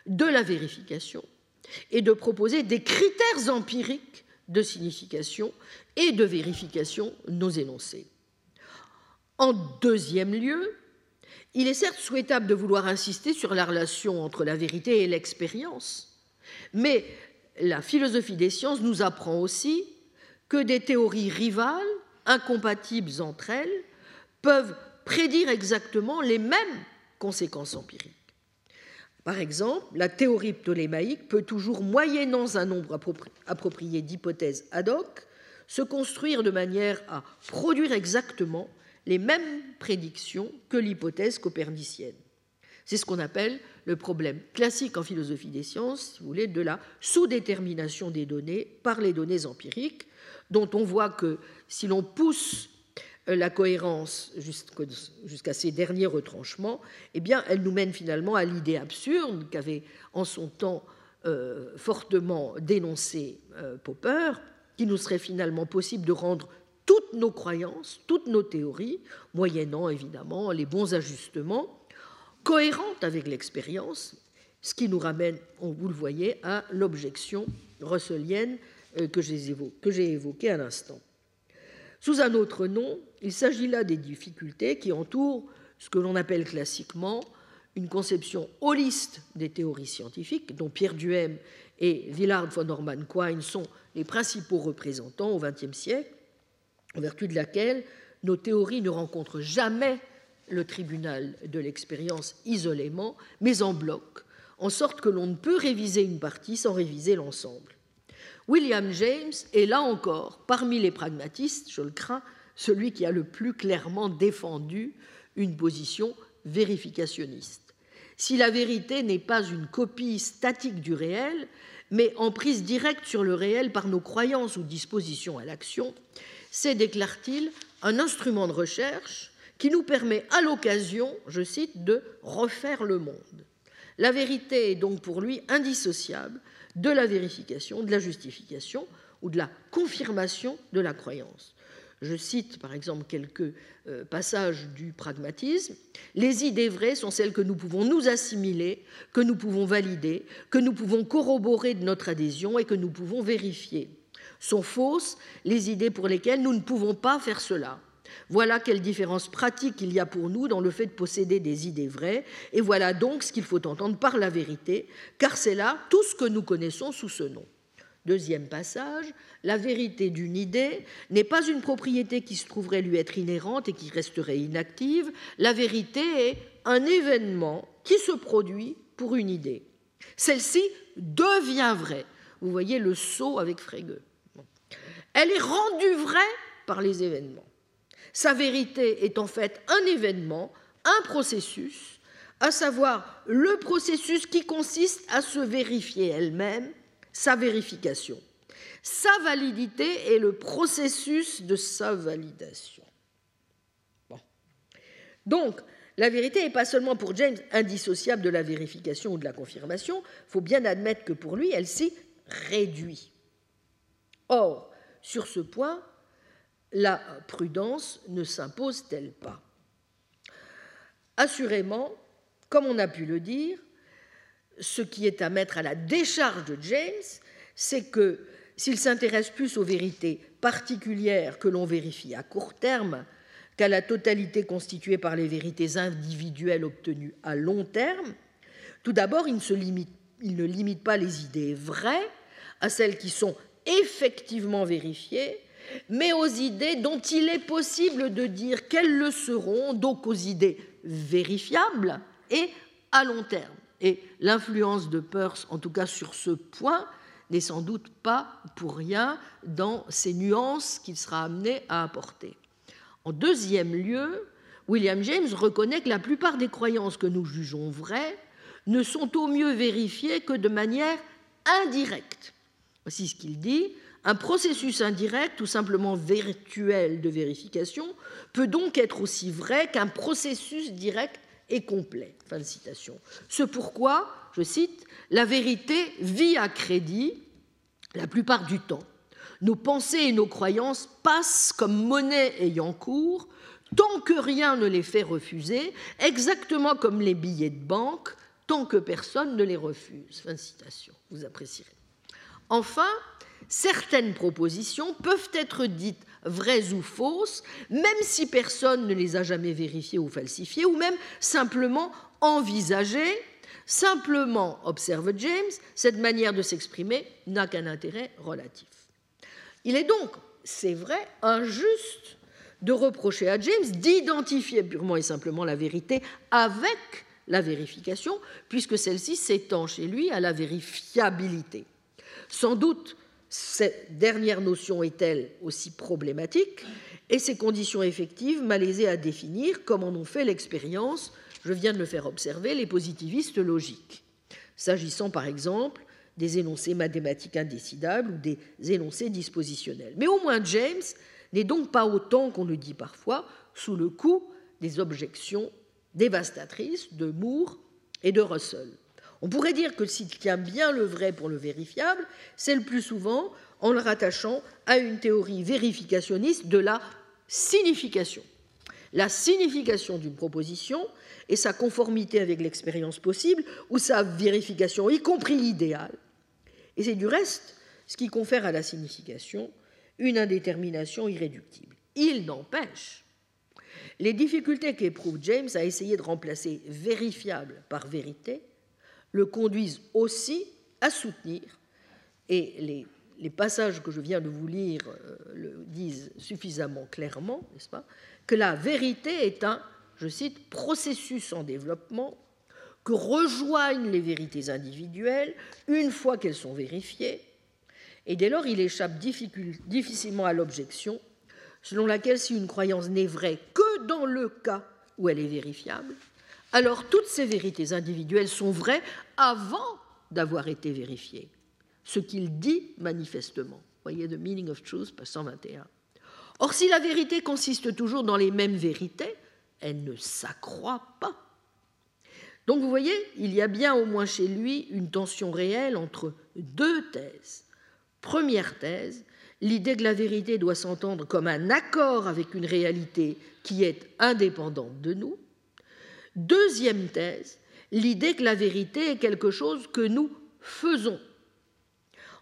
de la vérification et de proposer des critères empiriques de signification et de vérification nos énoncés. En deuxième lieu, il est certes souhaitable de vouloir insister sur la relation entre la vérité et l'expérience, mais la philosophie des sciences nous apprend aussi que des théories rivales incompatibles entre elles peuvent prédire exactement les mêmes conséquences empiriques. Par exemple, la théorie ptolémaïque peut toujours, moyennant un nombre approprié d'hypothèses ad hoc, se construire de manière à produire exactement les mêmes prédictions que l'hypothèse copernicienne. C'est ce qu'on appelle le problème classique en philosophie des sciences, si vous voulez, de la sous-détermination des données par les données empiriques, dont on voit que si l'on pousse euh, la cohérence jusqu'à ces derniers retranchements, eh bien, elle nous mène finalement à l'idée absurde qu'avait en son temps euh, fortement dénoncé euh, Popper, qu'il nous serait finalement possible de rendre toutes nos croyances, toutes nos théories, moyennant évidemment les bons ajustements, cohérentes avec l'expérience, ce qui nous ramène, vous le voyez, à l'objection russellienne euh, que j'ai évoquée à l'instant. Sous un autre nom, il s'agit là des difficultés qui entourent ce que l'on appelle classiquement une conception holiste des théories scientifiques, dont Pierre Duhem et Willard von Orman Quine sont les principaux représentants au XXe siècle, en vertu de laquelle nos théories ne rencontrent jamais le tribunal de l'expérience isolément, mais en bloc, en sorte que l'on ne peut réviser une partie sans réviser l'ensemble. William James est là encore, parmi les pragmatistes, je le crains, celui qui a le plus clairement défendu une position vérificationniste. Si la vérité n'est pas une copie statique du réel, mais en prise directe sur le réel par nos croyances ou dispositions à l'action, c'est, déclare-t-il, un instrument de recherche qui nous permet à l'occasion, je cite, de refaire le monde. La vérité est donc pour lui indissociable de la vérification, de la justification ou de la confirmation de la croyance. Je cite par exemple quelques euh, passages du pragmatisme. Les idées vraies sont celles que nous pouvons nous assimiler, que nous pouvons valider, que nous pouvons corroborer de notre adhésion et que nous pouvons vérifier. Sont fausses les idées pour lesquelles nous ne pouvons pas faire cela. Voilà quelle différence pratique il y a pour nous dans le fait de posséder des idées vraies, et voilà donc ce qu'il faut entendre par la vérité, car c'est là tout ce que nous connaissons sous ce nom. Deuxième passage, la vérité d'une idée n'est pas une propriété qui se trouverait lui être inhérente et qui resterait inactive, la vérité est un événement qui se produit pour une idée. Celle-ci devient vraie. Vous voyez le saut avec Frege. Elle est rendue vraie par les événements. Sa vérité est en fait un événement, un processus, à savoir le processus qui consiste à se vérifier elle-même, sa vérification. Sa validité est le processus de sa validation. Donc, la vérité n'est pas seulement pour James indissociable de la vérification ou de la confirmation, il faut bien admettre que pour lui, elle s'y réduit. Or, sur ce point, la prudence ne s'impose-t-elle pas? Assurément, comme on a pu le dire, ce qui est à mettre à la décharge de James, c'est que s'il s'intéresse plus aux vérités particulières que l'on vérifie à court terme qu'à la totalité constituée par les vérités individuelles obtenues à long terme, tout d'abord, il, ne limite pas les idées vraies à celles qui sont effectivement vérifiées, mais aux idées dont il est possible de dire qu'elles le seront, donc aux idées vérifiables et à long terme. Et l'influence de Peirce, en tout cas sur ce point, n'est sans doute pas pour rien dans ces nuances qu'il sera amené à apporter. En deuxième lieu, William James reconnaît que la plupart des croyances que nous jugeons vraies ne sont au mieux vérifiées que de manière indirecte. Voici ce qu'il dit. Un processus indirect ou simplement virtuel de vérification peut donc être aussi vrai qu'un processus direct et complet. Fin de citation. Ce pourquoi, je cite, la vérité vit à crédit la plupart du temps. Nos pensées et nos croyances passent comme monnaie ayant cours tant que rien ne les fait refuser, exactement comme les billets de banque, tant que personne ne les refuse. Fin de citation. Vous apprécierez. Enfin, certaines propositions peuvent être dites vraies ou fausses, même si personne ne les a jamais vérifiées ou falsifiées, ou même simplement envisagées. Simplement, observe James, cette manière de s'exprimer n'a qu'un intérêt relatif. Il est donc, c'est vrai, injuste de reprocher à James d'identifier purement et simplement la vérité avec la vérification, puisque celle-ci s'étend chez lui à la vérifiabilité. Sans doute, cette dernière notion est-elle aussi problématique et ses conditions effectives malaisées à définir, comme en ont fait l'expérience, je viens de le faire observer, les positivistes logiques, s'agissant par exemple des énoncés mathématiques indécidables ou des énoncés dispositionnels. Mais au moins James n'est donc pas autant qu'on le dit parfois sous le coup des objections dévastatrices de Moore et de Russell. On pourrait dire que s'il tient bien le vrai pour le vérifiable, c'est le plus souvent en le rattachant à une théorie vérificationniste de la signification. La signification d'une proposition et sa conformité avec l'expérience possible ou sa vérification, y compris idéale, et c'est du reste ce qui confère à la signification une indétermination irréductible. Il n'empêche, les difficultés qu'éprouve James à essayer de remplacer vérifiable par vérité le conduisent aussi à soutenir, et les, passages que je viens de vous lire euh, le disent suffisamment clairement, n'est-ce pas, que la vérité est un, je cite, processus en développement que rejoignent les vérités individuelles une fois qu'elles sont vérifiées, et dès lors il échappe difficilement à l'objection selon laquelle si une croyance n'est vraie que dans le cas où elle est vérifiable, alors toutes ces vérités individuelles sont vraies avant d'avoir été vérifiées, ce qu'il dit manifestement. Voyez The Meaning of Truth, page 121. Or, si la vérité consiste toujours dans les mêmes vérités, elle ne s'accroît pas donc vous voyez, il y a bien au moins chez lui une tension réelle entre deux thèses. Première thèse, l'idée que la vérité doit s'entendre comme un accord avec une réalité qui est indépendante de nous. Deuxième thèse, l'idée que la vérité est quelque chose que nous faisons.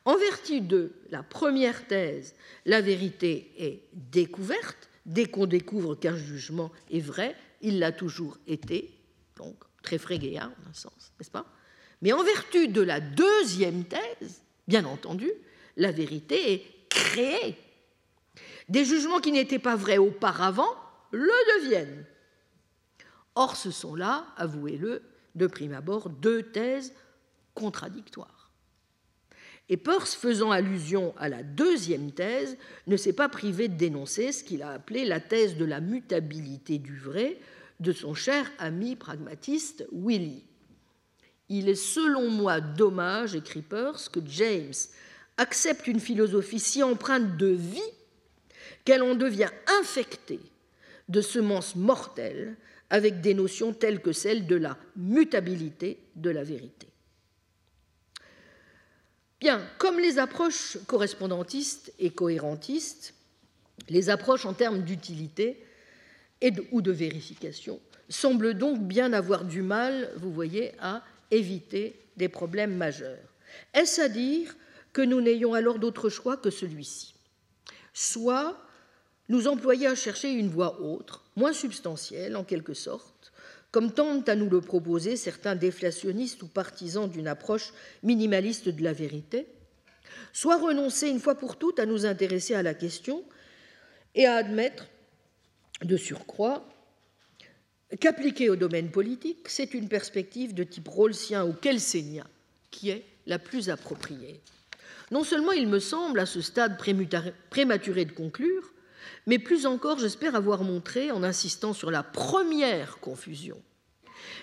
En vertu de la première thèse, la vérité est découverte. Dès qu'on découvre qu'un jugement est vrai, il l'a toujours été. Donc, très frégéen, en un sens, n'est-ce pas? Mais en vertu de la deuxième thèse, bien entendu, la vérité est créée. Des jugements qui n'étaient pas vrais auparavant le deviennent. Or, ce sont là, avouez-le, de prime abord, deux thèses contradictoires. Et Peirce, faisant allusion à la deuxième thèse, ne s'est pas privé de dénoncer ce qu'il a appelé la thèse de la mutabilité du vrai, de son cher ami pragmatiste Willy. Il est selon moi dommage, écrit Peirce, que James accepte une philosophie si empreinte de vie qu'elle en devient infectée de semences mortelles avec des notions telles que celles de la mutabilité de la vérité. Bien, comme les approches correspondantistes et cohérentistes, les approches en termes d'utilité ou de vérification semble donc bien avoir du mal, vous voyez, à éviter des problèmes majeurs. Est-ce à dire que nous n'ayons alors d'autre choix que celui-ci? Soit nous employer à chercher une voie autre, moins substantielle en quelque sorte, comme tentent à nous le proposer certains déflationnistes ou partisans d'une approche minimaliste de la vérité, soit renoncer une fois pour toutes à nous intéresser à la question et à admettre de surcroît qu'appliquer au domaine politique, c'est une perspective de type rawlsien ou kelsénien qui est la plus appropriée. Non seulement il me semble à ce stade prématuré de conclure, mais plus encore j'espère avoir montré, en insistant sur la première confusion,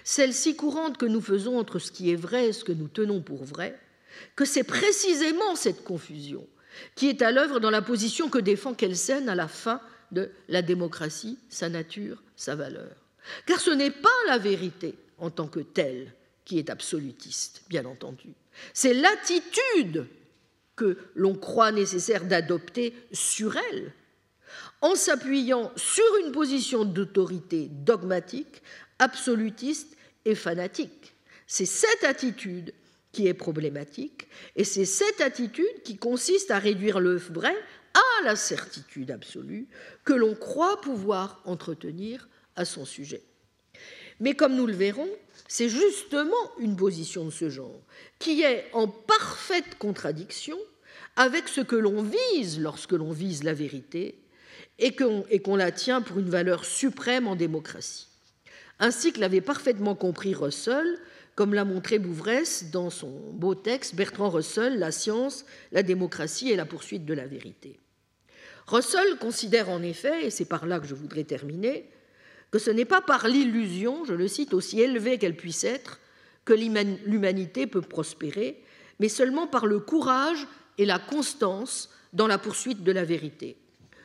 celle si courante que nous faisons entre ce qui est vrai et ce que nous tenons pour vrai, que c'est précisément cette confusion qui est à l'œuvre dans la position que défend Kelsen à la fin de La démocratie, sa nature, sa valeur. Car ce n'est pas la vérité en tant que telle qui est absolutiste, bien entendu. C'est l'attitude que l'on croit nécessaire d'adopter sur elle, en s'appuyant sur une position d'autorité dogmatique, absolutiste et fanatique. C'est cette attitude qui est problématique, et c'est cette attitude qui consiste à réduire le vrai à la certitude absolue que l'on croit pouvoir entretenir à son sujet. Mais comme nous le verrons, c'est justement une position de ce genre qui est en parfaite contradiction avec ce que l'on vise lorsque l'on vise la vérité et qu'on la tient pour une valeur suprême en démocratie. Ainsi que l'avait parfaitement compris Russell, comme l'a montré Bouvresse dans son beau texte Bertrand Russell, La science, la démocratie et la poursuite de la vérité. Russell considère en effet, et c'est par là que je voudrais terminer, que ce n'est pas par l'illusion, je le cite, aussi élevée qu'elle puisse être, que l'humanité peut prospérer, mais seulement par le courage et la constance dans la poursuite de la vérité.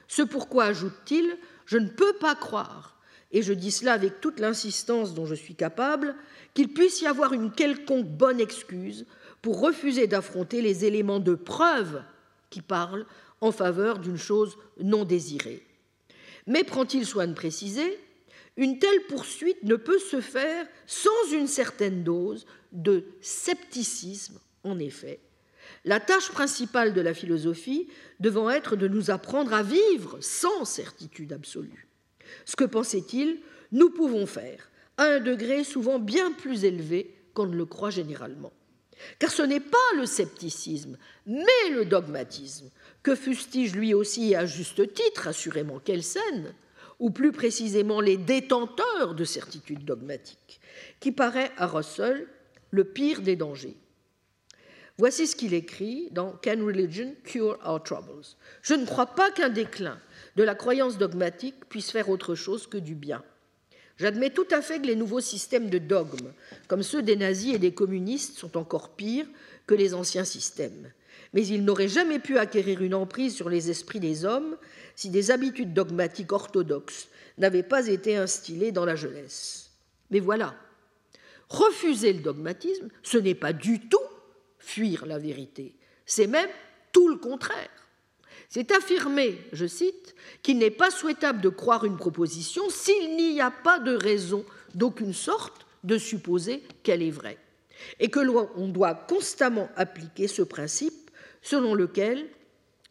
Ce pourquoi, ajoute-t-il, je ne peux pas croire, et je dis cela avec toute l'insistance dont je suis capable, qu'il puisse y avoir une quelconque bonne excuse pour refuser d'affronter les éléments de preuve qui parlent en faveur d'une chose non désirée. Mais prend-il soin de préciser une telle poursuite ne peut se faire sans une certaine dose de scepticisme, en effet, la tâche principale de la philosophie devant être de nous apprendre à vivre sans certitude absolue. Ce que pensait-il Nous pouvons faire à un degré souvent bien plus élevé qu'on ne le croit généralement. Car ce n'est pas le scepticisme, mais le dogmatisme, que fustige lui aussi à juste titre, assurément, Kelsen, ou plus précisément les détenteurs de certitudes dogmatiques, qui paraît à Russell le pire des dangers. Voici ce qu'il écrit dans Can Religion Cure Our Troubles Je ne crois pas qu'un déclin de la croyance dogmatique puisse faire autre chose que du bien. J'admets tout à fait que les nouveaux systèmes de dogmes, comme ceux des nazis et des communistes, sont encore pires que les anciens systèmes. Mais ils n'auraient jamais pu acquérir une emprise sur les esprits des hommes si des habitudes dogmatiques orthodoxes n'avaient pas été instillées dans la jeunesse. Mais voilà, refuser le dogmatisme, ce n'est pas du tout fuir la vérité, c'est même tout le contraire. C'est affirmer, je cite, qu'il n'est pas souhaitable de croire une proposition s'il n'y a pas de raison d'aucune sorte de supposer qu'elle est vraie, et que l'on doit constamment appliquer ce principe selon lequel,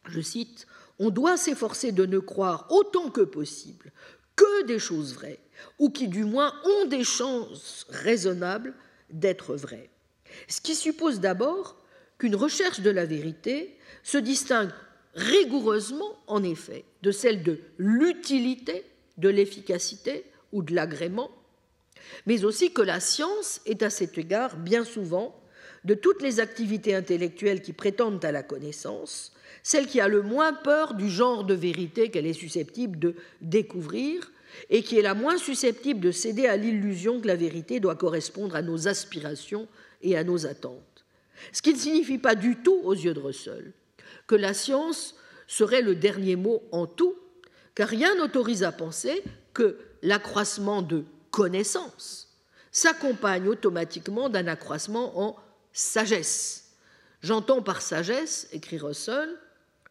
je cite, on doit s'efforcer de ne croire autant que possible que des choses vraies, ou qui du moins ont des chances raisonnables d'être vraies. Ce qui suppose d'abord qu'une recherche de la vérité se distingue rigoureusement, en effet, de celle de l'utilité, de l'efficacité ou de l'agrément, mais aussi que la science est à cet égard bien souvent, de toutes les activités intellectuelles qui prétendent à la connaissance, celle qui a le moins peur du genre de vérité qu'elle est susceptible de découvrir et qui est la moins susceptible de céder à l'illusion que la vérité doit correspondre à nos aspirations et à nos attentes. Ce qui ne signifie pas du tout, aux yeux de Russell, que la science serait le dernier mot en tout, car rien n'autorise à penser que l'accroissement de connaissance s'accompagne automatiquement d'un accroissement en sagesse. J'entends par sagesse, écrit Russell,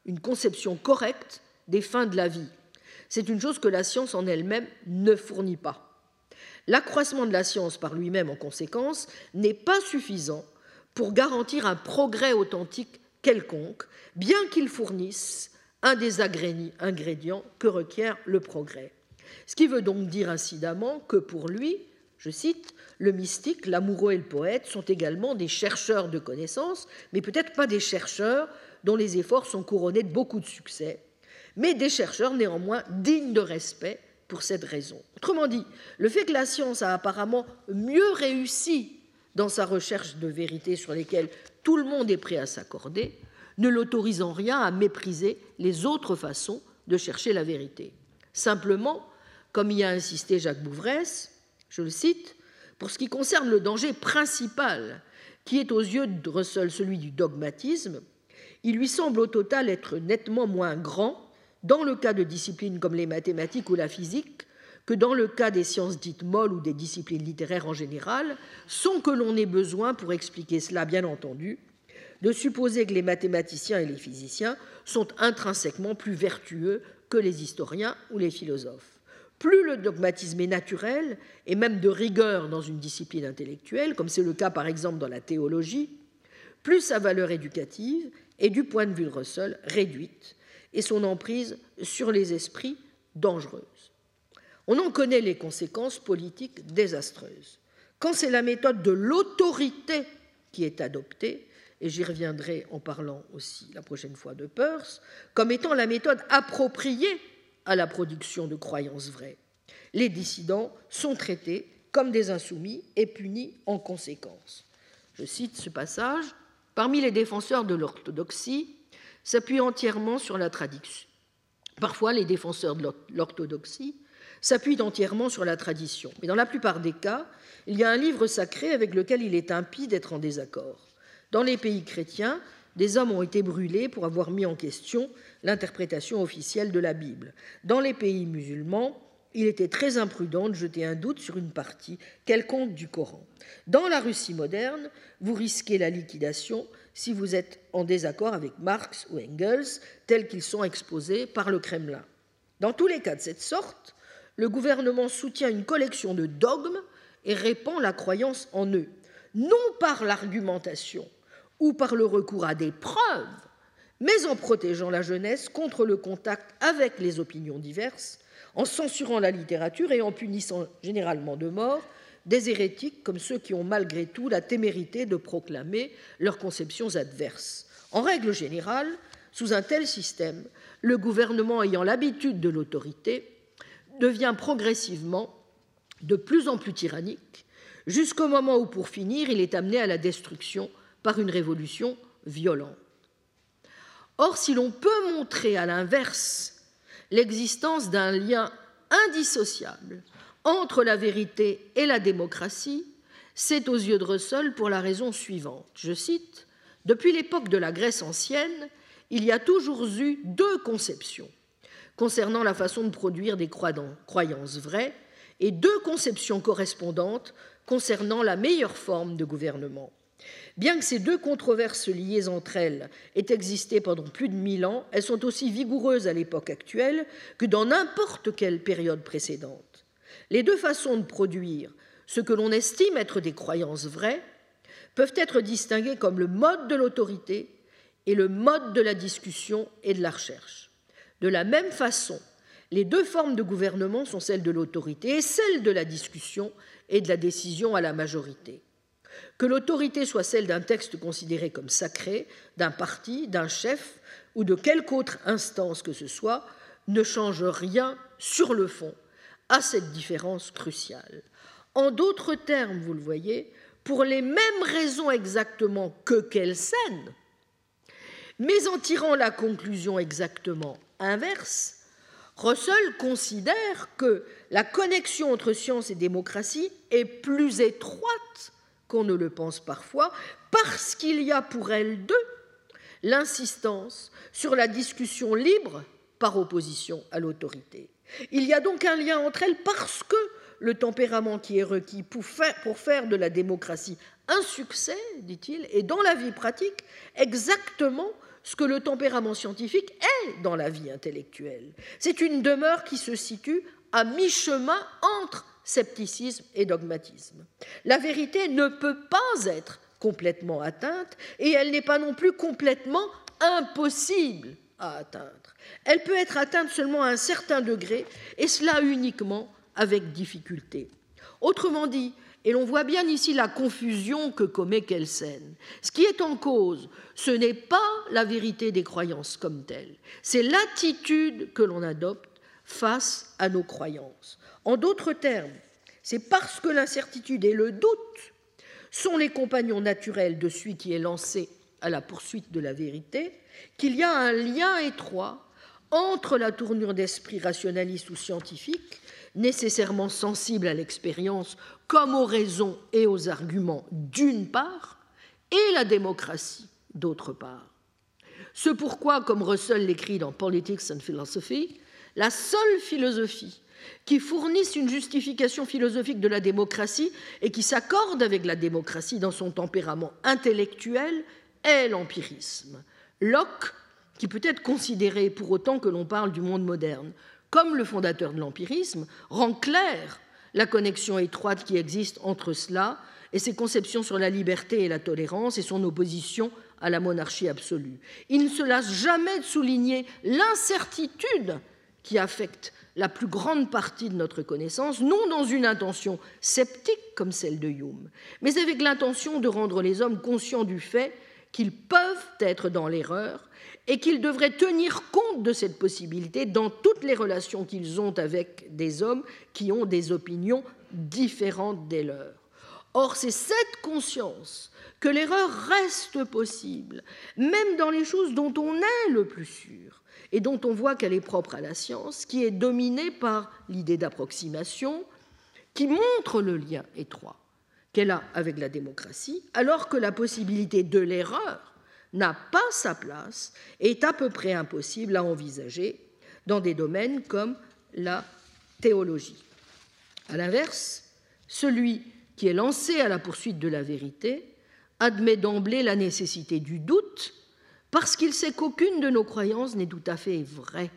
une conception correcte des fins de la vie. C'est une chose que la science en elle-même ne fournit pas. L'accroissement de la science par lui-même, en conséquence, n'est pas suffisant pour garantir un progrès authentique quelconque, bien qu'il fournisse un des ingrédients que requiert le progrès. Ce qui veut donc dire incidemment que pour lui, je cite, le mystique, l'amoureux et le poète sont également des chercheurs de connaissances, mais peut-être pas des chercheurs dont les efforts sont couronnés de beaucoup de succès, mais des chercheurs néanmoins dignes de respect pour cette raison. Autrement dit, le fait que la science a apparemment mieux réussi dans sa recherche de vérité sur lesquelles tout le monde est prêt à s'accorder, ne l'autorise en rien à mépriser les autres façons de chercher la vérité. Simplement, comme y a insisté Jacques Bouvresse, je le cite, pour ce qui concerne le danger principal, qui est aux yeux de Russell celui du dogmatisme, il lui semble au total être nettement moins grand dans le cas de disciplines comme les mathématiques ou la physique que dans le cas des sciences dites molles ou des disciplines littéraires en général, sans que l'on ait besoin, pour expliquer cela bien entendu, de supposer que les mathématiciens et les physiciens sont intrinsèquement plus vertueux que les historiens ou les philosophes. Plus le dogmatisme est naturel et même de rigueur dans une discipline intellectuelle, comme c'est le cas par exemple dans la théologie, plus sa valeur éducative est du point de vue de Russell réduite et son emprise sur les esprits dangereuse. On en connaît les conséquences politiques désastreuses. Quand c'est la méthode de l'autorité qui est adoptée, et j'y reviendrai en parlant aussi la prochaine fois de Peirce, comme étant la méthode appropriée à la production de croyances vraies. Les dissidents sont traités comme des insoumis et punis en conséquence. Je cite ce passage. Parmi les défenseurs de l'orthodoxie, s'appuient entièrement sur la tradition. Parfois, les défenseurs de l'orthodoxie s'appuient entièrement sur la tradition. Mais dans la plupart des cas, il y a un livre sacré avec lequel il est impie d'être en désaccord. Dans les pays chrétiens, des hommes ont été brûlés pour avoir mis en question l'interprétation officielle de la Bible. Dans les pays musulmans, il était très imprudent de jeter un doute sur une partie quelconque du Coran. Dans la Russie moderne, vous risquez la liquidation si vous êtes en désaccord avec Marx ou Engels, tels qu'ils sont exposés par le Kremlin. Dans tous les cas de cette sorte, le gouvernement soutient une collection de dogmes et répand la croyance en eux, non par l'argumentation ou par le recours à des preuves, mais en protégeant la jeunesse contre le contact avec les opinions diverses, en censurant la littérature et en punissant généralement de mort des hérétiques comme ceux qui ont malgré tout la témérité de proclamer leurs conceptions adverses. En règle générale, sous un tel système, le gouvernement ayant l'habitude de l'autorité devient progressivement de plus en plus tyrannique, jusqu'au moment où, pour finir, il est amené à la destruction par une révolution violente. Or, si l'on peut montrer à l'inverse l'existence d'un lien indissociable entre la vérité et la démocratie, c'est aux yeux de Russell pour la raison suivante. Je cite Depuis l'époque de la Grèce ancienne, il y a toujours eu deux conceptions concernant la façon de produire des croyances vraies et deux conceptions correspondantes concernant la meilleure forme de gouvernement. Bien que ces deux controverses liées entre elles aient existé pendant plus de mille ans, elles sont aussi vigoureuses à l'époque actuelle que dans n'importe quelle période précédente. Les deux façons de produire ce que l'on estime être des croyances vraies peuvent être distinguées comme le mode de l'autorité et le mode de la discussion et de la recherche. De la même façon, les deux formes de gouvernement sont celles de l'autorité et celles de la discussion et de la décision à la majorité. Que l'autorité soit celle d'un texte considéré comme sacré, d'un parti, d'un chef ou de quelque autre instance que ce soit, ne change rien sur le fond à cette différence cruciale. En d'autres termes, vous le voyez, pour les mêmes raisons exactement que Kelsen, mais en tirant la conclusion exactement inverse, Russell considère que la connexion entre science et démocratie est plus étroite qu'on ne le pense parfois, parce qu'il y a pour elles deux l'insistance sur la discussion libre par opposition à l'autorité. Il y a donc un lien entre elles parce que le tempérament qui est requis pour faire, de la démocratie un succès, dit-il, est dans la vie pratique exactement ce que le tempérament scientifique est dans la vie intellectuelle. C'est une demeure qui se situe à mi-chemin entre scepticisme et dogmatisme. La vérité ne peut pas être complètement atteinte et elle n'est pas non plus complètement impossible atteindre. Elle peut être atteinte seulement à un certain degré et cela uniquement avec difficulté. Autrement dit, et l'on voit bien ici la confusion que commet Kelsen. Ce qui est en cause, ce n'est pas la vérité des croyances comme telles, c'est l'attitude que l'on adopte face à nos croyances. En d'autres termes, c'est parce que l'incertitude et le doute sont les compagnons naturels de celui qui est lancé à la poursuite de la vérité qu'il y a un lien étroit entre la tournure d'esprit rationaliste ou scientifique, nécessairement sensible à l'expérience comme aux raisons et aux arguments d'une part, et la démocratie d'autre part. Ce pourquoi, comme Russell l'écrit dans Politics and Philosophy, la seule philosophie qui fournisse une justification philosophique de la démocratie et qui s'accorde avec la démocratie dans son tempérament intellectuel est l'empirisme. Locke, qui peut être considéré pour autant que l'on parle du monde moderne comme le fondateur de l'empirisme, rend clair la connexion étroite qui existe entre cela et ses conceptions sur la liberté et la tolérance et son opposition à la monarchie absolue. Il ne se lasse jamais de souligner l'incertitude qui affecte la plus grande partie de notre connaissance, non dans une intention sceptique comme celle de Hume, mais avec l'intention de rendre les hommes conscients du fait qu'ils peuvent être dans l'erreur et qu'ils devraient tenir compte de cette possibilité dans toutes les relations qu'ils ont avec des hommes qui ont des opinions différentes des leurs. Or, c'est cette conscience que l'erreur reste possible, même dans les choses dont on est le plus sûr et dont on voit qu'elle est propre à la science, qui est dominée par l'idée d'approximation, qui montre le lien étroit qu'elle a avec la démocratie, alors que la possibilité de l'erreur n'a pas sa place et est à peu près impossible à envisager dans des domaines comme la théologie. A l'inverse, celui qui est lancé à la poursuite de la vérité admet d'emblée la nécessité du doute parce qu'il sait qu'aucune de nos croyances n'est tout à fait vraie.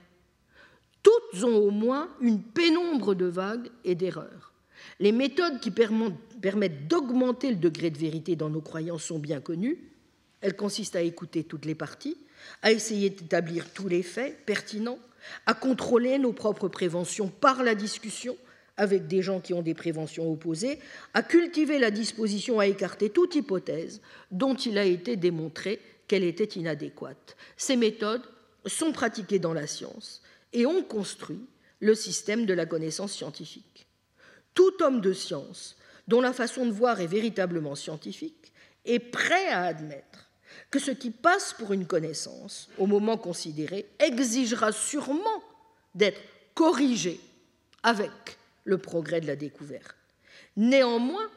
Toutes ont au moins une pénombre de vagues et d'erreurs. Les méthodes qui permettent d'augmenter le degré de vérité dans nos croyances sont bien connues. Elles consistent à écouter toutes les parties, à essayer d'établir tous les faits pertinents, à contrôler nos propres préventions par la discussion avec des gens qui ont des préventions opposées, à cultiver la disposition à écarter toute hypothèse dont il a été démontré qu'elle était inadéquate. Ces méthodes sont pratiquées dans la science et ont construit le système de la connaissance scientifique. Tout homme de science dont la façon de voir est véritablement scientifique est prêt à admettre que ce qui passe pour une connaissance, au moment considéré, exigera sûrement d'être corrigé avec le progrès de la découverte. Néanmoins,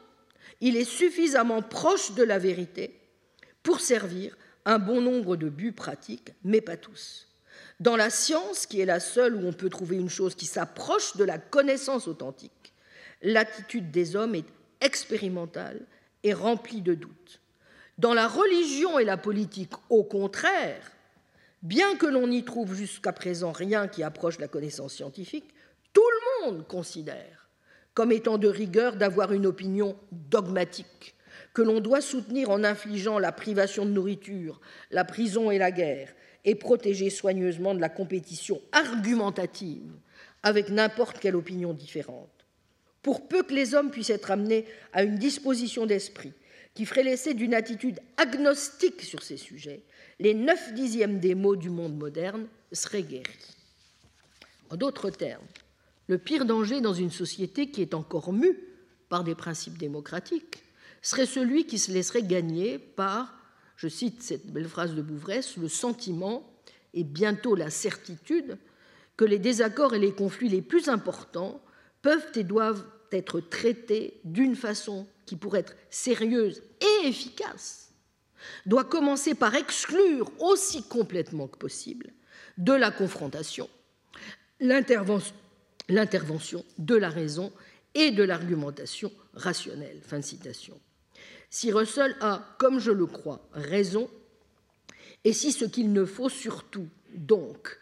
il est suffisamment proche de la vérité pour servir un bon nombre de buts pratiques, mais pas tous. Dans la science, qui est la seule où on peut trouver une chose qui s'approche de la connaissance authentique, l'attitude des hommes est expérimentale et remplie de doutes. Dans la religion et la politique, au contraire, bien que l'on n'y trouve jusqu'à présent rien qui approche la connaissance scientifique, tout le monde considère comme étant de rigueur d'avoir une opinion dogmatique que l'on doit soutenir en infligeant la privation de nourriture, la prison et la guerre, et protéger soigneusement de la compétition argumentative avec n'importe quelle opinion différente. Pour peu que les hommes puissent être amenés à une disposition d'esprit qui ferait l'essai d'une attitude agnostique sur ces sujets, les neuf dixièmes des mots du monde moderne seraient guéris. En d'autres termes, le pire danger dans une société qui est encore mue par des principes démocratiques serait celui qui se laisserait gagner par, je cite cette belle phrase de Bouvresse, le sentiment et bientôt la certitude que les désaccords et les conflits les plus importants peuvent et doivent être traités d'une façon qui, pour être sérieuse et efficace, doit commencer par exclure aussi complètement que possible de la confrontation l'intervention de la raison et de l'argumentation rationnelle. Fin de citation. Si Russell a, comme je le crois, raison, et si ce qu'il ne faut surtout, donc,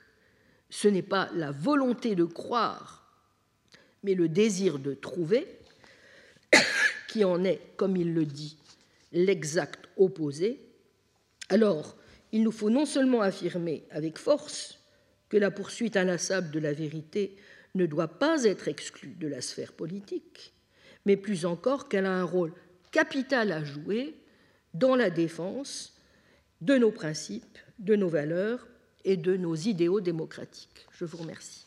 ce n'est pas la volonté de croire, mais le désir de trouver, qui en est, comme il le dit, l'exact opposé, alors il nous faut non seulement affirmer avec force que la poursuite inlassable de la vérité ne doit pas être exclue de la sphère politique, mais plus encore qu'elle a un rôle capital à jouer dans la défense de nos principes, de nos valeurs et de nos idéaux démocratiques. Je vous remercie.